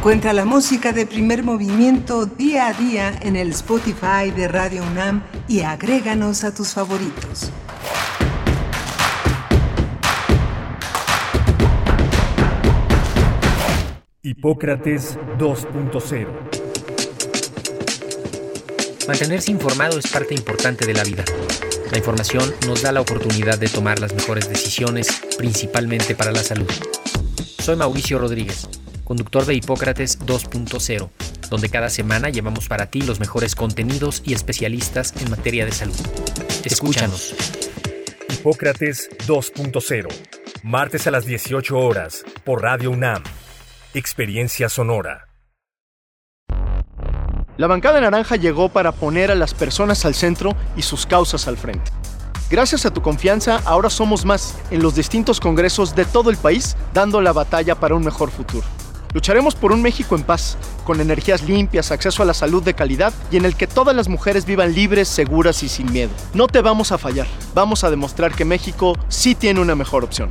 Encuentra la música de primer movimiento día a día en el Spotify de Radio UNAM y agréganos a tus favoritos. Hipócrates 2.0 Mantenerse informado es parte importante de la vida. La información nos da la oportunidad de tomar las mejores decisiones, principalmente para la salud. Soy Mauricio Rodríguez, conductor de Hipócrates 2.0, donde cada semana llevamos para ti los mejores contenidos y especialistas en materia de salud. Escúchanos. Hipócrates 2.0 Martes a las 18 horas por Radio UNAM. Experiencia sonora. La bancada naranja llegó para poner a las personas al centro y sus causas al frente. Gracias a tu confianza, ahora somos más en los distintos congresos de todo el país, dando la batalla para un mejor futuro. Lucharemos por un México en paz, con energías limpias, acceso a la salud de calidad y en el que todas las mujeres vivan libres, seguras y sin miedo. No te vamos a fallar. Vamos a demostrar que México sí tiene una mejor opción.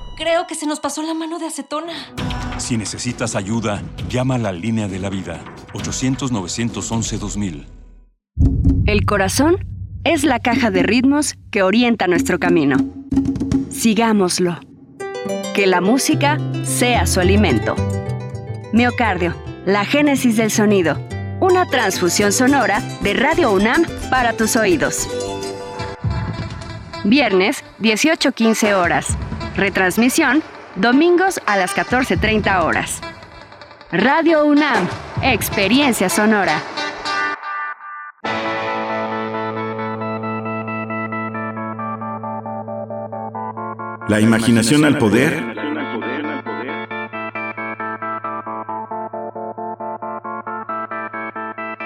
creo que se nos pasó la mano de acetona. Si necesitas ayuda, llama a la línea de la vida. 800-911-2000. El corazón es la caja de ritmos que orienta nuestro camino. Sigámoslo. Que la música sea su alimento. Miocardio, la génesis del sonido. Una transfusión sonora de Radio UNAM para tus oídos. Viernes, 18-15 horas. Retransmisión, domingos a las 14.30 horas. Radio UNAM, Experiencia Sonora. La imaginación al poder.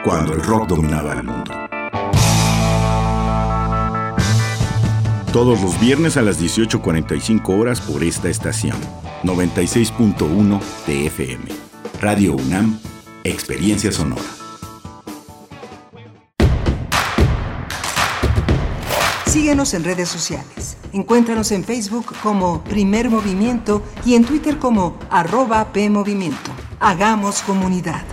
Cuando el rock dominaba el mundo. Todos los viernes a las 18.45 horas por esta estación. 96.1 TFM. Radio UNAM, Experiencia Sonora. Síguenos en redes sociales. Encuéntranos en Facebook como Primer Movimiento y en Twitter como arroba PMovimiento. Hagamos comunidad.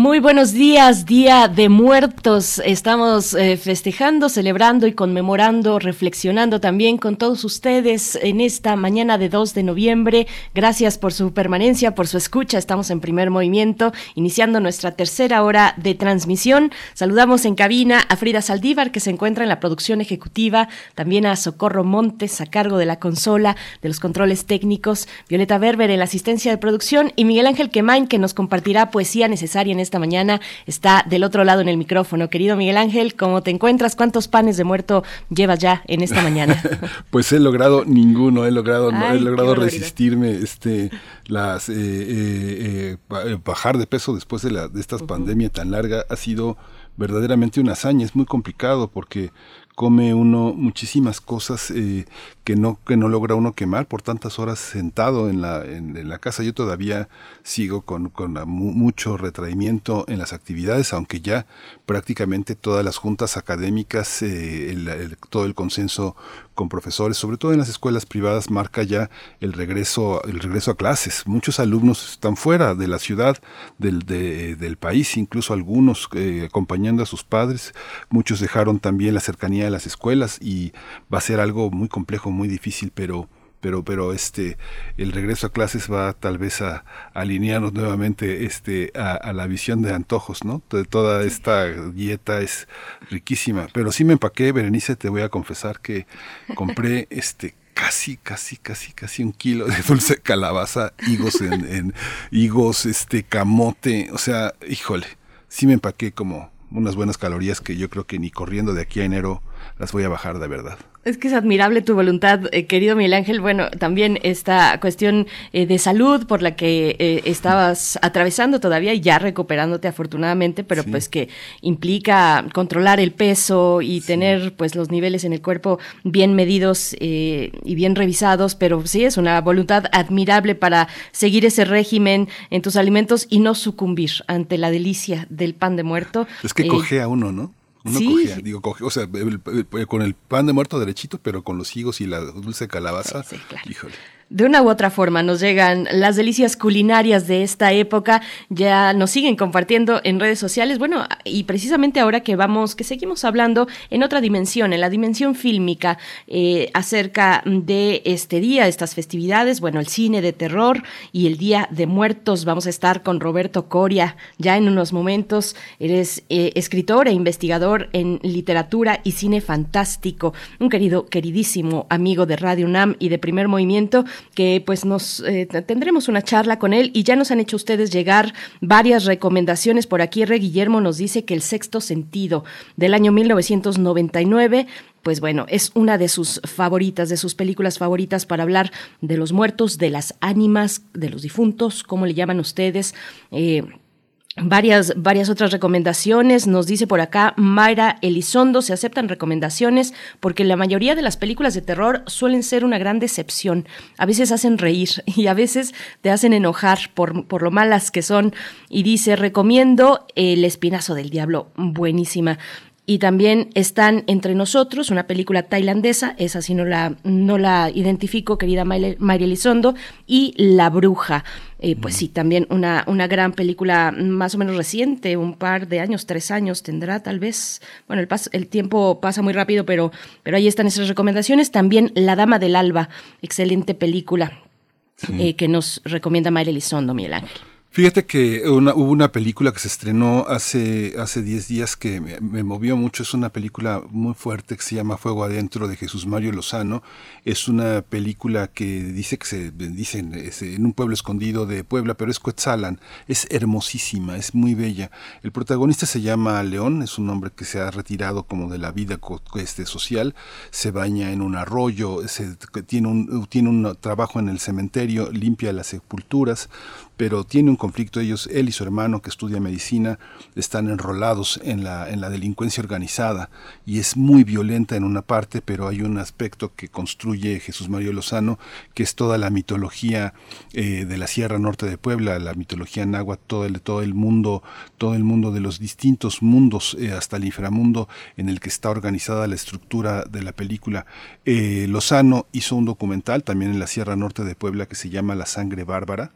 Muy buenos días, Día de Muertos. Estamos eh, festejando, celebrando y conmemorando, reflexionando también con todos ustedes en esta mañana de 2 de noviembre. Gracias por su permanencia, por su escucha. Estamos en primer movimiento, iniciando nuestra tercera hora de transmisión. Saludamos en cabina a Frida Saldívar, que se encuentra en la producción ejecutiva, también a Socorro Montes, a cargo de la consola, de los controles técnicos, Violeta Berber en la asistencia de producción y Miguel Ángel Quemain, que nos compartirá poesía necesaria en esta mañana está del otro lado en el micrófono. Querido Miguel Ángel, ¿cómo te encuentras? ¿Cuántos panes de muerto llevas ya en esta mañana? pues he logrado ninguno, he logrado, Ay, he logrado resistirme, este, las eh, eh, eh, bajar de peso después de la de esta pandemia tan larga ha sido verdaderamente una hazaña. Es muy complicado porque come uno muchísimas cosas eh, que no que no logra uno quemar por tantas horas sentado en la en, la casa. Yo todavía sigo con, con mucho retraimiento en las actividades aunque ya prácticamente todas las juntas académicas eh, todo el consenso con profesores sobre todo en las escuelas privadas marca ya el regreso el regreso a clases. Muchos alumnos están fuera de la ciudad del, de- del país incluso algunos eh, acompañando a sus padres. Muchos dejaron también la cercanía de las escuelas y va a ser algo muy complejo, muy difícil, pero pero pero este el regreso a clases va tal vez a, a alinearnos nuevamente este a, a la visión de antojos, ¿no? De toda esta dieta es riquísima, pero sí me empaqué, Berenice, te voy a confesar que compré este casi, casi, casi, casi un kilo de dulce de calabaza, higos en, en higos, este camote, o sea, híjole, sí me empaqué como unas buenas calorías que yo creo que ni corriendo de aquí a enero las voy a bajar de verdad. Es que es admirable tu voluntad, eh, querido Miguel Ángel. Bueno, también esta cuestión eh, de salud por la que eh, estabas atravesando todavía y ya recuperándote afortunadamente, pero pues que implica controlar el peso y tener pues los niveles en el cuerpo bien medidos eh, y bien revisados, pero sí es una voluntad admirable para seguir ese régimen en tus alimentos y no sucumbir ante la delicia del pan de muerto. Es que Eh, cojea uno, ¿no? Uno sí. cojea, digo, coge, o sea, el- el- con el pan de muerto derechito, pero con los higos y la dulce calabaza, híjole. De una u otra forma nos llegan las delicias culinarias de esta época, ya nos siguen compartiendo en redes sociales, bueno, y precisamente ahora que vamos, que seguimos hablando en otra dimensión, en la dimensión fílmica, eh, acerca de este día, estas festividades, bueno, el cine de terror y el Día de Muertos, vamos a estar con Roberto Coria. Ya en unos momentos, eres eh, escritor e investigador en literatura y cine fantástico, un querido, queridísimo amigo de Radio UNAM y de Primer Movimiento, que pues nos eh, tendremos una charla con él y ya nos han hecho ustedes llegar varias recomendaciones. Por aquí R. Guillermo nos dice que el sexto sentido del año 1999 pues bueno, es una de sus favoritas, de sus películas favoritas para hablar de los muertos, de las ánimas, de los difuntos, como le llaman ustedes. Eh, Varias, varias otras recomendaciones. Nos dice por acá Mayra Elizondo, se aceptan recomendaciones porque la mayoría de las películas de terror suelen ser una gran decepción. A veces hacen reír y a veces te hacen enojar por, por lo malas que son. Y dice, recomiendo El Espinazo del Diablo, buenísima y también están entre nosotros una película tailandesa, esa sí no la, no la identifico, querida María Elizondo, y La Bruja. Eh, pues sí, también una, una gran película más o menos reciente, un par de años, tres años tendrá tal vez. Bueno, el, el tiempo pasa muy rápido, pero, pero ahí están esas recomendaciones. También La Dama del Alba, excelente película eh, que nos recomienda María Elizondo, Miguel Ángel. Fíjate que hubo una película que se estrenó hace hace 10 días que me, movió mucho. Es una película muy fuerte que se llama Fuego Adentro de Jesús Mario Lozano. Es una película que dice que se dice en un pueblo escondido de Puebla, pero es Coetzalan. Es hermosísima, es muy bella. El protagonista se llama León, es un hombre que se ha retirado como de la vida este, social. Se baña en un arroyo, se, tiene, un, tiene un trabajo en el cementerio, limpia las sepulturas pero tiene un conflicto ellos, él y su hermano que estudia medicina están enrolados en la, en la delincuencia organizada y es muy violenta en una parte, pero hay un aspecto que construye Jesús Mario Lozano, que es toda la mitología eh, de la Sierra Norte de Puebla, la mitología náhuatl, todo el, todo el mundo, todo el mundo de los distintos mundos, eh, hasta el inframundo en el que está organizada la estructura de la película. Eh, Lozano hizo un documental también en la Sierra Norte de Puebla que se llama La Sangre Bárbara,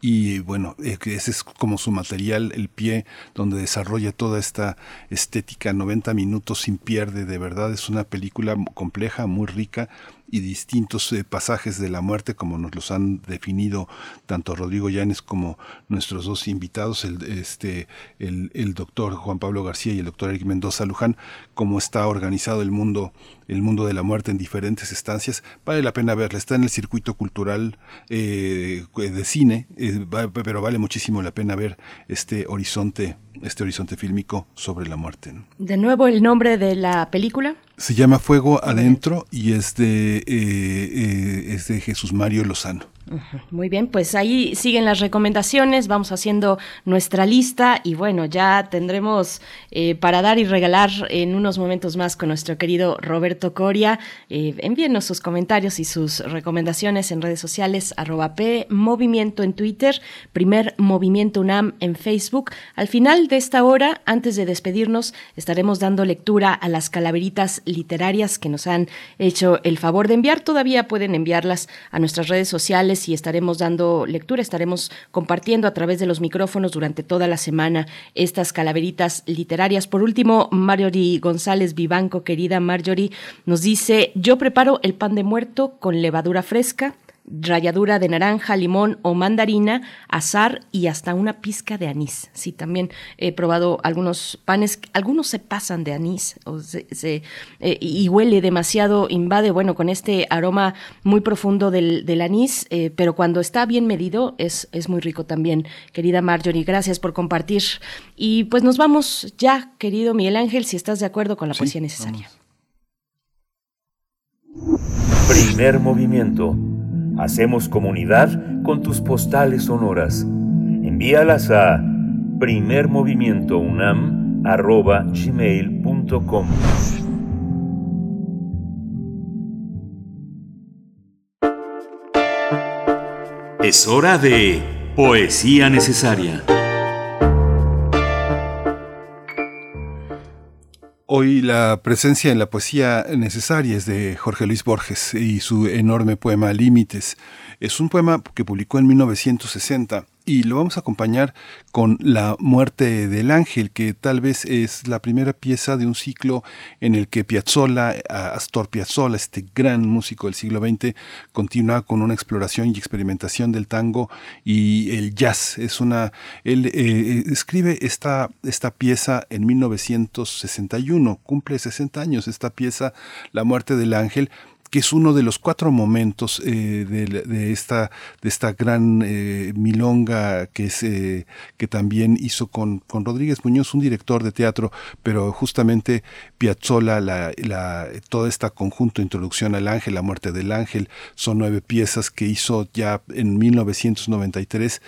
y bueno, eh, ese es como su material, el pie donde desarrolla toda esta estética, 90 minutos sin pierde, de verdad es una película compleja, muy rica, y distintos eh, pasajes de la muerte, como nos los han definido tanto Rodrigo Llanes como nuestros dos invitados, el, este, el, doctor Juan Pablo García y el doctor Eric Mendoza Luján, cómo está organizado el mundo, el mundo de la muerte en diferentes estancias. Vale la pena verla, está en el circuito cultural eh, de cine, eh, pero vale muchísimo la pena ver este horizonte, este horizonte fílmico sobre la muerte. De nuevo el nombre de la película. Se llama Fuego Adentro y es de, eh, eh, es de Jesús Mario Lozano. Muy bien, pues ahí siguen las recomendaciones, vamos haciendo nuestra lista y bueno, ya tendremos eh, para dar y regalar en unos momentos más con nuestro querido Roberto Coria. Eh, envíenos sus comentarios y sus recomendaciones en redes sociales, arroba P, en Twitter, primer Movimiento UNAM en Facebook. Al final de esta hora, antes de despedirnos, estaremos dando lectura a las calaveritas literarias que nos han hecho el favor de enviar. Todavía pueden enviarlas a nuestras redes sociales y estaremos dando lectura, estaremos compartiendo a través de los micrófonos durante toda la semana estas calaveritas literarias. Por último, Marjorie González Vivanco, querida Marjorie, nos dice, yo preparo el pan de muerto con levadura fresca, ralladura de naranja, limón o mandarina, azar y hasta una pizca de anís. Sí, también he probado algunos panes, algunos se pasan de anís o se, eh, y huele demasiado, invade, bueno, con este aroma muy profundo del, del anís, eh, pero cuando está bien medido es, es muy rico también. Querida Marjorie, gracias por compartir. Y pues nos vamos ya, querido Miguel Ángel, si estás de acuerdo con la poesía necesaria. Primer movimiento Hacemos comunidad con tus postales sonoras. Envíalas a primermovimientounam.gmail.com Es hora de Poesía Necesaria. Hoy la presencia en la poesía necesaria es de Jorge Luis Borges y su enorme poema Límites. Es un poema que publicó en 1960 y lo vamos a acompañar con La muerte del ángel, que tal vez es la primera pieza de un ciclo en el que Piazzolla, Astor Piazzolla, este gran músico del siglo XX, continúa con una exploración y experimentación del tango y el jazz. Es una, él eh, escribe esta, esta pieza en 1961, cumple 60 años esta pieza, La muerte del ángel, que es uno de los cuatro momentos eh, de, esta, de esta gran eh, milonga que, eh, que también hizo con, con Rodríguez Muñoz, un director de teatro, pero justamente Piazzolla, la, la, toda esta conjunto, Introducción al Ángel, La Muerte del Ángel, son nueve piezas que hizo ya en 1993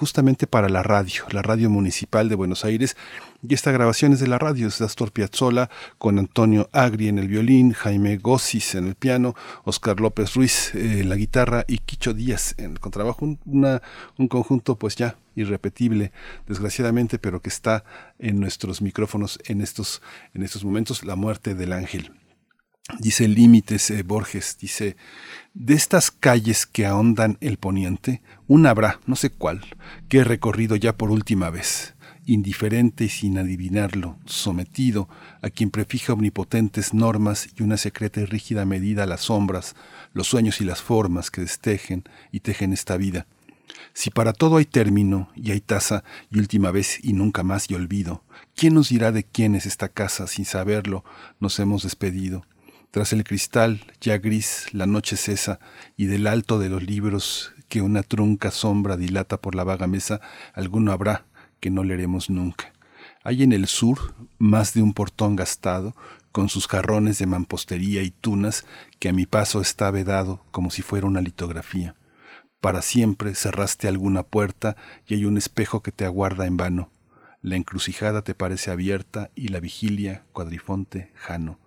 justamente para la radio, la radio municipal de Buenos Aires. Y esta grabación es de la radio, es de Astor Piazzolla, con Antonio Agri en el violín, Jaime Gossis en el piano, Oscar López Ruiz en la guitarra y Quicho Díaz en el contrabajo. Un, un conjunto pues ya irrepetible, desgraciadamente, pero que está en nuestros micrófonos en estos, en estos momentos, La muerte del ángel. Dice Límites eh, Borges, dice, de estas calles que ahondan el poniente, una habrá, no sé cuál, que he recorrido ya por última vez, indiferente y sin adivinarlo, sometido a quien prefija omnipotentes normas y una secreta y rígida medida a las sombras, los sueños y las formas que destejen y tejen esta vida. Si para todo hay término y hay tasa y última vez y nunca más y olvido, ¿quién nos dirá de quién es esta casa sin saberlo? Nos hemos despedido. Tras el cristal, ya gris, la noche cesa, y del alto de los libros que una trunca sombra dilata por la vaga mesa, alguno habrá que no leeremos nunca. Hay en el sur más de un portón gastado, con sus jarrones de mampostería y tunas, que a mi paso está vedado como si fuera una litografía. Para siempre cerraste alguna puerta y hay un espejo que te aguarda en vano. La encrucijada te parece abierta y la vigilia, cuadrifonte, jano.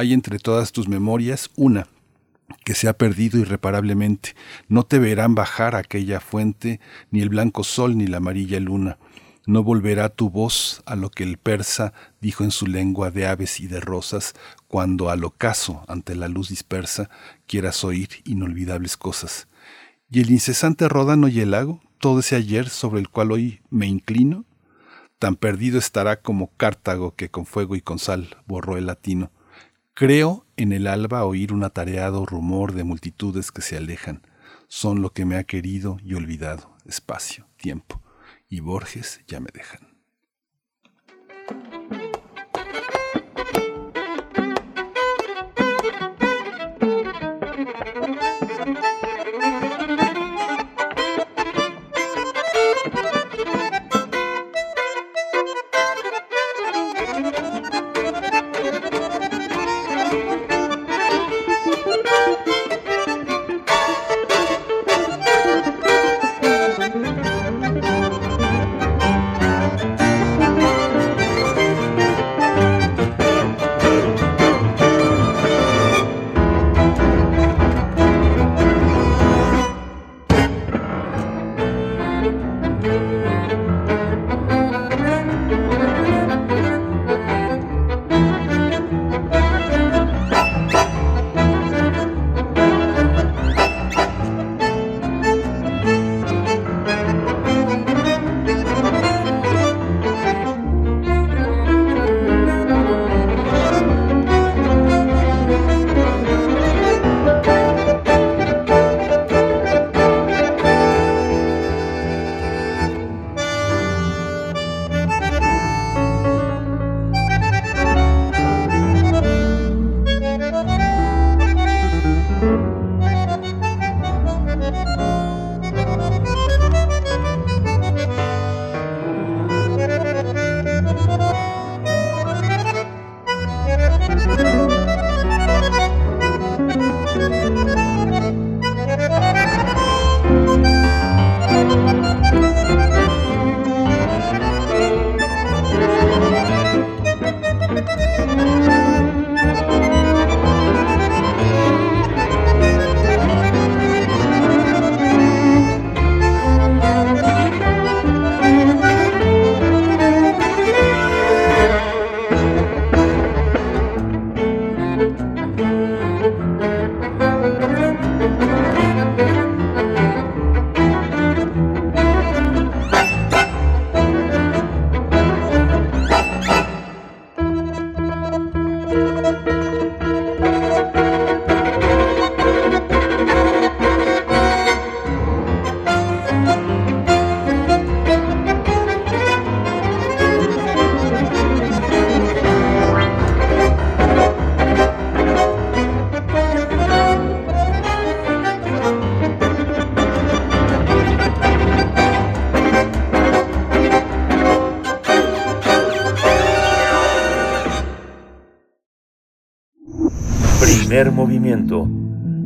Hay entre todas tus memorias una que se ha perdido irreparablemente. No te verán bajar aquella fuente, ni el blanco sol ni la amarilla luna. No volverá tu voz a lo que el persa dijo en su lengua de aves y de rosas, cuando al ocaso, ante la luz dispersa, quieras oír inolvidables cosas. Y el incesante ródano y el lago, todo ese ayer sobre el cual hoy me inclino, tan perdido estará como Cartago que con fuego y con sal borró el latino. Creo en el alba oír un atareado rumor de multitudes que se alejan. Son lo que me ha querido y olvidado. Espacio, tiempo. Y Borges ya me dejan.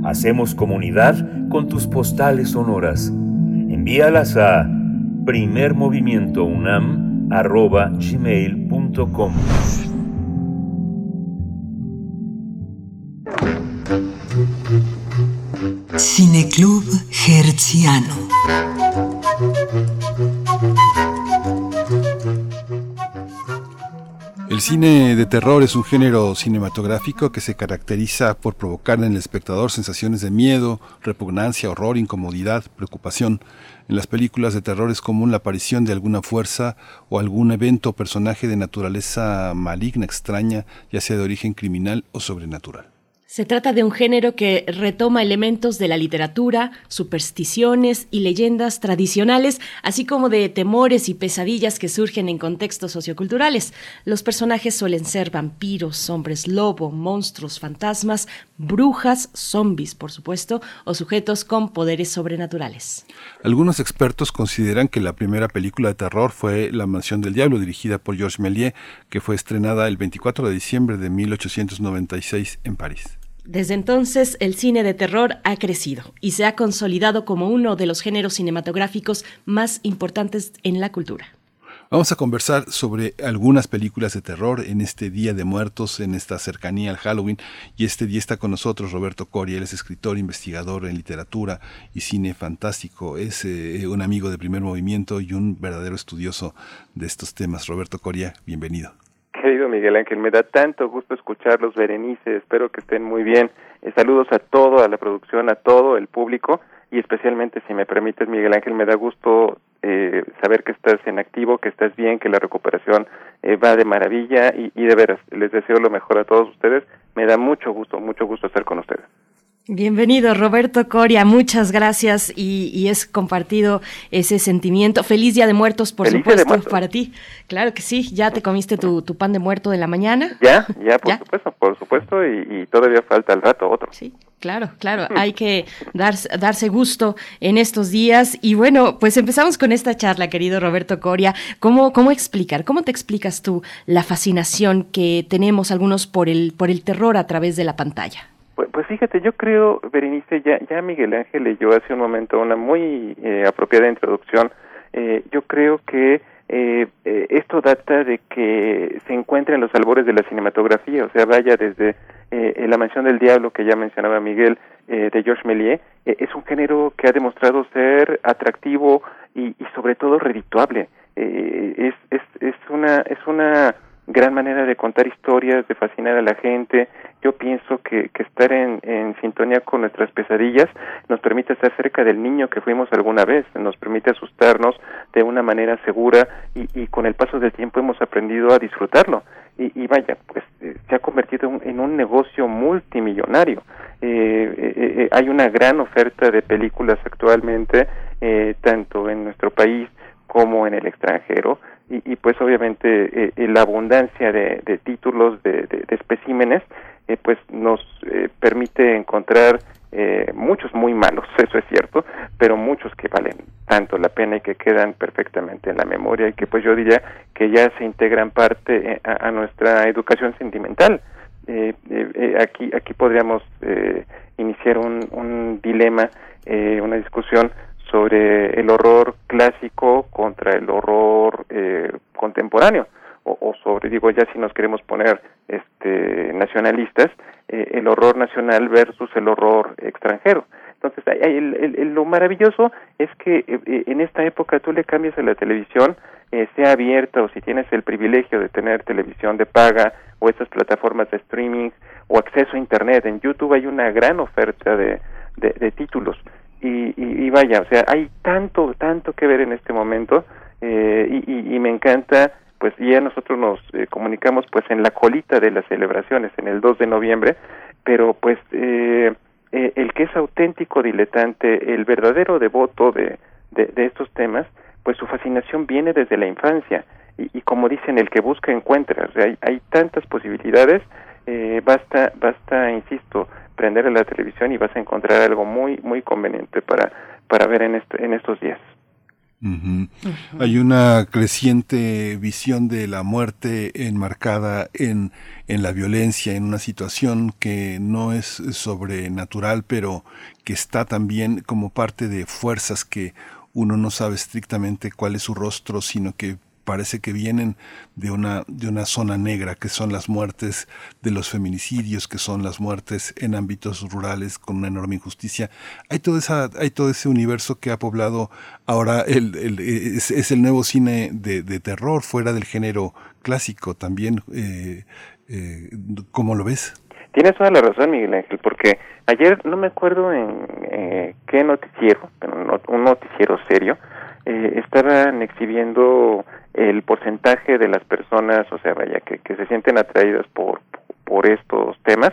Hacemos comunidad con tus postales sonoras. Envíalas a primermovimientounam.gmail.com Cineclub Hertziano. El cine de terror es un género cinematográfico que se caracteriza por provocar en el espectador sensaciones de miedo, repugnancia, horror, incomodidad, preocupación. En las películas de terror es común la aparición de alguna fuerza o algún evento o personaje de naturaleza maligna, extraña, ya sea de origen criminal o sobrenatural. Se trata de un género que retoma elementos de la literatura, supersticiones y leyendas tradicionales, así como de temores y pesadillas que surgen en contextos socioculturales. Los personajes suelen ser vampiros, hombres lobo, monstruos, fantasmas, brujas, zombies, por supuesto, o sujetos con poderes sobrenaturales. Algunos expertos consideran que la primera película de terror fue La Mansión del Diablo, dirigida por Georges Méliès, que fue estrenada el 24 de diciembre de 1896 en París. Desde entonces, el cine de terror ha crecido y se ha consolidado como uno de los géneros cinematográficos más importantes en la cultura. Vamos a conversar sobre algunas películas de terror en este Día de Muertos, en esta cercanía al Halloween. Y este día está con nosotros Roberto Coria, él es escritor, investigador en literatura y cine fantástico. Es eh, un amigo de primer movimiento y un verdadero estudioso de estos temas. Roberto Coria, bienvenido. Querido Miguel Ángel, me da tanto gusto escucharlos, Berenice, espero que estén muy bien. Eh, saludos a todo, a la producción, a todo el público y especialmente, si me permites, Miguel Ángel, me da gusto eh, saber que estás en activo, que estás bien, que la recuperación eh, va de maravilla y, y de veras, les deseo lo mejor a todos ustedes. Me da mucho gusto, mucho gusto estar con ustedes. Bienvenido Roberto Coria, muchas gracias y, y, es compartido ese sentimiento. Feliz Día de Muertos, por Feliz supuesto, Muertos. para ti. Claro que sí, ya te comiste tu, tu pan de muerto de la mañana. Ya, ya, por supuesto, por supuesto, y, y, todavía falta el rato otro. Sí. Claro, claro, hay que darse, darse gusto en estos días. Y bueno, pues empezamos con esta charla, querido Roberto Coria. ¿Cómo, cómo explicar, cómo te explicas tú la fascinación que tenemos algunos por el, por el terror a través de la pantalla? Pues, pues, fíjate, yo creo, Berenice, ya, ya Miguel Ángel leyó hace un momento una muy eh, apropiada introducción. Eh, yo creo que eh, eh, esto data de que se encuentra en los albores de la cinematografía, o sea, vaya desde eh, La Mansión del Diablo, que ya mencionaba Miguel, eh, de Georges Méliès, eh, es un género que ha demostrado ser atractivo y, y sobre todo redituable. Eh, es, es, es, una, es una gran manera de contar historias, de fascinar a la gente. Yo pienso que, que estar en, sintonía con nuestras pesadillas nos permite estar cerca del niño que fuimos alguna vez, nos permite asustarnos de una manera segura y, con el paso del tiempo hemos aprendido a disfrutarlo. Y, y vaya, pues eh, se ha convertido en un negocio multimillonario. Eh, eh, hay una gran oferta de películas actualmente, tanto en nuestro país como en el extranjero y, y pues obviamente eh, la abundancia de, de títulos de, de, especímenes eh, pues nos eh, permite encontrar muchos muy malos eso es cierto pero muchos que valen tanto la pena y que quedan perfectamente en la memoria y que pues yo diría que ya se integran parte a, nuestra educación sentimental. Aquí aquí podríamos iniciar un, un dilema una discusión sobre el horror clásico contra el horror eh, contemporáneo. O, sobre digo ya si nos queremos poner este nacionalistas eh, el horror nacional versus el horror extranjero. Entonces el, el, lo maravilloso es que eh, en esta época tú le cambias a la televisión sea abierta o si tienes el privilegio de tener televisión de paga o estas plataformas de streaming o acceso a internet en YouTube hay una gran oferta de, de títulos y, y, vaya, o sea, hay tanto, tanto que ver en este momento eh, y, y, me encanta, pues ya nosotros nos eh, comunicamos pues en la colita de las celebraciones, en el 2 de noviembre, pero pues eh, eh, el que es auténtico diletante, el verdadero devoto de, de, estos temas, pues su fascinación viene desde la infancia y, como dicen, el que busca encuentra, o sea, hay, hay tantas posibilidades, basta, basta, insisto, prender la televisión y vas a encontrar algo muy muy conveniente para para ver en este, en estos días. Hay una creciente visión de la muerte enmarcada en, en la violencia, en una situación que no es sobrenatural, pero que está también como parte de fuerzas que uno no sabe estrictamente cuál es su rostro, sino que parece que vienen de una, de una zona negra, que son las muertes de los feminicidios, que son las muertes en ámbitos rurales con una enorme injusticia. Hay, toda esa, hay todo ese universo que ha poblado ahora, el, el- es, es el nuevo cine de, terror fuera del género clásico también. Eh, eh, ¿Cómo lo ves? Tienes toda la razón, Miguel Ángel, porque ayer no me acuerdo en eh, qué noticiero, pero un noticiero serio, eh, estaban exhibiendo el porcentaje de las personas, o sea, vaya, que, que se sienten atraídas por, por estos temas,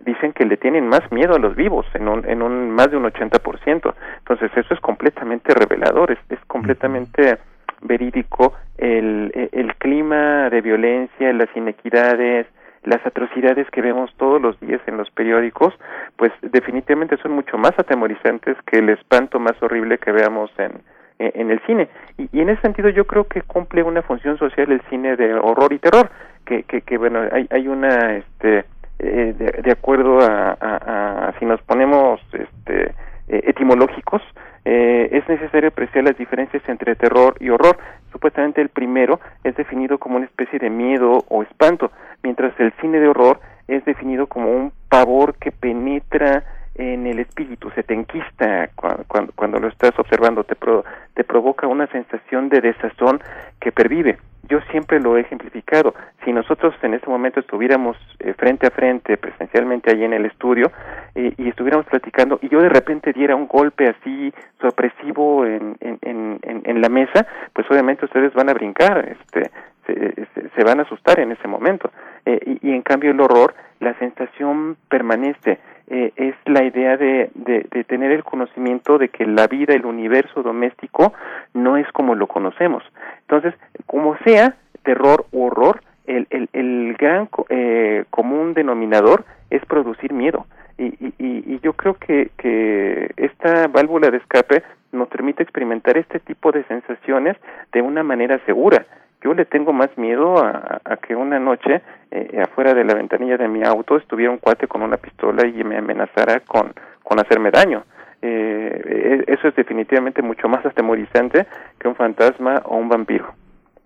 dicen que le tienen más miedo a los vivos, en un, en un más de un 80%. Entonces, eso es completamente revelador, es, es completamente verídico el, el- clima de violencia, las inequidades, las atrocidades que vemos todos los días en los periódicos, pues definitivamente son mucho más atemorizantes que el espanto más horrible que veamos en, en en el cine. Y, y en ese sentido yo creo que cumple una función social el cine de horror y terror, que, que, que bueno, hay, hay una, este, eh, de, acuerdo a, si nos ponemos este, eh, etimológicos, eh, es necesario apreciar las diferencias entre terror y horror. Supuestamente el primero es definido como una especie de miedo o espanto, mientras el cine de horror es definido como un pavor que penetra en el espíritu, se te enquista cuando, cuando, lo estás observando, te, pro- te provoca una sensación de desazón que pervive. Yo siempre lo he ejemplificado. Si nosotros en este momento estuviéramos eh, frente a frente, presencialmente allí en el estudio, eh, y estuviéramos platicando, y yo de repente diera un golpe así sorpresivo en, en, en, en- la mesa, pues obviamente ustedes van a brincar, este, se, se- se van a asustar en ese momento. Eh, y en cambio el horror, la sensación permanece. Eh, es la idea de, de, tener el conocimiento de que la vida, el universo doméstico, no es como lo conocemos. Entonces, como sea, terror u horror, el, el, el gran eh, común denominador es producir miedo. Y, y, y- yo creo que, que esta válvula de escape nos permite experimentar este tipo de sensaciones de una manera segura. Yo le tengo más miedo a, que una noche eh, afuera de la ventanilla de mi auto estuviera un cuate con una pistola y me amenazara con, con hacerme daño. Eh, e- eso es definitivamente mucho más atemorizante que un fantasma o un vampiro.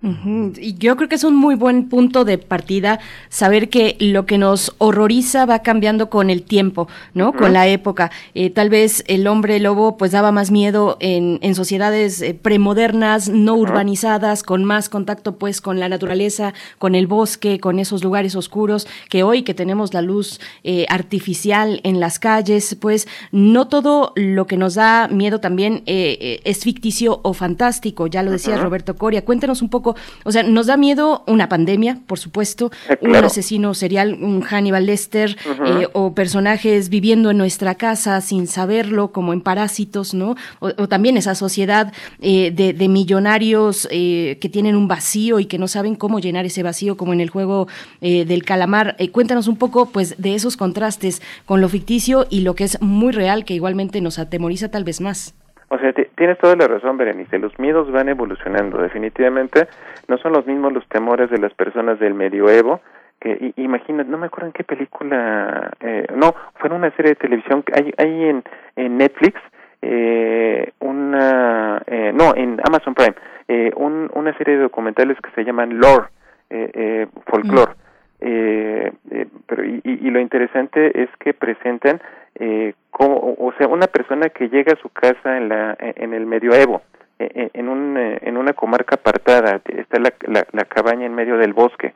Y yo creo que es un muy buen punto de partida saber que lo que nos horroriza va cambiando con el tiempo, ¿no? Con la época. Eh, tal vez el hombre lobo pues daba más miedo en, en sociedades eh, premodernas, no urbanizadas, con más contacto pues con la naturaleza, con el bosque, con esos lugares oscuros, que hoy que tenemos la luz eh, artificial en las calles, pues no todo lo que nos da miedo también es ficticio o fantástico, ya lo decía. Roberto Coria. Cuéntanos un poco, o sea, nos da miedo una pandemia, por supuesto, Eh, un asesino serial, un Hannibal Lester, eh, o personajes viviendo en nuestra casa sin saberlo, como en Parásitos, ¿no? O, o también esa sociedad eh, de, de millonarios eh, que tienen un vacío y que no saben cómo llenar ese vacío, como en el juego eh, del calamar. Cuéntanos un poco, pues, de esos contrastes con lo ficticio y lo que es muy real, que igualmente nos atemoriza tal vez más. O sea, tienes toda la razón, Berenice. Los miedos van evolucionando. Definitivamente no son los mismos los temores de las personas del medioevo. Que, imagina, no me acuerdo en qué película, eh, no, fue una serie de televisión que hay, hay en, Netflix, eh, una, eh, no, en Amazon Prime, eh, un- una serie de documentales que se llaman Lore, eh, eh, folklore. Eh, eh, pero y, y- lo interesante es que presentan eh, cómo, o sea, una persona que llega a su casa en la en el medioevo, eh, eh, en un eh, en una comarca apartada, está la, la, la cabaña en medio del bosque,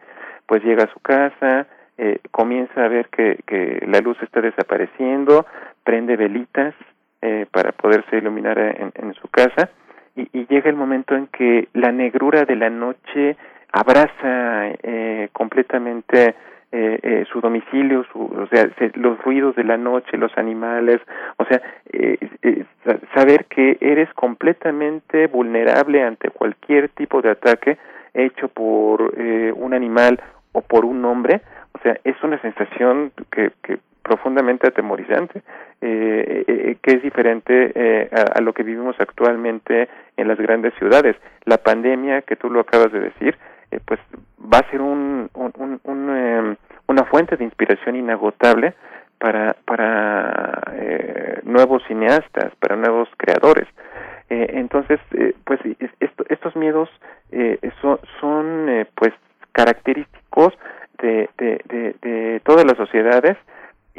pues llega a su casa, eh, comienza a ver que, que la luz está desapareciendo, prende velitas para poderse iluminar en, en su casa y, y llega el momento en que la negrura de la noche abraza eh, completamente eh, eh, su domicilio, su, o sea, se- los ruidos de la noche, los animales, o sea, eh, eh, sa- saber que eres completamente vulnerable ante cualquier tipo de ataque hecho por eh, un animal o por un hombre, o sea, es una sensación que, que profundamente atemorizante, que es diferente eh, a, a, lo que vivimos actualmente en las grandes ciudades. La pandemia, que tú lo acabas de decir, pues va a ser un, un, un, em, una fuente de inspiración inagotable para, para nuevos cineastas, para nuevos creadores. entonces, pues esto, estos miedos son, son pues característicos de, de, de todas las sociedades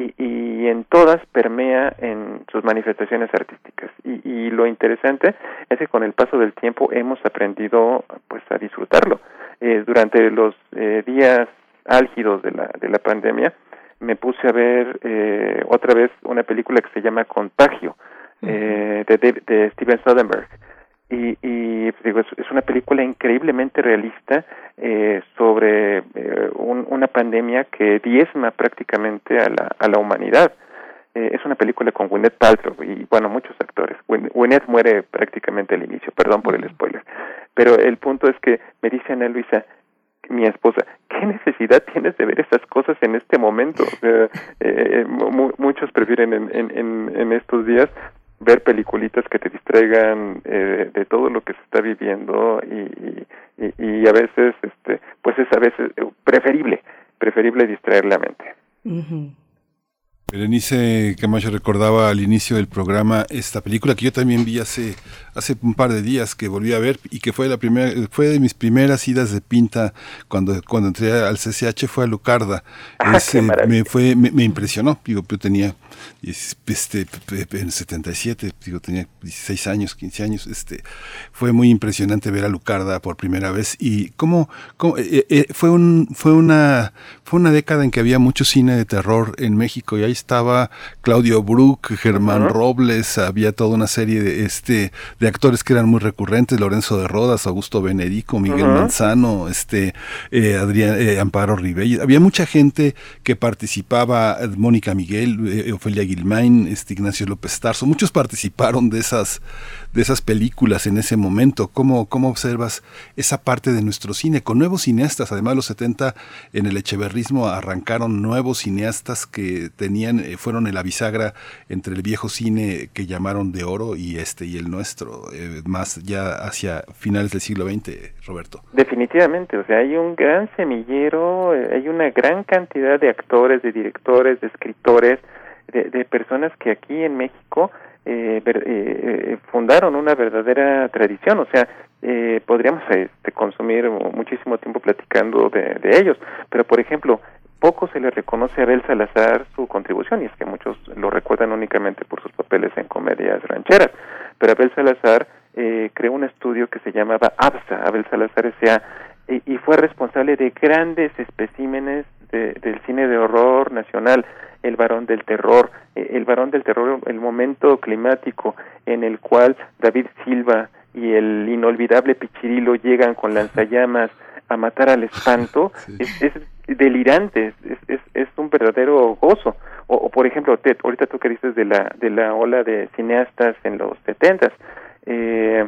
y, y, en todas permea en sus manifestaciones artísticas. Y, y, lo interesante es que con el paso del tiempo hemos aprendido pues a disfrutarlo. Eh, durante los eh, días álgidos de la, de la pandemia me puse a ver eh, otra vez una película que se llama Contagio eh, de, de, de Steven Soderbergh y, y pues, digo, es, es, una película increíblemente realista eh, sobre eh, un, una pandemia que diezma prácticamente a la, a la humanidad. Eh, es una película con Gwyneth Paltrow y, bueno, muchos actores. Gwyneth muere prácticamente al inicio, perdón por el spoiler. Pero el punto es que me dice Ana Luisa, mi esposa, ¿qué necesidad tienes de ver esas cosas en este momento? Eh, eh, muchos prefieren en, en, en estos días ver peliculitas que te distraigan eh, de todo lo que se está viviendo y, y, y, a veces este pues es a veces preferible preferible distraer la mente. Berenice Camacho recordaba al inicio del programa esta película que yo también vi hace hace un par de días que volví a ver y que fue la primera fue de mis primeras idas de pinta cuando cuando entré al CCH fue a Lucarda ah, Ese, me fue me, me, impresionó. Digo yo tenía este en 77 digo tenía 16 años 15 años este fue muy impresionante ver a Lucarda por primera vez. Y cómo, cómo eh, eh, fue un fue una fue una década en que había mucho cine de terror en México y ahí estaba Claudio Brook, Germán uh -huh. Robles, había toda una serie de este de actores que eran muy recurrentes, Lorenzo de Rodas, Augusto Benedico, Miguel uh -huh. Manzano, este eh, Adrián eh, Amparo Ribelles, había mucha gente que participaba, Mónica Miguel, eh, Ofelia Guilmain, este Ignacio López Tarso, muchos participaron de esas de esas películas en ese momento. ¿Cómo, cómo observas esa parte de nuestro cine con nuevos cineastas? Además, los 70 en el echeverrismo arrancaron nuevos cineastas que tenían, eh, fueron en la bisagra entre el viejo cine que llamaron de oro y este y el nuestro, eh, más ya hacia finales del siglo XX, Roberto. Definitivamente, o sea, hay un gran semillero, eh, hay una gran cantidad de actores, de directores, de escritores, de, de personas que aquí en México eh, eh, fundaron una verdadera tradición, o sea, eh, podríamos este, consumir muchísimo tiempo platicando de, de, ellos, pero por ejemplo, poco se le reconoce a Abel Salazar su contribución, y es que muchos lo recuerdan únicamente por sus papeles en comedias rancheras, pero Abel Salazar eh, creó un estudio que se llamaba ABSA, Abel Salazar S.A., y, y fue responsable de grandes especímenes de, del cine de horror nacional, el varón del terror, el varón del terror, el momento climático en el cual David Silva y el inolvidable Pichirilo llegan con lanzallamas a matar al espanto, sí. es, es, delirante, es, es, es, un verdadero gozo. O, o por ejemplo, Ted, ahorita tú que dices de la, de la ola de cineastas en los setentas, eh,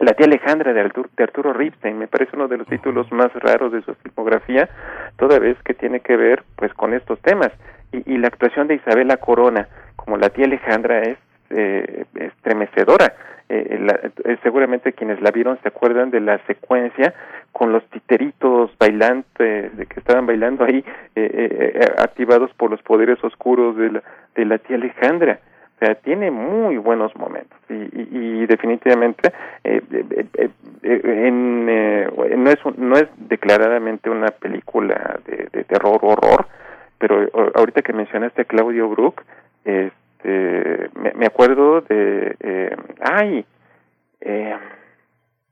la tía Alejandra de Arturo, de Arturo Ripstein me parece uno de los títulos más raros de su filmografía, toda vez que tiene que ver pues con estos temas y, y la actuación de Isabela Corona como la tía Alejandra es eh, estremecedora. Eh, la, eh, seguramente quienes la vieron se acuerdan de la secuencia con los titeritos bailantes de que estaban bailando ahí activados por los poderes oscuros de la, de la tía Alejandra. O sea, tiene muy buenos momentos y, y, y definitivamente eh, eh, eh, no es no es declaradamente una película de, de terror horror, pero ahorita que mencionaste a Claudio Brook, este, me, me acuerdo de, eh, ay, eh,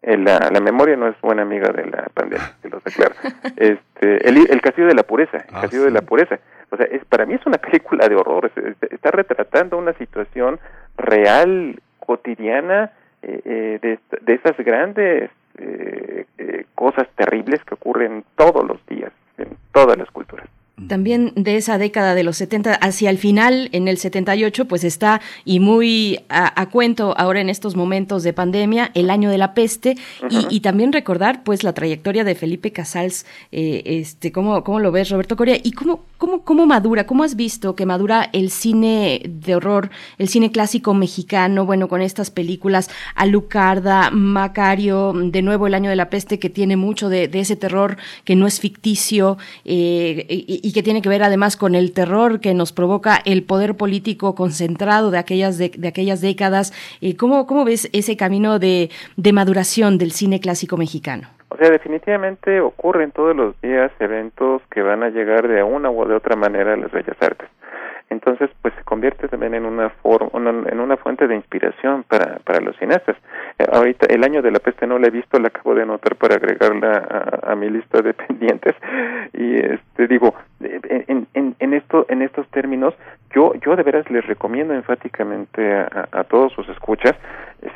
la, la, memoria no es buena amiga de la pandemia, te lo aclaro. Este, el, el castillo de la pureza, el ah, castillo sí. de la pureza. O sea, es, para mí es una película de horror, está retratando una situación real, cotidiana, eh, eh, de, de esas grandes eh, cosas terribles que ocurren todos los días en todas las culturas. También de esa década de los 70 hacia el final, en el 78, pues está y muy a, a cuento ahora en estos momentos de pandemia, el año de la peste, uh -huh. y, y, también recordar pues la trayectoria de Felipe Casals, eh, este, ¿cómo, ¿cómo lo ves, Roberto Coria? Y cómo, ¿Cómo, ¿Cómo madura? ¿Cómo has visto que madura el cine de horror, el cine clásico mexicano? Bueno, con estas películas, Alucarda, Macario, de nuevo El Año de la Peste, que tiene mucho de, ese terror que no es ficticio eh, y, que tiene que ver además con el terror que nos provoca el poder político concentrado de aquellas, de aquellas décadas. Eh, ¿cómo, ¿Cómo ves ese camino de, de maduración del cine clásico mexicano? O sea, definitivamente ocurren todos los días eventos que van a llegar de una u de otra manera a las bellas artes. Entonces, pues se convierte también en una, for- una- en una fuente de inspiración para, para los cineastas. Eh, ahorita, el año de la peste no la he visto, la acabo de anotar para agregarla a, a mi lista de pendientes. Y este digo, eh, en, en, en, esto, en estos términos, yo, yo de veras les recomiendo enfáticamente a, a todos sus escuchas,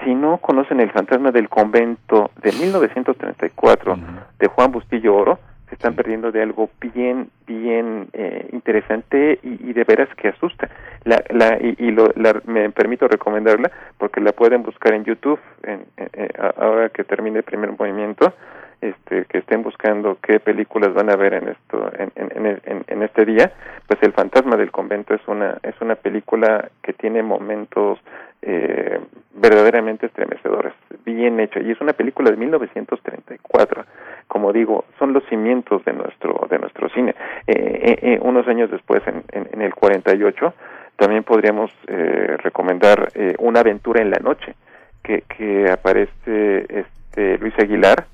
si no conocen el fantasma del convento de 1934 de Juan Bustillo Oro, se están perdiendo de algo bien, bien eh, interesante y, y de veras que asusta. La, la, y y lo, la, me permito recomendarla porque la pueden buscar en YouTube en, en- eh, a- ahora que termine el primer movimiento. Este, que estén buscando qué películas van a ver en esto en, en, en- en- este día pues el fantasma del convento es una es una película que tiene momentos eh, verdaderamente estremecedores bien hecho y es una película de 1934 como digo son los cimientos de nuestro de nuestro cine. Eh, eh, eh, unos años después en, en, el 48 también podríamos recomendar una aventura en la noche que que aparece este Luis Aguilar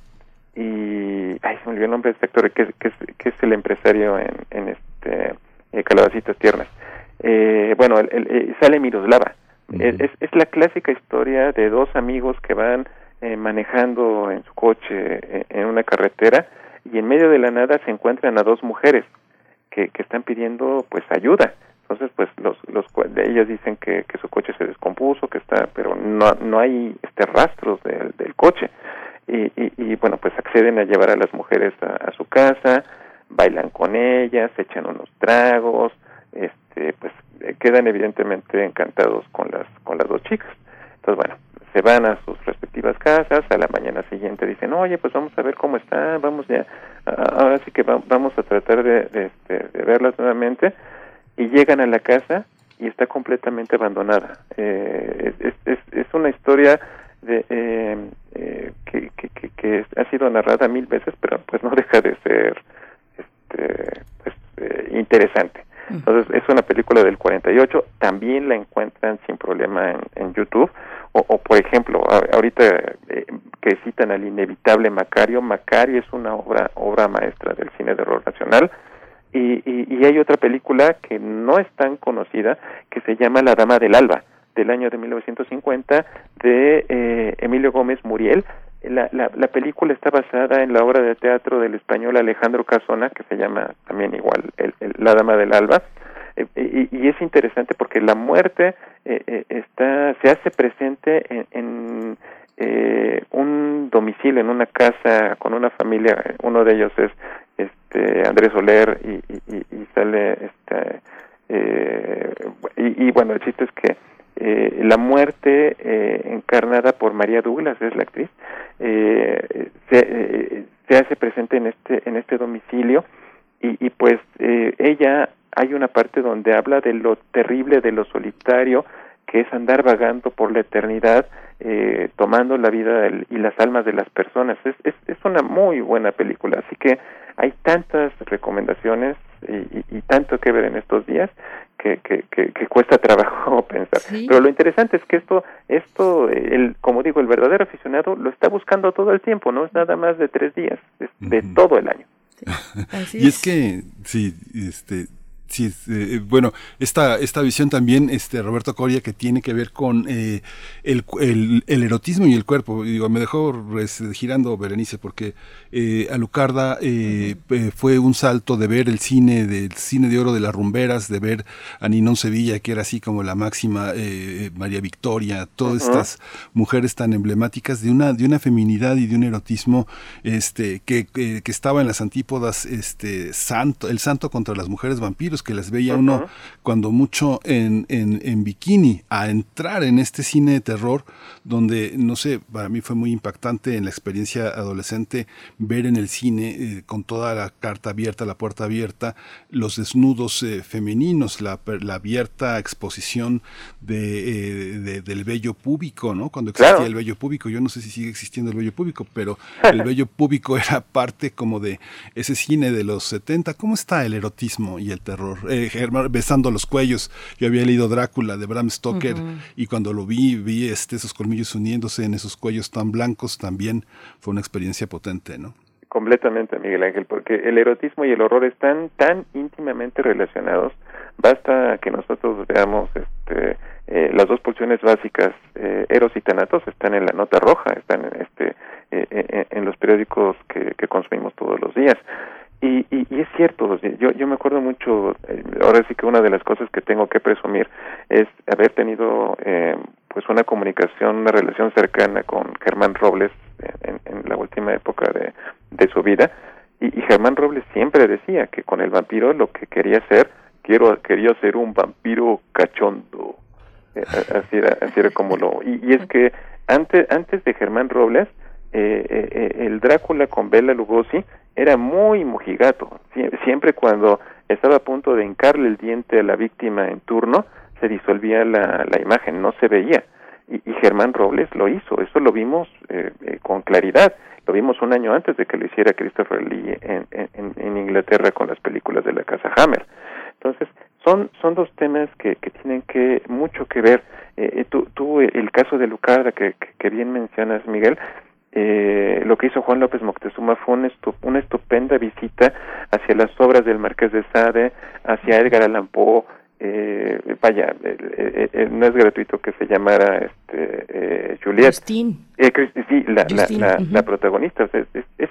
y ay se me olvidó el nombre de este actor que, es- que, es, que es el empresario en, en este eh, Calabacitas Tiernas. Eh, bueno el, el- eh, sale Miroslava. Es, es- es la clásica historia de dos amigos que van eh, manejando en su coche eh, en una carretera y en medio de la nada se encuentran a dos mujeres que, que están pidiendo pues ayuda. Entonces pues los los ellas dicen que, que su coche se descompuso que está pero no no hay este rastros del, del coche y, y, bueno pues acceden a llevar a las mujeres a, su casa bailan con ellas echan unos tragos este pues eh, quedan evidentemente encantados con las con las dos chicas. Entonces bueno se van a sus respectivas casas a la mañana siguiente dicen oye pues vamos a ver cómo están vamos ya ahora sí que va- vamos a tratar de, de, este, de verlas nuevamente. Y llegan a la casa y está completamente abandonada. Eh, es, es, es una historia de eh, eh, que, que, que, que ha sido narrada mil veces pero pues no deja de ser este pues eh, interesante. Entonces es una película del 48 también la encuentran sin problema en, en YouTube. O, o, por ejemplo ahorita eh, que citan al inevitable Macario Macario es una obra obra maestra del cine de horror nacional. Y, y, y hay otra película que no es tan conocida que se llama La Dama del Alba del año de 1950 de eh, Emilio Gómez Muriel. La, la, la película está basada en la obra de teatro del español Alejandro Casona que se llama también igual el, La Dama del Alba. Eh, y, y es interesante porque la muerte eh, eh, está se hace presente en, en, eh, un domicilio en una casa con una familia. Uno de ellos es este Andrés Soler y, y, y- sale este eh, y bueno el chiste es que eh, la muerte eh, encarnada por María Douglas es la actriz eh, se, eh, hace presente en este en este domicilio y, y pues eh, ella hay una parte donde habla de lo terrible de lo solitario que es andar vagando por la eternidad eh, tomando la vida y las almas de las personas. Es, es, es una muy buena película así que hay tantas recomendaciones y, y- y tanto que ver en estos días que, que, que, que cuesta trabajo pensar. Pero lo interesante es que esto esto el como digo el verdadero aficionado lo está buscando todo el tiempo no es nada más de tres días es de todo el año. Y es. que, sí, este, sí, es, eh, bueno, esta, esta visión también, este, Roberto Coria, que tiene que ver con eh, el, el, el erotismo y el cuerpo. Digo, me dejó girando Berenice, porque eh, Alucarda eh, eh, fue un salto de ver el cine, del cine de oro de las rumberas, de ver a Ninón Sevilla, que era así como la máxima eh, María Victoria, todas estas mujeres tan emblemáticas de una, de una feminidad y de un erotismo este, que, que, que estaba en las antípodas, este, santo, el santo contra las mujeres vampiros que las veía uno cuando mucho en, en, en bikini, a entrar en este cine de terror donde, no sé, para mí fue muy impactante en la experiencia adolescente ver en el cine eh, con toda la carta abierta, la puerta abierta, los desnudos eh, femeninos, la, la, abierta exposición de, eh, de, del vello púbico, ¿no? Cuando existía el vello púbico, yo no sé si sigue existiendo el vello púbico, pero el vello púbico era parte como de ese cine de los 70. ¿Cómo está el erotismo y el terror? Germán, besando los cuellos. Yo había leído Drácula de Bram Stoker uh -huh. y cuando lo vi, vi este, esos colmillos uniéndose en esos cuellos tan blancos, también fue una experiencia potente, ¿no? Completamente, Miguel Ángel, porque el erotismo y el horror están tan íntimamente relacionados. Basta que nosotros veamos este, eh, las dos pulsiones básicas, eh, Eros y Tanatos, están en la nota roja, están en, este, eh, eh, en los periódicos que, que consumimos todos los días. Y, y, y, es cierto, yo, yo me acuerdo mucho, eh, ahora sí que una de las cosas que tengo que presumir es haber tenido eh, pues una comunicación, una relación cercana con Germán Robles en, en la última época de, su vida. Y, Germán Robles siempre decía que con el vampiro lo que quería ser, quiero quería ser un vampiro cachondo. Eh, así, era, así era como lo... Y, es que antes, antes de Germán Robles, eh, eh, el Drácula con Bela Lugosi era muy mojigato. Siempre cuando estaba a punto de hincarle el diente a la víctima en turno, se disolvía la, la imagen, no se veía. Y, Germán Robles lo hizo, eso lo vimos eh, eh, con claridad. Lo vimos un año antes de que lo hiciera Christopher Lee en, en, Inglaterra con las películas de la Casa Hammer. Entonces, son, son dos temas que, que tienen que mucho que ver. Eh, tú, tú, el caso de Lucarda que, que bien mencionas, Miguel, eh, lo que hizo Juan López Moctezuma fue un estu una estupenda visita hacia las obras del Marqués de Sade, hacia Edgar Allan Poe, eh, vaya, eh, eh, no es gratuito que se llamara este, Juliet. Justine. sí, la, Justine. la, la, uh -huh. la protagonista, o sea, es, es,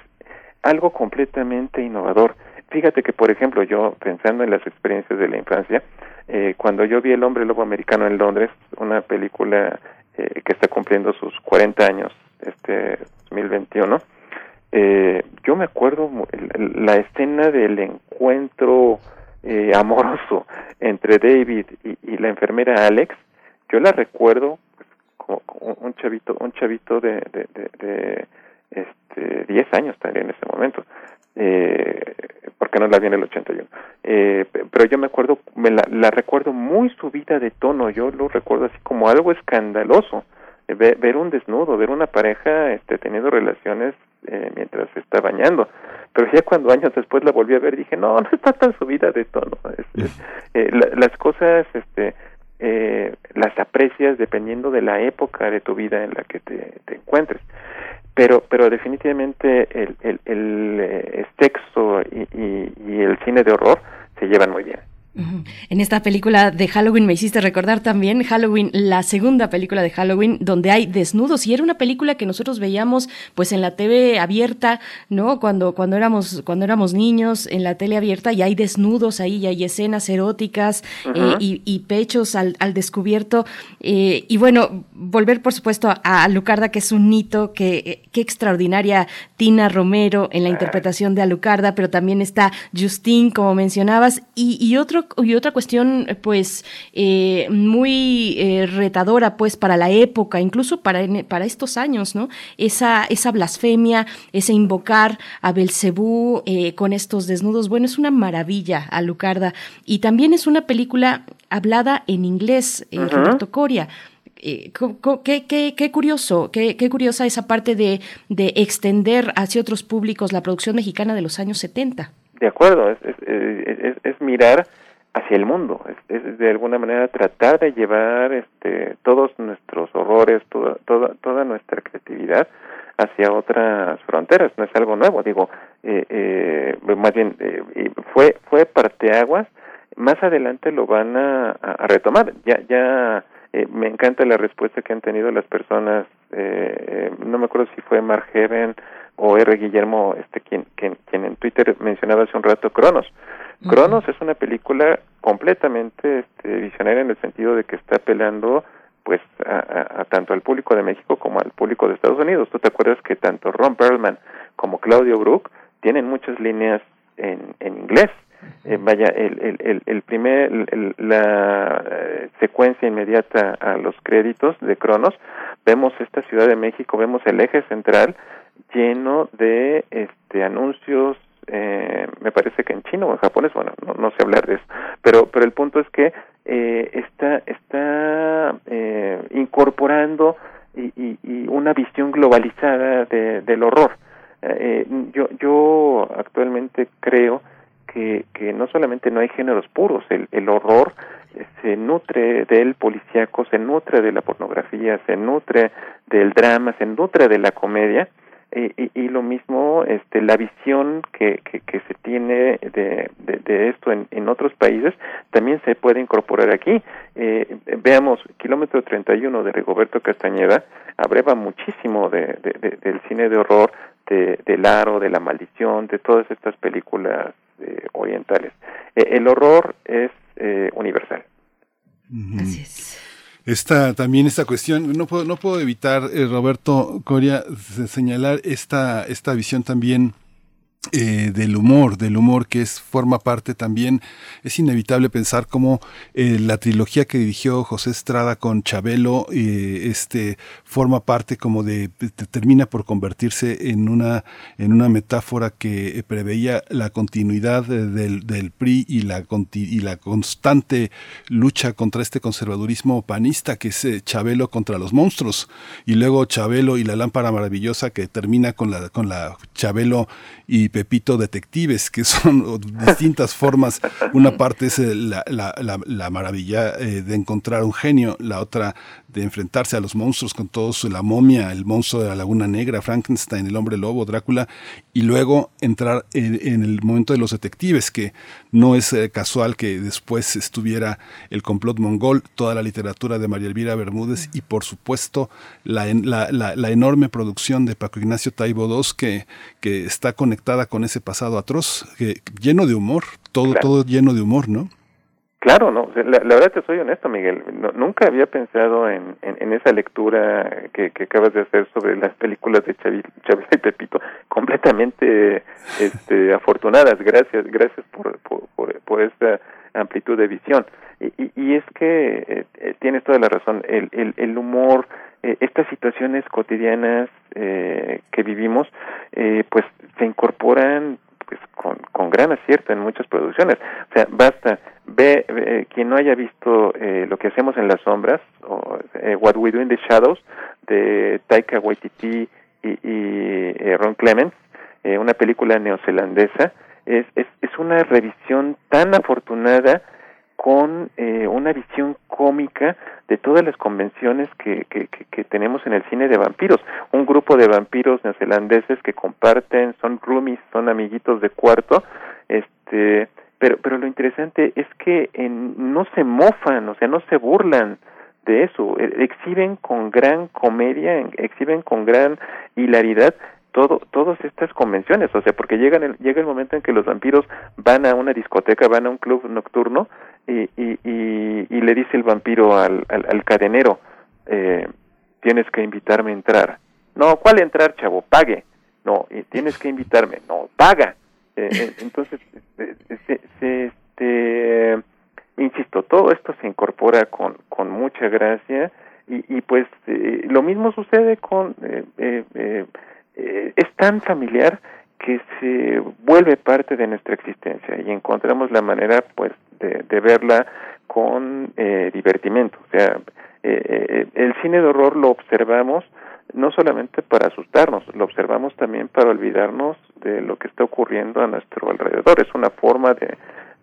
algo completamente innovador. Fíjate que, por ejemplo, yo pensando en las experiencias de la infancia, cuando yo vi El hombre lobo americano en Londres, una película que está cumpliendo sus 40 años, este 2021 eh, yo me acuerdo la escena del encuentro eh, amoroso entre David y, la enfermera Alex yo la recuerdo como, como un chavito un chavito de, de, de, de este 10 años también en ese momento eh, porque no la vi en el 81 eh, pero yo me acuerdo me la, la recuerdo muy subida de tono yo lo recuerdo así como algo escandaloso ver, ver un desnudo, ver una pareja este, teniendo relaciones eh, mientras se está bañando. Pero ya cuando años después la volví a ver dije, no, no está tan subida de tono. Es, es, eh, la, las cosas este, eh, las aprecias dependiendo de la época de tu vida en la que te, te encuentres. Pero, pero definitivamente el, el, el, el sexo y, y, y el cine de horror se llevan muy bien. En esta película de Halloween me hiciste recordar también Halloween, la segunda película de Halloween, donde hay desnudos y era una película que nosotros veíamos pues en la TV abierta, ¿no? Cuando, cuando éramos, cuando éramos niños en la tele abierta y hay desnudos ahí, y hay escenas eróticas uh -huh. eh, y, y, pechos al, al descubierto. Eh, y bueno, volver por supuesto a, a Lucarda, que es un hito, que, qué extraordinaria Tina Romero en la interpretación de Alucarda, pero también está Justine, como mencionabas, y, y otro y otra cuestión, pues, eh, muy eh, retadora, pues, para la época, incluso para, para estos años, ¿no? Esa, esa blasfemia, ese invocar a Belcebú eh, con estos desnudos, bueno, es una maravilla, Alucarda. Y también es una película hablada en inglés, uh -huh. Roberto Coria. Eh, qué, qué, qué, curioso, qué, qué, curiosa esa parte de, de extender hacia otros públicos la producción mexicana de los años 70. De acuerdo, es, es, es, es mirar hacia el mundo, es, es, de alguna manera tratar de llevar este, todos nuestros horrores, toda, toda, toda nuestra creatividad hacia otras fronteras, no es algo nuevo, digo, eh, eh, más bien eh, fue fue parteaguas, más adelante lo van a, retomar, ya ya eh, me encanta la respuesta que han tenido las personas, eh, no me acuerdo si fue Mark Heaven o R. Guillermo, este quien, quien, quien en Twitter mencionaba hace un rato Cronos uh -huh. es una película completamente este, visionaria en el sentido de que está apelando pues a, a, a, tanto al público de México como al público de Estados Unidos. Tú te acuerdas que tanto Ron Perlman como Claudio Brook tienen muchas líneas en, en inglés Eh, vaya, el, el, el, el primer, el- la eh, secuencia inmediata a los créditos de Cronos, vemos esta Ciudad de México, vemos el eje central lleno de este anuncios, eh, me parece que en chino o en japonés, bueno, no, no sé hablar de eso, pero, pero el punto es que eh, está, está eh, incorporando y, y, y una visión globalizada de, del horror. Eh, yo, yo actualmente creo que, que no solamente no hay géneros puros, el, el horror se nutre del policíaco, se nutre de la pornografía, se nutre del drama, se nutre de la comedia, y, y, y lo mismo este la visión que, que, que se tiene de, de, de esto en, en otros países también se puede incorporar aquí. Eh, veamos kilómetro 31 de Rigoberto Castañeda abreva muchísimo de, de, de- del cine de horror de, del aro de la maldición de todas estas películas eh, orientales. Eh, el horror es eh, universal. Así es. Esta, también esta cuestión, no puedo, no puedo evitar, eh, Roberto Coria, se- señalar esta, esta visión también eh, del humor, del humor que es forma parte también, es inevitable pensar cómo eh, la trilogía que dirigió José Estrada con Chabelo, eh, este forma parte como de, te- termina por convertirse en una, en una metáfora que preveía la continuidad del, PRI y la, y la constante lucha contra este conservadurismo panista que es Chabelo contra los monstruos. Y luego Chabelo y la lámpara maravillosa que termina con la con la Chabelo y Pepito detectives que son distintas formas. Una parte es eh, la, la, la, la maravilla eh, de encontrar un genio la otra de enfrentarse a los monstruos con todos la momia el monstruo de la laguna negra Frankenstein el hombre lobo Drácula y luego entrar en, en el momento de los detectives que no es eh, casual que después estuviera el complot mongol, toda la literatura de María Elvira Bermúdez y por supuesto la, en- la, la- la enorme producción de Paco Ignacio Taibo II que, que está conectada con ese pasado atroz, que, lleno de humor, todo, Claro. todo lleno de humor, ¿no? Claro, no, la, la verdad te soy honesto, Miguel. Nunca había pensado en, en, esa lectura que, que acabas de hacer sobre las películas de Chavi- Chabelo y Pepito, completamente este, afortunadas. Gracias, gracias por, por, por, por esta amplitud de visión. Y, y, y es que eh, eh, tienes toda la razón. El, el, el humor, eh, estas situaciones cotidianas eh, que vivimos, eh, pues se incorporan pues con, con gran acierto en muchas producciones. O sea, basta, ve, ve, quien no haya visto eh, lo que hacemos en las sombras, o eh, What We Do in the Shadows, de Taika Waititi y, eh, Ron Clements, eh, una película neozelandesa, es, es, es una revisión tan afortunada con eh, una visión cómica de todas las convenciones que, que, que tenemos en el cine de vampiros. Un grupo de vampiros neozelandeses que comparten, son roomies, son amiguitos de cuarto, este, pero, pero lo interesante es que en, no se mofan, o sea, no se burlan de eso, eh, exhiben con gran comedia, en- exhiben con gran hilaridad todo, todas estas convenciones, o sea, porque llegan el, llega el momento en que los vampiros van a una discoteca, van a un club nocturno y, y, y, y le dice el vampiro al, al, cadenero, eh, tienes que invitarme a entrar. No, ¿cuál entrar, chavo? Pague. No, tienes que invitarme. No, paga. Eh, eh, entonces, eh, se, se, este, insisto, todo esto se incorpora con, con mucha gracia y, y pues eh, lo mismo sucede con... eh, eh, eh, eh, es tan familiar que se vuelve parte de nuestra existencia y encontramos la manera pues de, verla con divertimento. O sea, el cine de horror lo observamos no solamente para asustarnos, lo observamos también para olvidarnos de lo que está ocurriendo a nuestro alrededor. Es una forma de,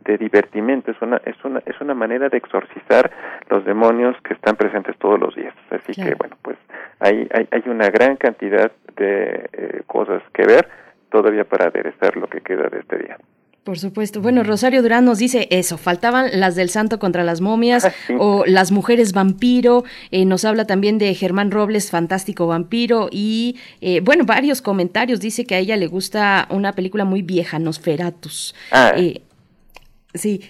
de divertimento, es una, es una, es una manera de exorcizar los demonios que están presentes todos los días. Así que bueno, pues hay, hay, hay una gran cantidad de eh, cosas que ver todavía para aderezar lo que queda de este día. Por supuesto. Bueno, Rosario Durán nos dice eso, faltaban las del santo contra las momias o las mujeres vampiro, eh, nos habla también de Germán Robles, fantástico vampiro y eh, bueno, varios comentarios, dice que a ella le gusta una película muy vieja, Nosferatus. Ah. Eh, sí.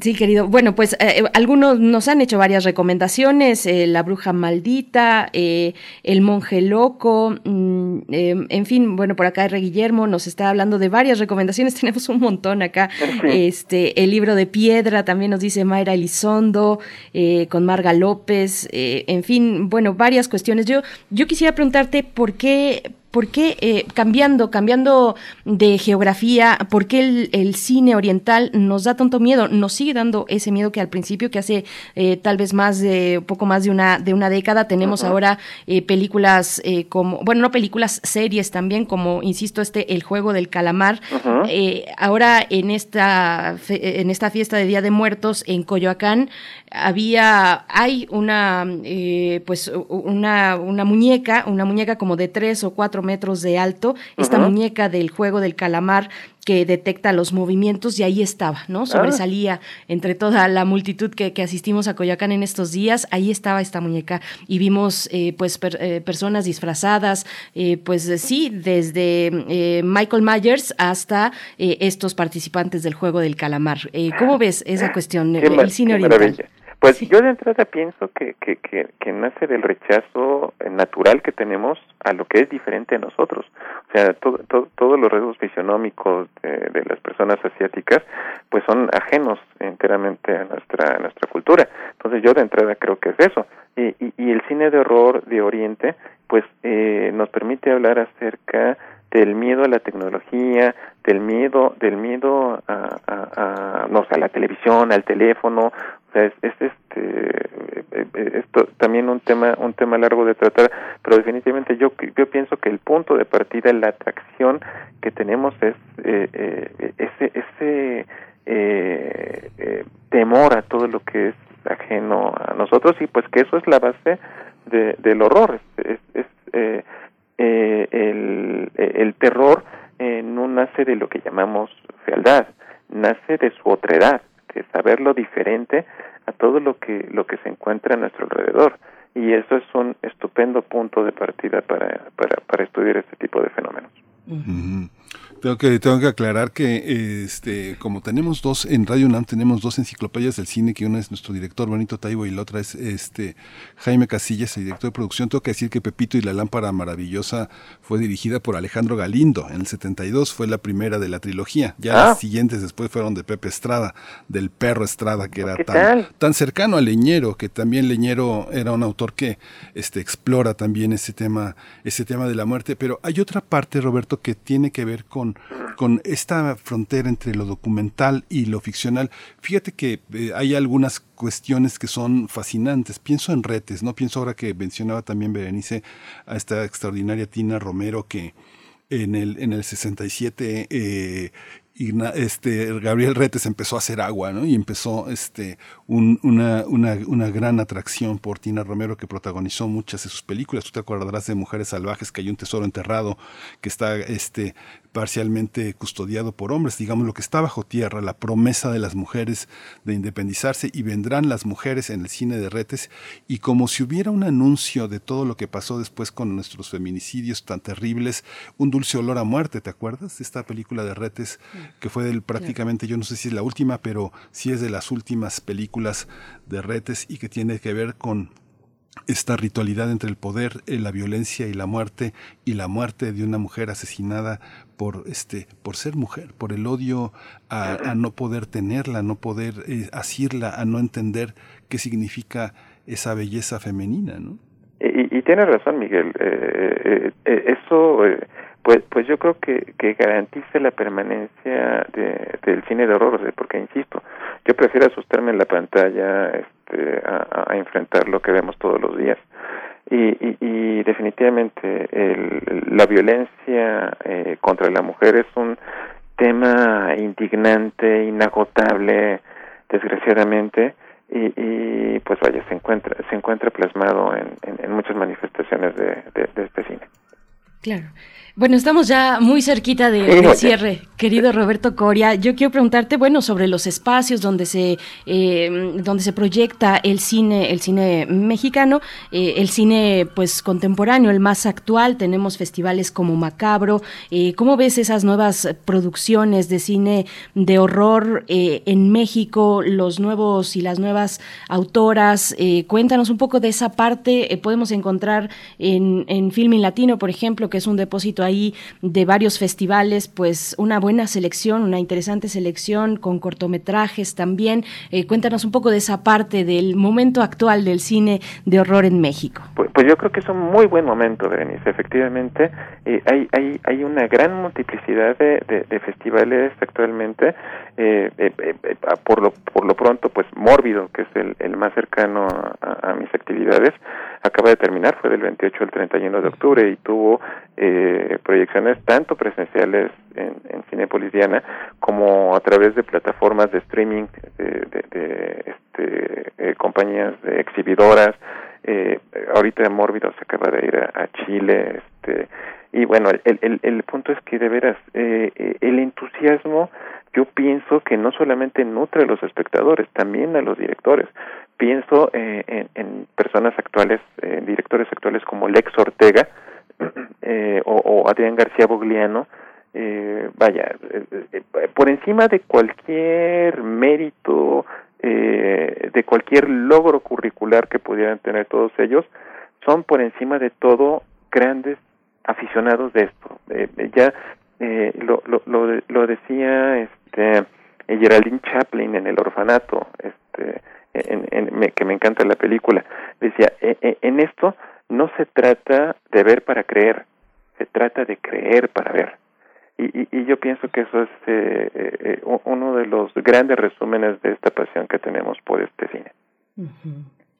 Sí, querido. Bueno, pues eh, algunos nos han hecho varias recomendaciones, eh, La bruja maldita, eh, El monje loco, mm, eh, en fin, bueno, por acá R. Guillermo nos está hablando de varias recomendaciones, tenemos un montón acá. Este, el libro de piedra, también nos dice Mayra Elizondo, eh, con Marga López, eh, en fin, bueno, varias cuestiones. Yo, yo quisiera preguntarte por qué, ¿Por qué, eh, cambiando, cambiando de geografía, por qué el, el cine oriental nos da tanto miedo? Nos sigue dando ese miedo que al principio, que hace eh, tal vez más de, poco más de una, de una década, tenemos ahora eh, películas eh, como, bueno, no películas, series también, como, insisto, este, El Juego del Calamar. Eh, ahora en esta, fe- en esta fiesta de Día de Muertos en Coyoacán, había, hay una, eh, pues, una, una muñeca, una muñeca como de tres o cuatro metros de alto, esta muñeca del juego del calamar que detecta los movimientos y ahí estaba, ¿no? Sobresalía entre toda la multitud que, que asistimos a Coyoacán en estos días, ahí estaba esta muñeca y vimos eh, pues per- eh, personas disfrazadas, eh, pues eh, sí, desde eh, Michael Myers hasta eh, estos participantes del juego del calamar. ¿Cómo ves esa cuestión, el, cine oriental? maravilla. Pues yo de entrada pienso que, que, que, que nace del rechazo natural que tenemos a lo que es diferente a nosotros. O sea, todo, todo- todos los rasgos fisionómicos de, de las personas asiáticas pues son ajenos enteramente a nuestra, a nuestra cultura. Entonces yo de entrada creo que es eso. Y, y, y el cine de horror de Oriente pues eh, nos permite hablar acerca del miedo a la tecnología, del miedo, del miedo a, a, a, no sé, a la televisión, al teléfono, es, es este, eh, eh, esto también un tema, un tema largo de tratar, pero definitivamente yo, yo pienso que el punto de partida, la atracción que tenemos es eh, eh, ese, ese eh, eh, temor a todo lo que es ajeno a nosotros y pues que eso es la base de, del horror, es, es, es, eh, eh, el, el terror eh, no nace de lo que llamamos fealdad, nace de su otredad, que es saberlo diferente a todo lo que lo que se encuentra a nuestro alrededor y eso es un estupendo punto de partida para, para, para estudiar este tipo de fenómenos. Tengo que, tengo que aclarar que este, como tenemos dos, en Radio UNAM tenemos dos enciclopedias del cine, que una es nuestro director Benito Taibo y la otra es este Jaime Casillas, el director de producción. Tengo que decir que Pepito y la lámpara maravillosa fue dirigida por Alejandro Galindo. En el 72 fue la primera de la trilogía. Ya Ah. las siguientes después fueron de Pepe Estrada, del perro Estrada, que era ¿Qué tan, tan cercano a Leñero, que también Leñero era un autor que este, explora también ese tema, ese tema de la muerte. Pero hay otra parte, Roberto, que tiene que ver con, con esta frontera entre lo documental y lo ficcional. Fíjate que eh, hay algunas cuestiones que son fascinantes. Pienso en retes, ¿no? Pienso ahora que mencionaba también Berenice a esta extraordinaria Tina Romero que en el, en el 67 eh, este, Gabriel Retes empezó a hacer agua, ¿no? Y empezó este, un- una, una, una gran atracción por Tina Romero que protagonizó muchas de sus películas. Tú te acordarás de Mujeres Salvajes, que hay un tesoro enterrado que está este, parcialmente custodiado por hombres, digamos lo que está bajo tierra, la promesa de las mujeres de independizarse y vendrán las mujeres en el cine de Retes. Y como si hubiera un anuncio de todo lo que pasó después con nuestros feminicidios tan terribles, un dulce olor a muerte, ¿te acuerdas? Esta película de Retes que fue del, prácticamente, yo no sé si es la última, pero sí es de las últimas películas de Retes y que tiene que ver con esta ritualidad entre el poder, eh, la violencia y la muerte, y la muerte de una mujer asesinada por este, por ser mujer, por el odio a, no poder tenerla, a no poder eh, asirla, a no entender qué significa esa belleza femenina. Y, y tienes razón, Miguel. eh, eh, eso, pues, pues yo creo que, que garantiza la permanencia de, del cine de horror, porque insisto, yo prefiero asustarme en la pantalla este, a, enfrentar lo que vemos todos los días. Y, y, y definitivamente el, la violencia eh, contra la mujer es un tema indignante, inagotable, desgraciadamente, y, pues vaya, se encuentra, se encuentra plasmado en, en, muchas manifestaciones de, de este cine. Claro. Bueno, estamos ya muy cerquita de- del cierre, querido Roberto Coria. Yo quiero preguntarte, bueno, sobre los espacios donde se eh, donde se proyecta el cine, el cine mexicano, eh, el cine pues contemporáneo, el más actual. Tenemos festivales como Macabro. Eh, ¿Cómo ves esas nuevas producciones de cine de horror eh, en México? Los nuevos y las nuevas autoras. Eh, cuéntanos un poco de esa parte. Podemos encontrar en, en Latino, por ejemplo, que es un depósito ahí de varios festivales, pues una buena selección, una interesante selección con cortometrajes también. Eh, cuéntanos un poco de esa parte del momento actual del cine de horror en México. Pues, pues yo creo que es un muy buen momento, Berenice. Efectivamente, eh, hay, hay, hay una gran multiplicidad de, festivales actualmente. Eh, eh, eh, por, lo, por lo pronto, pues Mórbido, que es el, el más cercano a mis actividades, acaba de terminar, fue del 28 al 31 de octubre y tuvo eh, proyecciones tanto presenciales en, en Cinépolis Diana como a través de plataformas de streaming de, de- de, este, eh, compañías de exhibidoras. Eh, ahorita Mórbido se acaba de ir a, a Chile. Este, y bueno, el, el, el punto es que de veras eh, eh, el entusiasmo yo pienso que no solamente nutre a los espectadores, también a los directores. Pienso eh, en, en personas actuales, en directores actuales como Lex Ortega eh, o, Adrián García Bogliano, eh, vaya, eh, eh, por encima de cualquier mérito, eh, de cualquier logro curricular que pudieran tener todos ellos, son por encima de todo grandes aficionados de esto. Eh, eh, ya eh, lo, lo, lo, lo decía este Geraldine Chaplin en el orfanato, este, en, que me encanta la película, decía, "Eh, eh, en esto no se trata de ver para creer, se trata de creer para ver. Y, y, yo pienso que eso es eh, eh, uno de los grandes resúmenes de esta pasión que tenemos por este cine.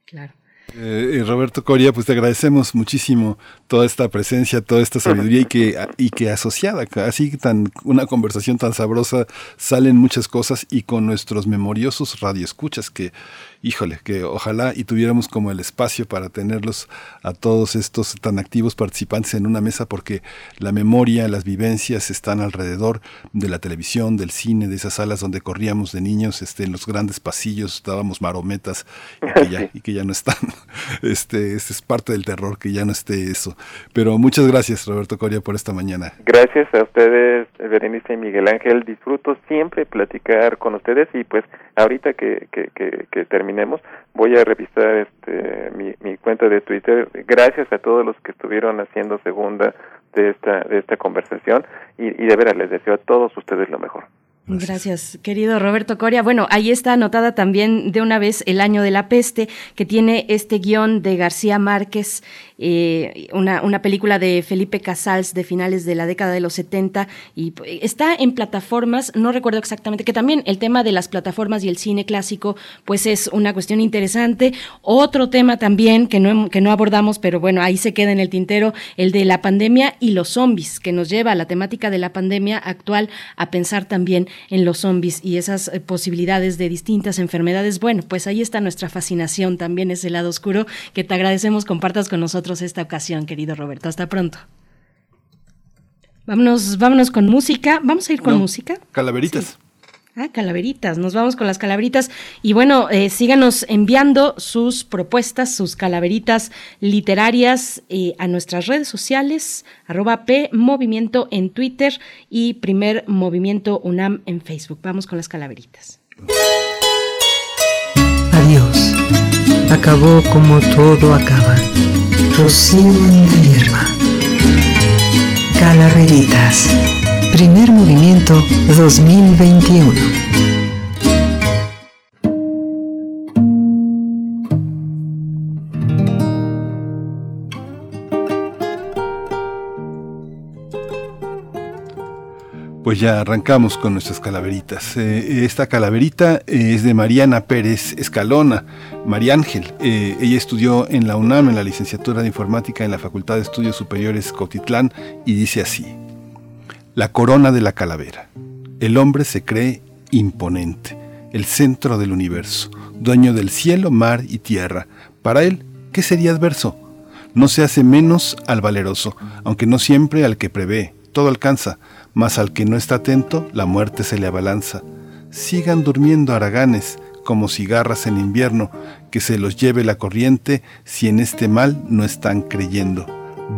Claro. Eh, Roberto Coria, pues te agradecemos muchísimo toda esta presencia, toda esta sabiduría y que, y que asociada, así tan una conversación tan sabrosa, salen muchas cosas y con nuestros memoriosos radioescuchas que, híjole, que ojalá y tuviéramos como el espacio para tenerlos a todos estos tan activos participantes en una mesa porque la memoria, las vivencias están alrededor de la televisión, del cine, de esas salas donde corríamos de niños, este, en los grandes pasillos dábamos marometas y que ya, y que ya no están. Este, este es parte del terror que ya no esté eso. Pero muchas gracias, Roberto Coria, por esta mañana. Gracias a ustedes, Berenice y Miguel Ángel. Disfruto siempre platicar con ustedes y pues ahorita que, que, que, que terminemos voy a revisar este, mi, mi cuenta de Twitter. Gracias a todos los que estuvieron haciendo segunda de esta, de esta conversación y, y de veras les deseo a todos ustedes lo mejor. Gracias. querido Roberto Coria. Bueno, ahí está anotada también de una vez El año de la peste, que tiene este guion de García Márquez, eh, una, una película de Felipe Casals de finales de la década de los 70 y está en plataformas, no recuerdo exactamente, que también el tema de las plataformas y el cine clásico, pues es una cuestión interesante. Otro tema también que no, que no abordamos, pero bueno, ahí se queda en el tintero, el de la pandemia y los zombies, que nos lleva a la temática de la pandemia actual a pensar también en los zombies y esas eh, posibilidades de distintas enfermedades. Bueno, pues ahí está nuestra fascinación también, ese lado oscuro, que te agradecemos compartas con nosotros esta ocasión, querido Roberto. Hasta pronto. Vámonos, vámonos con música. Vamos a ir con No, música. Calaveritas. Ah, calaveritas, nos vamos con las calaveritas. Y bueno, eh, síganos enviando sus propuestas, sus calaveritas literarias eh, a nuestras redes sociales, arroba P Movimiento en Twitter y Primer Movimiento UNAM en Facebook. Vamos con las calaveritas. Adiós. Acabó como todo acaba. Rocío en hierba. Calaveritas. Primer movimiento 2021. Pues ya arrancamos con nuestras calaveritas. Eh, esta calaverita es de Mariana Pérez Escalona, María Ángel. Eh, ella estudió en la UNAM, en la licenciatura de informática en la Facultad de Estudios Superiores Cotitlán, y dice así: La corona de la calavera. El hombre se cree imponente, el centro del universo, dueño del cielo, mar y tierra. Para él, ¿qué sería adverso? no se hace menos al valeroso, aunque no siempre al que prevé, todo alcanza, mas al que no está atento, la muerte se le abalanza. Sigan durmiendo haraganes, como cigarras en invierno, que se los lleve la corriente si en este mal no están creyendo.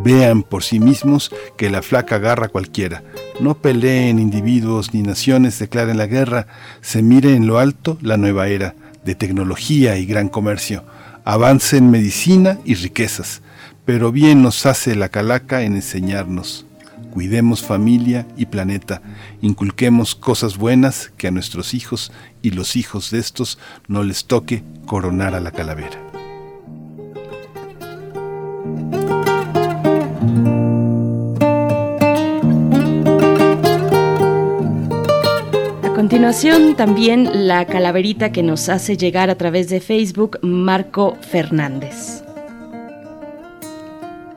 Vean por sí mismos que la flaca agarra cualquiera. No peleen individuos ni naciones, declaren la guerra. Se mire en lo alto la nueva era de tecnología y gran comercio. Avance en medicina y riquezas. Pero bien nos hace la calaca en enseñarnos. Cuidemos familia y planeta. Inculquemos cosas buenas que a nuestros hijos y los hijos de estos no les toque coronar a la calavera. Continuación, también la calaverita que nos hace llegar a través de Facebook, Marco Fernández.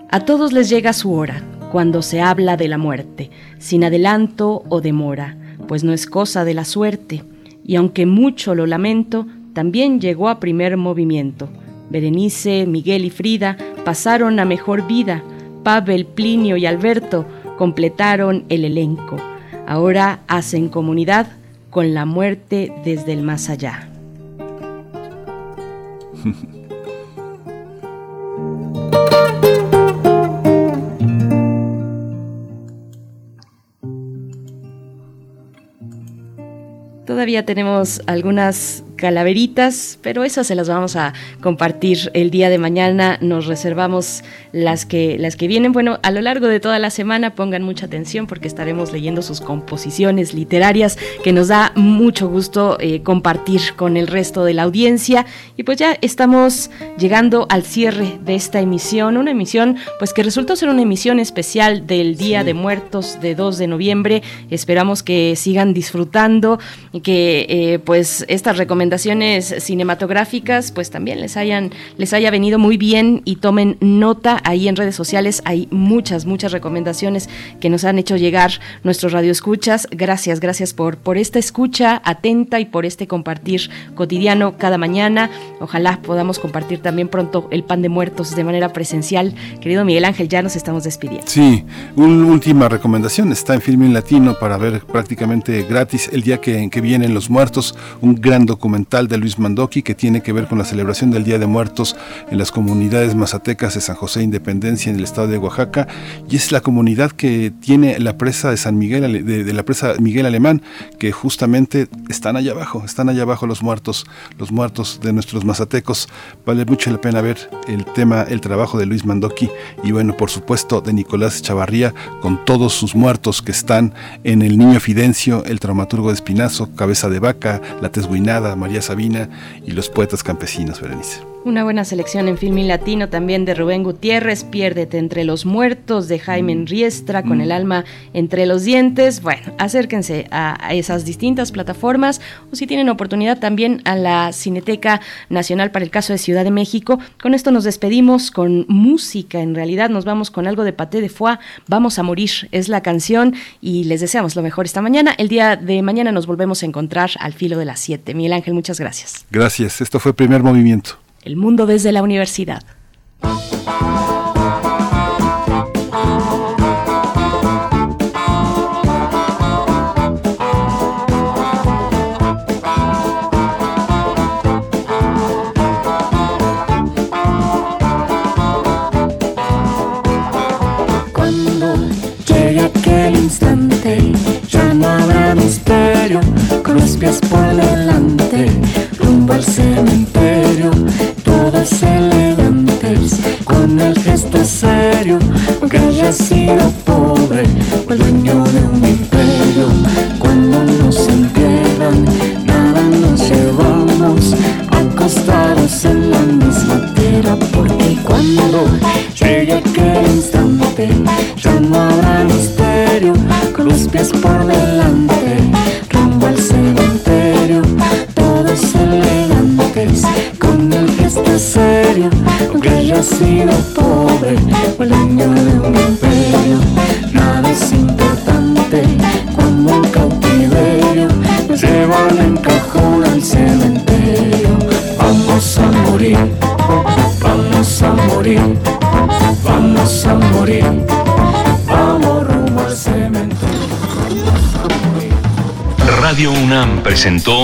A todos les llega su hora, cuando se habla de la muerte, sin adelanto o demora, pues no es cosa de la suerte, y aunque mucho lo lamento, también llegó a primer movimiento. Berenice, Miguel y Frida pasaron a mejor vida, Pavel, Plinio y Alberto completaron el elenco. Ahora hacen comunidad con la muerte desde el más allá. Todavía tenemos algunas calaveritas, pero esas se las vamos a compartir el día de mañana. Nos reservamos las que, las que vienen. Bueno, a lo largo de toda la semana pongan mucha atención porque estaremos leyendo sus composiciones literarias que nos da mucho gusto eh, compartir con el resto de la audiencia. Y pues ya estamos llegando al cierre de esta emisión, una emisión pues que resultó ser una emisión especial del Día de Muertos de 2 de noviembre. Esperamos que sigan disfrutando y que eh, pues estas recomendaciones cinematográficas pues también les hayan les haya venido muy bien y tomen nota ahí en redes sociales. Hay muchas muchas recomendaciones que nos han hecho llegar nuestros radioescuchas. Gracias gracias por por esta escucha atenta y por este compartir cotidiano cada mañana. Ojalá podamos compartir también pronto el pan de muertos de manera presencial. Querido Miguel Ángel ya nos estamos despidiendo. Sí, una última recomendación. Está en Filmin Latino para ver prácticamente gratis el día que, que vienen los muertos, un gran documental de Luis Mandoki que tiene que ver con la celebración del Día de Muertos en las comunidades mazatecas de San José Independencia en el estado de Oaxaca y es la comunidad que tiene la presa de San Miguel de, la presa Miguel Alemán que justamente están allá abajo, están allá abajo los muertos, los muertos de nuestros mazatecos. Vale mucho la pena ver el tema, el trabajo de Luis Mandoki y bueno, por supuesto de Nicolás Chavarría con todos sus muertos que están en el Niño Fidencio, el traumaturgo de Espinazo, Cabeza de Vaca, La Tesguinada, María Sabina y los poetas campesinos, Berenice. Una buena selección en Filmin Latino también de Rubén Gutiérrez, Piérdete entre los muertos de Jaime Riestra, con el alma entre los dientes. Bueno, acérquense a, a esas distintas plataformas o si tienen oportunidad también a la Cineteca Nacional para el caso de Ciudad de México. Con esto nos despedimos con música, en realidad nos vamos con algo de Paté de Foix, Vamos a morir, es la canción y les deseamos lo mejor esta mañana. El día de mañana nos volvemos a encontrar al filo de las 7. Miguel Ángel, muchas gracias. Gracias, esto fue Primer Movimiento. El mundo desde la universidad. Cuando llegue aquel instante, ya no habrá misterio, con los pies por delante, rumbo al cementerio, todos elegantes, con el gesto serio, aunque haya sido pobre, el dueño de un imperio, cuando nos entierran, nada nos llevamos, acostados en la misma tierra, porque cuando llegue aquel instante, ya no habrá misterio, con los pies por delante, gesto serio, aunque haya sido pobre, o el dueño de un imperio, nada es importante cuando un cautiverio nos lleva en cajón al cementerio. Vamos a morir, vamos a morir, vas a morir. Vamos rumbo al cementerio. Radio UNAM presentó